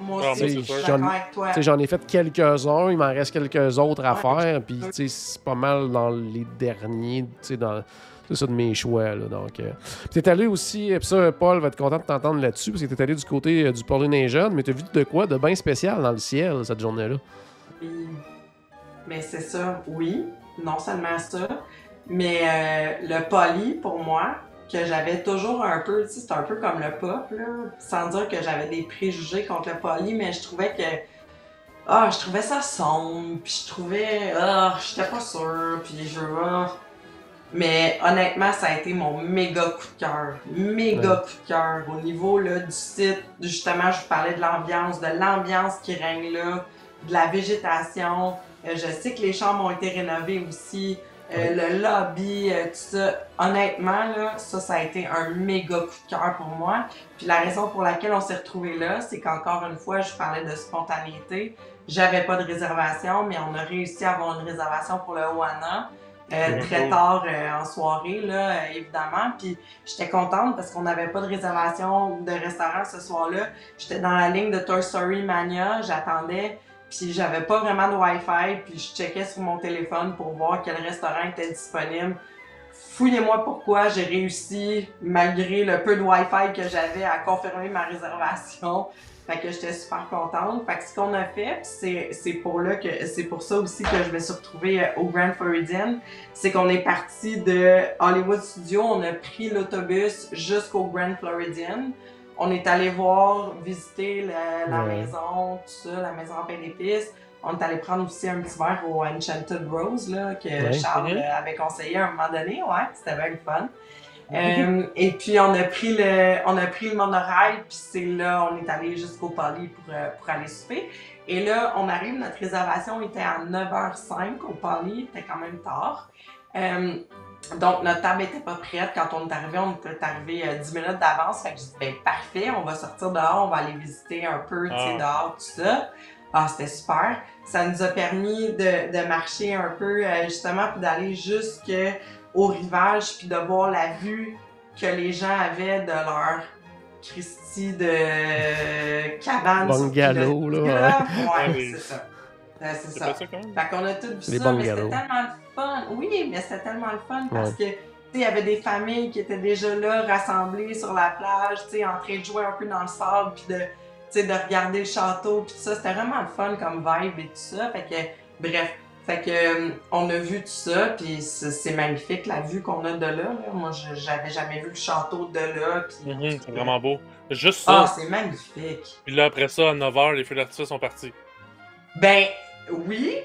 moi Ah, aussi, J'en- avec toi. Tu sais, J'en ai fait quelques-uns, il m'en reste quelques autres à Ouais. faire, puis tu sais, c'est pas mal dans les derniers, tu sais, dans c'est ça de mes choix, là, donc... Euh. T'es allé aussi, puis ça, Paul va être content de t'entendre là-dessus, parce que t'es allé du côté euh, du Polynesian, mais t'as vu de quoi de bien spécial dans le ciel, cette journée-là? Oui. Mais c'est ça, oui. Non seulement ça, mais euh, le poly, pour moi, que j'avais toujours un peu, tu sais, c'est un peu comme le pop, là, sans dire que j'avais des préjugés contre le poly, mais je trouvais que. Ah, je trouvais ça sombre, puis je trouvais. Ah, j'étais pas sûre, puis je. ah. Mais honnêtement, ça a été mon méga coup de cœur. Méga Ouais. coup de cœur. Au niveau là, du site, justement, je vous parlais de l'ambiance, de l'ambiance qui règne là, de la végétation. Euh, je sais que les chambres ont été rénovées aussi. Euh, Le lobby, euh, tout ça. Honnêtement, là, ça, ça a été un méga coup de cœur pour moi. Puis la raison pour laquelle on s'est retrouvés là, c'est qu'encore une fois, je parlais de spontanéité. J'avais pas de réservation, mais on a réussi à avoir une réservation pour le Oana. euh, très tard euh, en soirée, là, euh, évidemment. Puis j'étais contente parce qu'on n'avait pas de réservation de restaurant ce soir-là. J'étais dans la ligne de Toy Story Mania, j'attendais, puis j'avais pas vraiment de Wi-Fi, puis je checkais sur mon téléphone pour voir quel restaurant était disponible. Fouillez-moi pourquoi j'ai réussi, malgré le peu de Wi-Fi que j'avais, à confirmer ma réservation. Fait que j'étais super contente. Fait que ce qu'on a fait, c'est pour là que c'est pour ça aussi que je me suis retrouvée euh, au Grand Floridian, c'est qu'on est parti de Hollywood Studio, on a pris l'autobus jusqu'au Grand Floridian. On est allé voir, visiter la, la Ouais. maison, tout ça, la maison en pain d'épices. On est allé prendre aussi un petit verre au Enchanted Rose, là, que Ouais. Charles euh, avait conseillé à un moment donné. Ouais, c'était bien fun. Euh, et puis on a pris le, on a pris le monorail, puis c'est là, on est allé jusqu'au Poly pour, euh, pour aller souper. Et là, on arrive, notre réservation était à 9h05 au Poly, c'était quand même tard. Euh, donc notre table était pas prête quand on est arrivé, on était arrivé euh, 10 minutes d'avance. Fait que j'ai dit, ben parfait, on va sortir dehors, on va aller visiter un peu, tu sais, Ah. dehors, tout ça. Ah, c'était super. Ça nous a permis de, de marcher un peu, euh, justement, puis d'aller jusqu'au rivage, puis de voir la vue que les gens avaient de leur Christie de cabane. Bungalow, là, Ouais, Ah oui. c'est ça. Ouais, c'est C'est ça. ça quand même? Fait qu'on a tout vu Les ça, mais c'était bungalows. tellement le fun. Oui, mais c'était tellement le fun parce que, tu sais, il y avait des familles qui étaient déjà là, rassemblées sur la plage, tu sais, en train de jouer un peu dans le sable, puis de, tu sais, de regarder le château, puis tout ça. C'était vraiment le fun comme vibe et tout ça. Fait que, bref. Fait que, euh, on a vu tout ça, puis c'est magnifique la vue qu'on a de là. là. Moi, je- j'avais jamais vu le château de là. Puis, Mhm, c'est vraiment beau. Juste ça. Ah, c'est magnifique. Puis là, après ça, à 9h, les feux d'artifice sont partis. Ben, oui,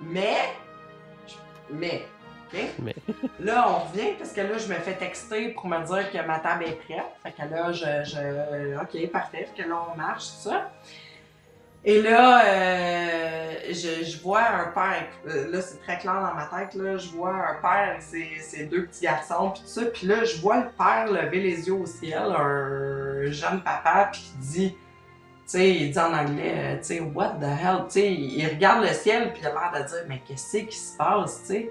mais. Mais. OK? Mais. Là, on revient parce que là, je me fais texter pour me dire que ma table est prête. Fait que là, je. je OK, parfait. Fait que là, on marche, tout ça. Et là, euh, je, je vois un père, euh, là c'est très clair dans ma tête, là, je vois un père avec ses, ses deux petits garçons, puis tout ça, puis là je vois le père lever les yeux au ciel, un jeune papa, puis qui dit, sais, il dit en anglais, euh, tu sais, what the hell, tu sais, il regarde le ciel, puis il a l'air de dire, mais qu'est-ce qui se passe, tu sais?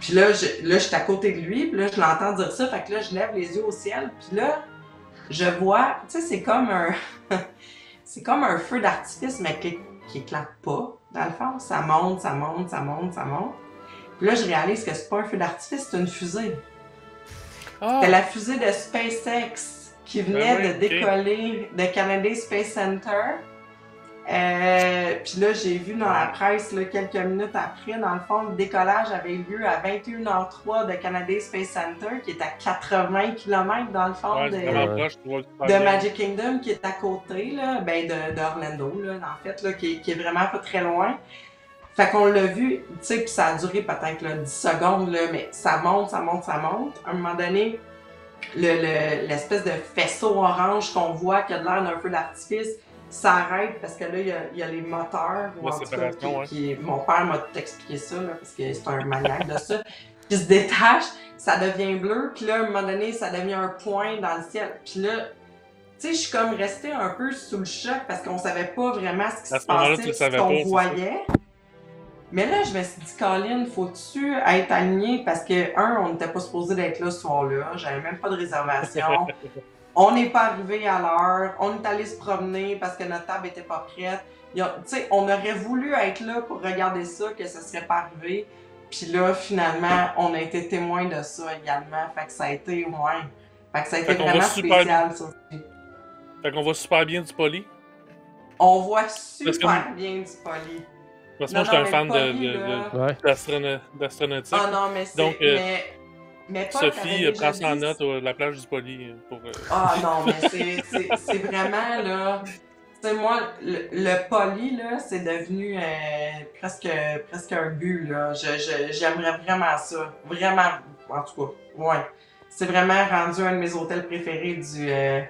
Puis là, je, là, je suis à côté de lui, puis là, je l'entends dire ça, fait que là, je lève les yeux au ciel, puis là, je vois, tu sais, c'est comme un... c'est comme un feu d'artifice, mais qui, qui éclate pas, dans le fond. Ça monte, ça monte, ça monte, ça monte. Puis là, je réalise que c'est pas un feu d'artifice, c'est une fusée. Ah! C'était la fusée de SpaceX qui venait Ben oui, de décoller de Kennedy Space Center. Euh, puis là, j'ai vu dans la presse là, quelques minutes après, dans le fond, le décollage avait eu lieu à 21h03 de Kennedy Space Center, qui est à 80 km dans le fond Ouais, de. Magic Kingdom qui est à côté, là, ben de, d'Orlando, là, en fait, là, qui, est- qui est vraiment pas très loin. Fait qu'on l'a vu, tu sais, puis ça a duré peut-être là, 10 secondes, là, mais ça monte, ça monte, ça monte. À un moment donné, le, le- l'espèce de faisceau orange qu'on voit qui a de l'air d'un feu d'artifice s'arrête parce que là, il y a, il y a les moteurs. ou La en tout cas, séparation, qui- mon père m'a tout expliqué ça, là, parce que c'est un maniaque de ça. Qui se détache, ça devient bleu, puis là, à un moment donné, ça devient un point dans le ciel. Puis là, tu sais, je suis comme restée un peu sous le choc parce qu'on savait pas vraiment ce qui À se passait, ce qu'on voyait. Mais là, je me suis dit, Colin, faut-tu être aligné? Parce que, un, on n'était pas supposé d'être là ce soir-là, j'avais même pas de réservation. on n'est pas arrivé à l'heure, on est allé se promener parce que notre table était pas prête. Il y a- Tu sais, on aurait voulu être là pour regarder ça, que ça serait pas arrivé. Puis là, finalement, on a été témoin de ça également. Fait que ça a été, ouais. Fait que ça a été vraiment super- spécial, ça. Fait qu'on voit super bien du poli. On voit super que- bien du poli. Parce que moi, j'étais non, un fan le de, d'astronautique. Ah non, mais c'est. Donc, euh, mais, mais Sophie, euh, prends ça en note à la plage du poli. euh, Pour, euh, Ah non, mais c'est- vraiment là. Tu sais, moi, le, le poli, là, c'est devenu euh, presque, presque un but, là. Je- je- J'aimerais vraiment ça. Vraiment, en tout cas, ouais. C'est vraiment rendu un de mes hôtels préférés du. euh,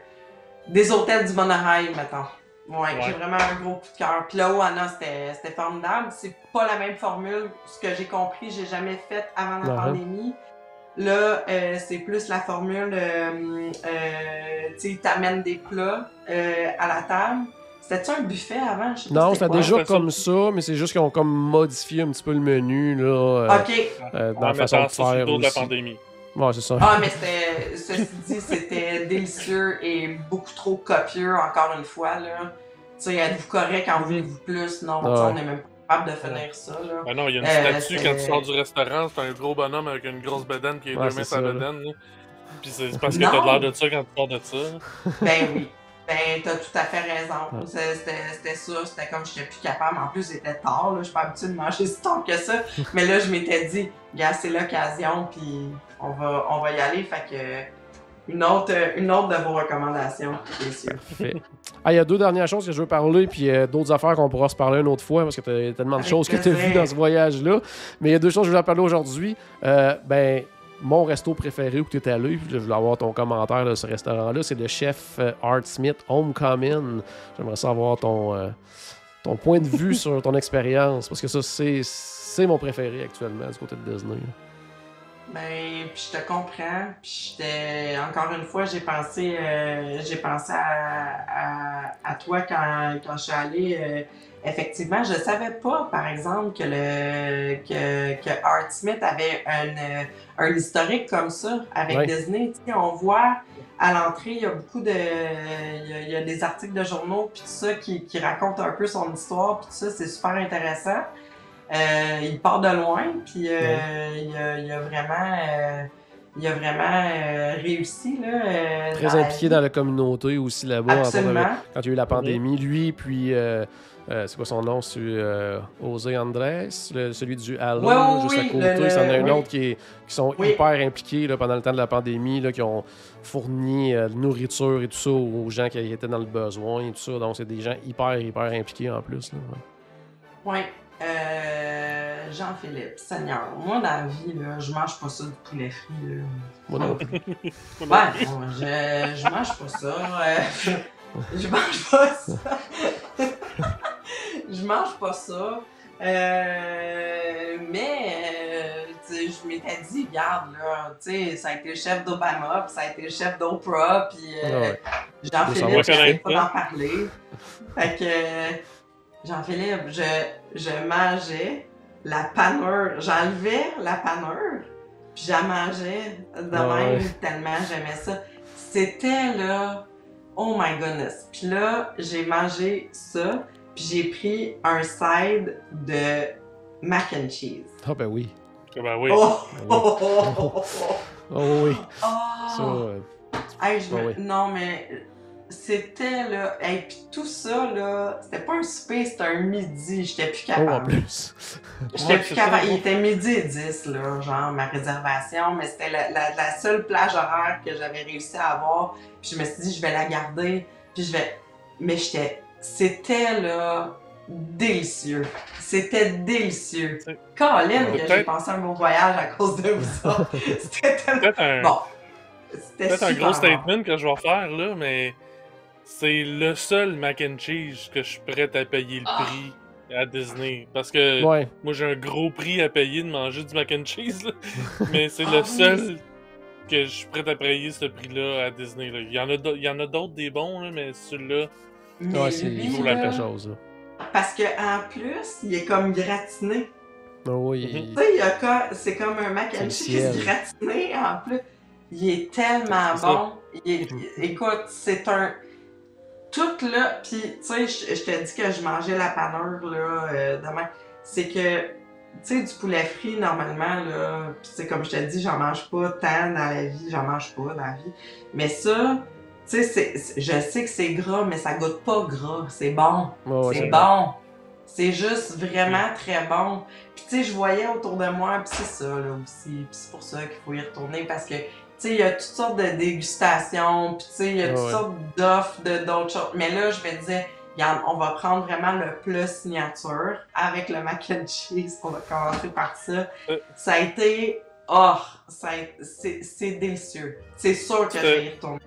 des hôtels du monorail, mettons. Ouais, Ouais. j'ai vraiment un gros coup de cœur. Puis là, Anna, c'était c'était formidable. C'est pas la même formule. Ce que j'ai compris, j'ai jamais fait avant la Ouais. pandémie. Là, euh, c'est plus la formule, euh, euh, tu sais, ils t'amènent des plats euh, à la table. C'était-tu un buffet avant? Je sais pas Non, c'était déjà ça. comme ça, mais c'est juste qu'ils ont comme modifié un petit peu le menu, là, euh, OK. euh, dans la façon de faire dos de la aussi. pandémie. Ouais, c'est ça. Ah, mais c'était, ceci dit, c'était délicieux et beaucoup trop copieux, encore une fois, là. Tu sais, êtes-vous correct, en voulez-vous plus? Non, on n'est même pas capable de finir ça, là. Ah non, il y a une Euh, statue quand tu sors du restaurant, c'est un gros bonhomme avec une grosse bedaine qui est Ouais, deux ça, là. bedaine. là. Puis c'est parce que t'as l'air de ça quand tu sors de ça. Ben oui. Ben, t'as tout à fait raison. C'est- C'était ça, c'était comme j'étais plus capable. En plus, c'était tard. Je suis pas habituée de manger si tard que ça. Mais là, je m'étais dit, gars, c'est l'occasion, puis on va, on va y aller. Fait que une autre, une autre de vos recommandations, bien sûr. Parfait. Ah, il y a deux dernières choses que je veux parler, puis euh, d'autres affaires qu'on pourra se parler une autre fois, parce que tu as tellement de Avec choses que tu as vues dans ce voyage-là. Mais il y a deux choses que je voulais parler aujourd'hui. Euh, ben, mon resto préféré où tu étais allé, puis je voulais avoir ton commentaire de ce restaurant-là, c'est le chef euh, Art Smith Homecoming. J'aimerais savoir ton, euh, ton point de vue sur ton expérience, parce que ça, c'est, c'est mon préféré actuellement du côté de Disney. Ben, puis je te comprends. Puis j'étais, encore une fois, j'ai pensé, euh, j'ai pensé à, à, à toi quand, quand je suis allée. euh, effectivement, je savais pas, par exemple, que le que, que Art Smith avait un, un historique comme ça avec. Disney. On voit à l'entrée, il y a beaucoup de, il y a, il y a des articles de journaux puis tout ça qui, qui racontent un peu son histoire puis tout ça, c'est super intéressant. Euh, il part de loin, puis euh, il, a, il a vraiment, euh, il a vraiment euh, réussi là. euh, Très dans impliqué dans la communauté aussi là-bas. Absolument. quand il y a eu la pandémie, lui, puis euh, euh, c'est quoi son nom? C'est euh, José Andrés, le- celui du Halo, Ouais, juste oui, à côté. le- le- Il y en a un oui. autre qui, est- qui sont Oui. hyper impliqués là, pendant le temps de la pandémie, là, qui ont fourni euh, nourriture et tout ça aux gens qui étaient dans le besoin et tout ça. Donc, c'est des gens hyper, hyper impliqués en plus. Là, ouais. Oui. Euh, Jean-Philippe, Seigneur, moi dans la vie, là, je mange pas ça du poulet frit. Là. Moi non plus. Ouais, bon, je, je mange pas ça. euh, je mange pas ça. je mange pas ça. Euh, mais euh, je m'étais dit, regarde, là, tu sais, ça a été le chef d'Obama, puis ça a été le chef d'Oprah, puis euh, Ah ouais. Jean-Philippe, savoir j'arrête pas d'en parler. Fait que Jean-Philippe, je, je mangeais la panure, j'enlevais la panure, puis j'en mangeais de Ah même tellement j'aimais ça. C'était là, oh my goodness. Puis là, j'ai mangé ça, puis j'ai pris un side de mac and cheese. Ah ben oui. Ah Ben oui. Oh! oui. oh, oh, oh, oh. Oh oui. Oh! Ça, euh, Hey, je me- Ah oui. Non, mais c'était là. Et puis tout ça, là, c'était pas un souper, c'était un midi. J'étais plus oh, en capable. plus. J'étais Ouais, plus capable. ça. Il était midi et 10, là, genre, ma réservation, mais c'était la, la- la seule plage horaire que j'avais réussi à avoir. Puis je me suis dit, je vais la garder. Puis je vais. Mais j'étais. C'était, là, délicieux. C'était délicieux. C'est- Colin, que j'ai pensé à mon voyage à cause de vous autres. C'était tellement. Un, Bon. C'était peut-être un gros bon. statement que je vais faire, là, mais c'est le seul mac and cheese que je suis prêt à payer le Ah. prix à Disney. Parce que Ouais. moi, j'ai un gros prix à payer de manger du mac and cheese, là. mais c'est Ah le oui. seul que je suis prêt à payer ce prix-là à Disney. là. Il y en a d'au- il y en a d'autres des bons, là, mais celui-là, Mais Ouais, c'est chose. Là. Parce que en plus, il est comme gratiné. Oh, oui. Mhm. Tu sais, il y a co- c'est comme un mac and cheese gratiné en plus. Il est tellement bon. Il est- Mhm. écoute, c'est un. Tout là, puis tu sais, je, te dis que je mangeais la panure là euh, demain. C'est que, tu sais, du poulet frit normalement là, puis c'est comme je te dis, j'en mange pas tant dans la vie, j'en mange pas dans la vie. Mais ça, tu sais, je sais que c'est gras, mais ça goûte pas gras, c'est bon. C'est bon. C'est juste vraiment très bon. Puis tu sais, je voyais autour de moi, puis c'est ça là aussi. Puis c'est pour ça qu'il faut y retourner parce que tu sais, il y a toutes sortes de dégustations, puis tu sais, il y a toutes ouais. sortes d'offres de d'autres choses. Mais là, je me disais, regarde, on va prendre vraiment le plat signature avec le mac and cheese. On va commencer par ça. Euh. Ça a été, oh, ça a- c'est c'est délicieux. C'est sûr que je vais y retourner.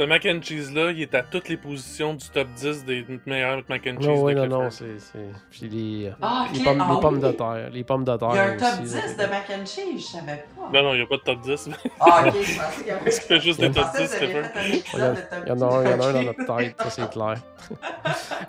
Ce mac and cheese-là, il est à toutes les positions du top 10 des meilleurs mac and cheese. Non, oui, de non, non, c'est. c'est- Puis les, Ah, les pommes, ah les pommes oui. de terre. Les pommes de terre. Il y a un top aussi, 10 là. de mac and cheese, je savais pas. Non, non, il n'y a pas de top 10. Ah, ok, je pensais qu'il y avait. Qu'il fait juste des top pensais 10, que vous aviez Clifford. fait un épisode de top Il y en a un, il y en a un dans notre tête, ça c'est clair.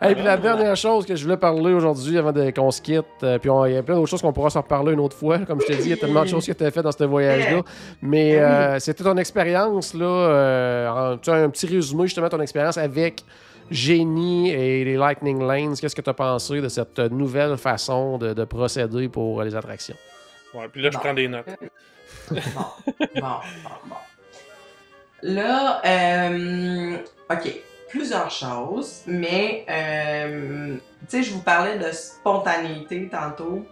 Et puis la dernière chose que je voulais parler aujourd'hui avant qu'on se quitte, euh, puis on- il y a plein d'autres choses qu'on pourra s'en reparler une autre fois. Comme je te dis, il y a tellement de choses qui étaient faites dans ce voyage-là. Mais Ben euh, c'était ton expérience, là, euh, en- un petit résumé justement de ton expérience avec Génie et les Lightning Lanes. Qu'est-ce que tu as pensé de cette nouvelle façon de, de procéder pour les attractions? Ouais, puis là, je Bon. prends des notes. Bon, bon, bon, bon. Là, euh, OK, plusieurs choses, mais, euh, tu sais, je vous parlais de spontanéité tantôt.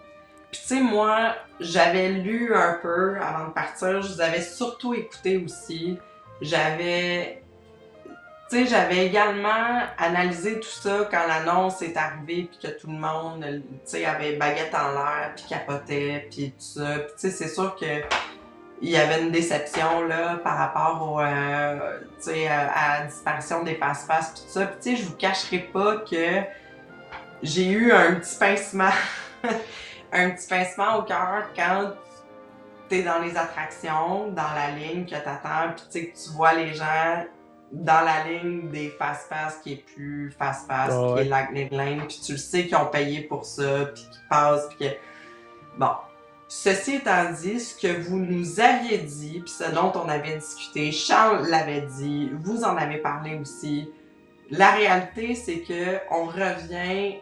Puis, tu sais, moi, j'avais lu un peu avant de partir, je vous avais surtout écouté aussi. j'avais tu sais, j'avais également analysé tout ça quand l'annonce est arrivée, puis que tout le monde, tu sais, avait baguette en l'air, puis capotait, puis tout ça. Puis tu sais, c'est sûr que il y avait une déception là par rapport au, euh, à, la disparition des passe-passe, puis tout ça. Puis tu sais, je vous cacherai pas que j'ai eu un petit pincement, un petit pincement au cœur quand t'es dans les attractions, dans la ligne que t'attends, puis tu sais, que tu vois les gens dans la ligne des fast-pass qui est plus fast-pass, Ah qui ouais. est Lightning Lane, puis tu le sais qu'ils ont payé pour ça, puis qu'ils passent, puis que... Bon. Ceci étant dit, ce que vous nous aviez dit, puis ce dont on avait discuté, Charles l'avait dit, vous en avez parlé aussi, la réalité, c'est que on revient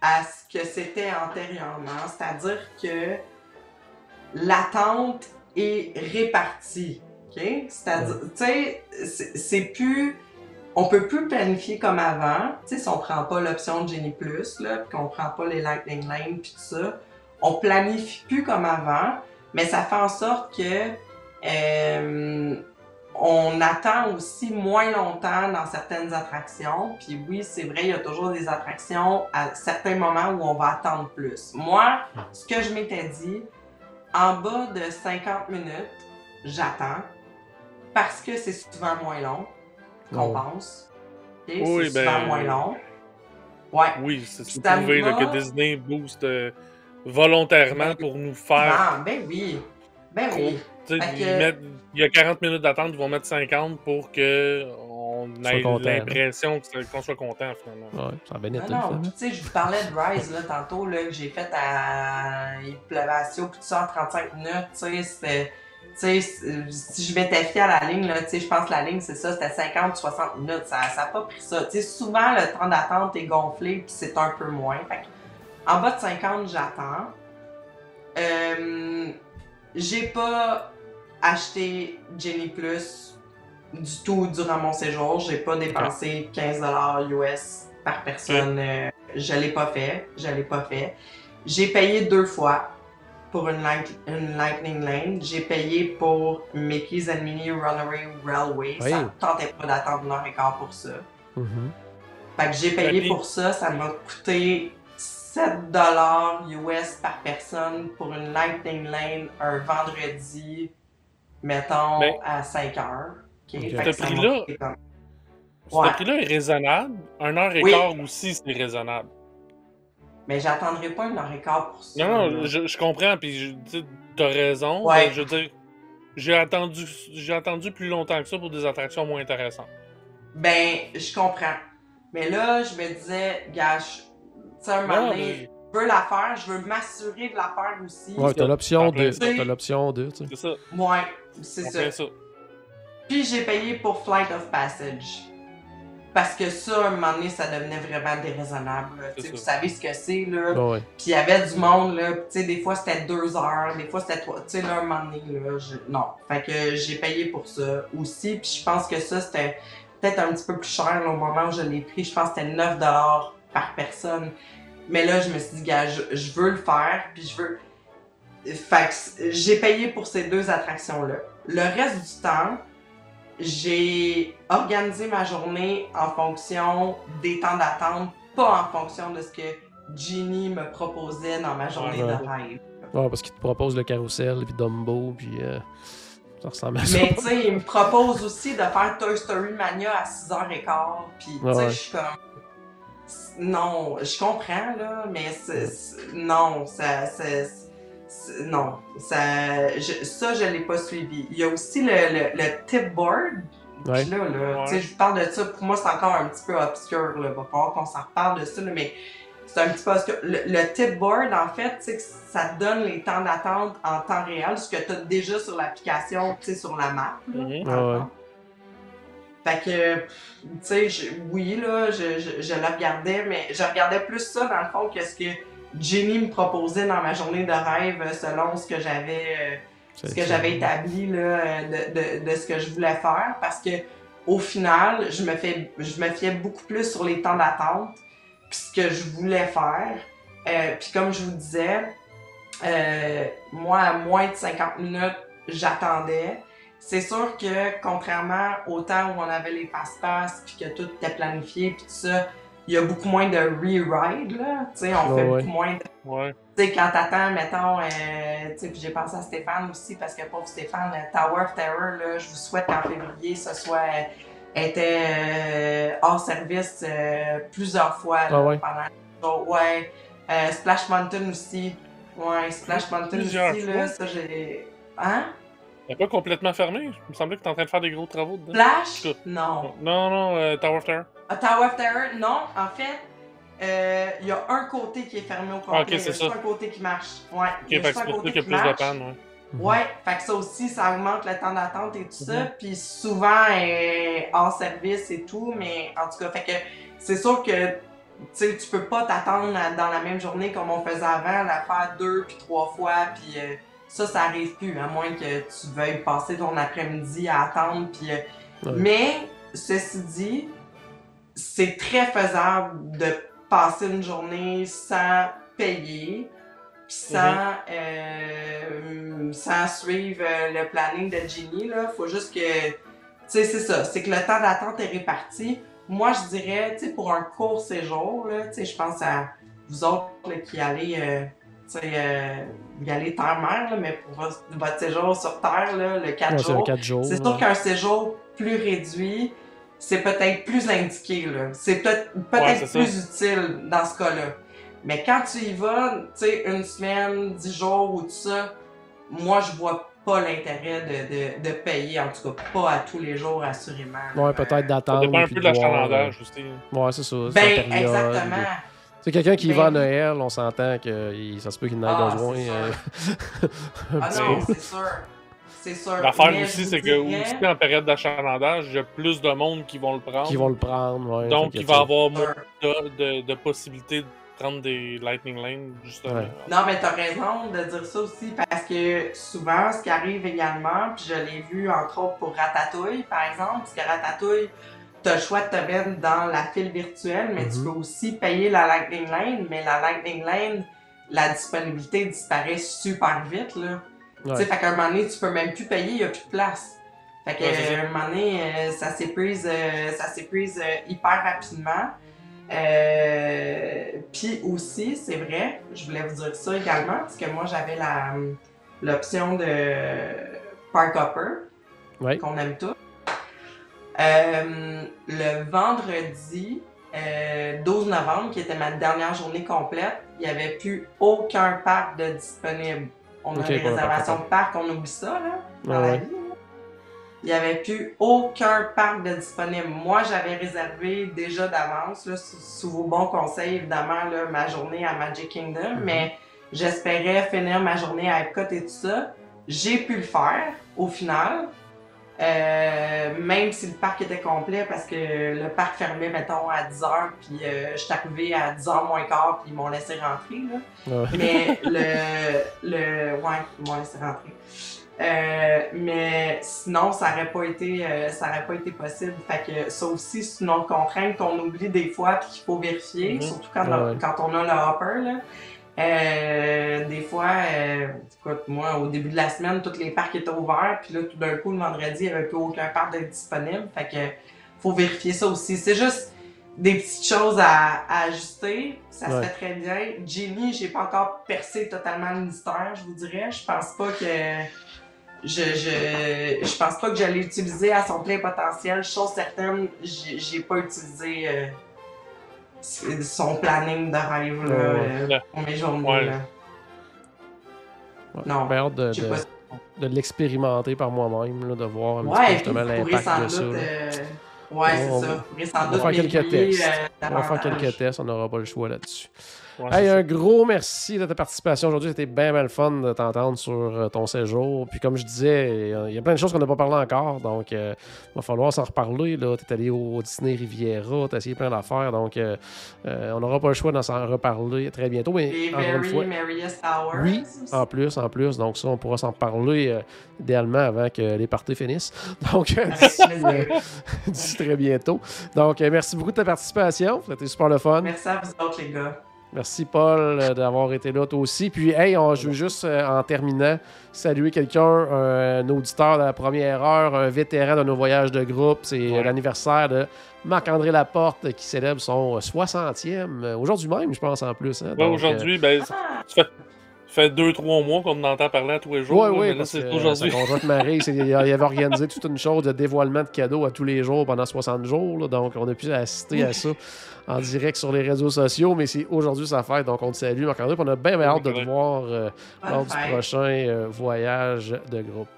à ce que c'était antérieurement, c'est-à-dire que l'attente est répartie. OK? C'est-à-dire, tu sais, c'est- plus. On peut plus planifier comme avant. Tu sais, si on prend pas l'option Genie Plus, là, puis qu'on prend pas les Lightning Lane, puis tout ça, on planifie plus comme avant, mais ça fait en sorte que. euh, on attend aussi moins longtemps dans certaines attractions. Puis oui, c'est vrai, il y a toujours des attractions à certains moments où on va attendre plus. Moi, ce que je m'étais dit, en bas de 50 minutes, j'attends parce que c'est souvent moins long qu'on Ouais. pense. Ok, Oui, c'est ben, souvent moins long. Ouais. Oui, c'est Ça prouvé là, va. que Disney booste euh, volontairement pour nous faire. Ah, ben oui. Ben oui. ils que- mettent- il y a 40 minutes d'attente, ils vont mettre 50 pour que on ait l'impression qu'on soit content finalement. Ouais, ça a bien été, Non, tu sais, je vous parlais de Rise là, tantôt, là, que j'ai fait à. Il pleuvait à Sio, puis tout ça en 35 minutes, tu sais, c'était. Tu sais, si je m'étais fié à la ligne, là, tu sais, je pense que la ligne, c'est ça, c'était 50-60 minutes. Ça n'a pas pris ça. Tu sais, souvent, le temps d'attente est gonflé, puis c'est un peu moins. Fait que, en bas de 50, j'attends. Euh, j'ai pas acheté Jenny Plus du tout durant mon séjour. J'ai pas dépensé 15$ US par personne. Euh, je l'ai pas fait. Je l'ai pas fait. J'ai payé deux fois pour une, light- une Lightning Lane. J'ai payé pour Mickey's and Minnie Runaway Railway. Oui. Ça me tentait pas d'attendre une heure et quart pour ça. Fait que j'ai payé pour ça, ça m'a coûté 7 dollars US par personne pour une Lightning Lane un vendredi, mettons, Ben, à 5 heures. Ok, Ok. Fait que Ce prix-là- comme- Ouais. prix-là est raisonnable. Un heure et Oui. quart aussi, c'est raisonnable. Mais j'attendrai pas et quart pour ça. Non, non, je, je comprends, puis je- tu sais, t'as raison. Ouais. mais Je veux dire, j'ai attendu, j'ai attendu plus longtemps que ça pour des attractions moins intéressantes. Ben, je comprends. Mais là, je me disais, gâche, tu sais, un moment donné, mais je veux la faire, je veux m'assurer de la faire aussi. Ouais, t'as l'option En plein 2. ça. T'as l'option 2, tu sais. c'est ça. Ouais, c'est ça. ça. Puis j'ai payé pour Flight of Passage. Parce que ça, à un moment donné, ça devenait vraiment déraisonnable. là. Vous savez ce que c'est, là. Ouais. Puis il y avait du monde, là. Puis tu sais, des fois c'était deux heures, des fois c'était trois. Tu sais, là, un moment donné, là, je- non. Fait que j'ai payé pour ça aussi. Puis je pense que ça, c'était peut-être un petit peu plus cher là, au moment où je l'ai pris. Je pense que c'était 9 par personne. Mais là, je me suis dit, gars, je, je veux le faire. Puis je veux. Fait que j'ai payé pour ces deux attractions-là. Le reste du temps, j'ai organisé ma journée en fonction des temps d'attente, pas en fonction de ce que Ginny me proposait dans ma journée Ouais. de rêve. Ouais, parce qu'il te propose le carrousel, puis Dumbo, puis euh, ça ressemble à ça. Mais tu sais, il me propose aussi de faire Toy Story Mania à 6h15, puis tu sais, Ouais, je suis comme... Non, je comprends, là, mais non, ça... ça- c'est- non, ça, je, ça, je l'ai pas suivi. Il y a aussi le, le, le tip board, Ouais. Là, là, Ouais. tu sais, je vous parle de ça, pour moi, c'est encore un petit peu obscur, là. Va falloir qu'on s'en reparle de ça, là, mais c'est un petit peu obscur. Le, le tip board, en fait, tu sais, que ça te donne les temps d'attente en temps réel, ce que tu as déjà sur l'application, tu sais, sur la map, là, Mhm. dans le Ouais, fond. Fait que, tu sais, oui, là, je, je, je le regardais, mais je regardais plus ça, dans le fond, que ce que Jenny me proposait dans ma journée de rêve, euh, selon ce que j'avais... euh, ce que j'avais établi là, euh, de, de, de ce que je voulais faire parce que au final, je me, fais, je me fiais beaucoup plus sur les temps d'attente puis ce que je voulais faire. Euh, puis comme je vous disais, euh, moi, à moins de 50 minutes, j'attendais. c'est sûr que contrairement au temps où on avait les passe-passe puis que tout était planifié puis tout ça, il y a beaucoup moins de re-ride là. Tu sais, on Ouais, fait ouais. beaucoup moins de Ouais. tu sais, quand t'attends, mettons, euh, tu sais, puis j'ai pensé à Stéphane aussi, parce que pauvre Stéphane, Tower of Terror, là, je vous souhaite qu'en février, ce soit, euh, était euh, hors service euh, plusieurs fois, là, Ah ouais? pendant donc, ouais. Euh, Splash Mountain aussi. Ouais, Splash Mountain Plusieurs aussi, fois? là, ça, j'ai... Hein? Elle n'est pas complètement fermée. Il me semblait que tu en train de faire des gros travaux dedans. Splash? Non. Non, non, euh, Tower of Terror. A Tower of Terror, non, en fait, euh, il y a un côté qui est fermé au complet. Ah, ok, il y a c'est juste ça. un côté qui marche. Ouais. Ok, il y a fait c'est un pour ça côté qu'il y a plus de marche. panne, ouais. Ouais, fait que ça aussi, ça augmente le temps d'attente et tout ça. Mhm. Puis souvent, euh, hors service et tout, mais en tout cas, fait que c'est sûr que tu sais, tu peux pas t'attendre dans la même journée comme on faisait avant, la faire deux puis trois fois, puis euh, ça, ça arrive plus, à moins que tu veuilles passer ton après-midi à attendre. Puis, euh, Ouais. Mais, ceci dit, c'est très faisable de passer une journée sans payer, puis sans, euh, sans suivre euh, le planning de Ginny. Là. Faut juste que, tu sais, c'est ça, c'est que le temps d'attente est réparti. Moi, je dirais, tu sais, pour un court séjour, là, tu sais, je pense à vous autres là, qui allez, euh, tu sais, euh, y aller terre-mer, mais pour votre, votre séjour sur Terre, là, le 4 Ouais, c'est un jours, 4 jours. c'est sûr qu'un séjour plus réduit, c'est peut-être plus indiqué, là. C'est peut-être peut Ouais, ça. plus utile dans ce cas-là. Mais quand tu y vas, tu sais, une semaine, dix jours ou tout ça, moi, je vois pas l'intérêt de, de, de payer, en tout cas pas à tous les jours, assurément. là. Ouais, peut-être Ça d'attendre. dépend un puis peu de voir, l'achalandage aussi. euh, Ouais, c'est ça. Ben, exactement. C'est quelqu'un qui Ben va à oui. Noël, on s'entend que il- ça se peut qu'il n'ait Ah, euh, un Ah non, c'est sûr. C'est sûr. L'affaire aussi, c'est que dirais- aussi en période d'achalandage, il y a plus de monde qui vont le prendre. Qui vont le prendre. Ouais, Donc, il va y avoir moins de, de, de possibilités de prendre des Lightning Lane, justement. Ouais. Non, mais t'as raison de dire ça aussi parce que souvent, ce qui arrive également, puis je l'ai vu entre autres pour Ratatouille, par exemple, parce que Ratatouille, t'as le choix de te mettre dans la file virtuelle, mais tu Mhm. peux aussi payer la Lightning Lane, mais la Lightning Lane, la disponibilité disparaît super vite, là. Tu sais, fait qu'à un moment donné, tu peux même plus payer, il n'y a plus de place. Fait Ouais, euh, un moment donné, euh, ça s'épuise, euh, ça s'épuise euh, hyper rapidement. Euh, Puis aussi, c'est vrai, je voulais vous dire ça également, parce que moi, j'avais la l'option de Park Hopper, Ouais. qu'on aime tous. Euh, le vendredi euh, 12 novembre, qui était ma dernière journée complète, il n'y avait plus aucun parc de disponible. On a des réservations de parc, on oublie ça, là, dans la ouais. vie. là. Il n'y avait plus aucun parc de disponible. Moi, j'avais réservé déjà d'avance, sous, vos bons conseils, évidemment, là, ma journée à Magic Kingdom, Mhm. mais j'espérais finir ma journée à Epcot et tout ça. J'ai pu le faire, au final. Euh, même si le parc était complet, parce que le parc fermait, mettons, à 10h, puis euh, je suis arrivée à 10h moins quart, puis ils m'ont laissé rentrer, là. Ouais. Mais le, le. Ouais, ils m'ont laissé rentrer. Euh, mais sinon, ça aurait pas été, euh, ça aurait pas été possible. Fait que ça aussi, c'est une autre contrainte qu'on oublie des fois puis qu'il faut vérifier, Mhm. surtout quand, ouais. quand on a le hopper. Là. Euh, des fois, euh, écoute, moi, au début de la semaine, tous les parcs étaient ouverts, puis là, tout d'un coup, le vendredi, il n'y avait plus aucun parc de disponible. Fait que faut vérifier ça aussi. C'est juste des petites choses à, à ajuster. Ça Ouais. se fait très bien. Jenny, j'ai pas encore percé totalement le mystère, je vous dirais. Je pense pas que. Je, je, je pense pas que je l'ai utilisé à son plein potentiel. Chose certaine, j'ai j'ai pas utilisé euh, son planning de rêve là, Ouais, euh, pour mes journées. Ouais. là. Ouais. Non. J'ai hâte de, pas de l'expérimenter par moi-même, là, de voir un petit peu justement l'impact de ça. euh, ouais, c'est On ça. pourrez sans on va faire quelques tests. euh, On va faire quelques tests, on n'aura pas le choix là-dessus. Ouais, Hey, un ça. gros merci de ta participation aujourd'hui. C'était bien, bien le fun de t'entendre sur euh, ton séjour. Puis comme je disais, euh, il y a plein de choses qu'on n'a pas parlé encore. Donc, il va falloir s'en reparler. Tu es allé au Disney Riviera, tu as essayé plein d'affaires. Donc, euh, euh, on n'aura pas le choix d'en s'en reparler très bientôt. Mais Les encore une Very fois, Hours. oui, en plus, en plus. Donc, ça, on pourra s'en reparler euh, idéalement avant que les parties finissent. Donc, euh, Avec d'ici euh, très bientôt. Donc, euh, merci beaucoup de ta participation. C'était super le fun. Merci à vous autres, les gars. Merci, Paul, euh, d'avoir été là, toi aussi. Puis, hey, on, je veux juste, euh, en terminant, saluer quelqu'un, un, auditeur de la première heure, un vétéran de nos voyages de groupe. C'est Ouais. l'anniversaire de Marc-André Laporte qui célèbre son 60e. euh, Aujourd'hui même, je pense, en plus. hein. Ouais, aujourd'hui, ben, fait, ça fait deux, trois mois qu'on en entend parler à tous les jours. Oui, là, oui, mais là, parce c'est aujourd'hui. conjointe Marie, c'est- il avait organisé toute une chose de dévoilement de cadeaux à tous les jours pendant 60 jours. là. donc, on a pu assister à ça en direct sur les réseaux sociaux. Mais c'est aujourd'hui sa fête, donc on te salue, Marc-André. On a bien, bien hâte de te voir euh, lors du prochain euh, voyage de groupe.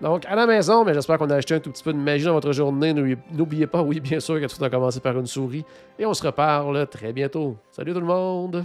Donc, à la maison, mais j'espère qu'on a acheté un tout petit peu de magie dans votre journée. N'oubliez- N'oubliez pas, oui, bien sûr, que tout a commencé par une souris. Et on se reparle très bientôt. Salut tout le monde!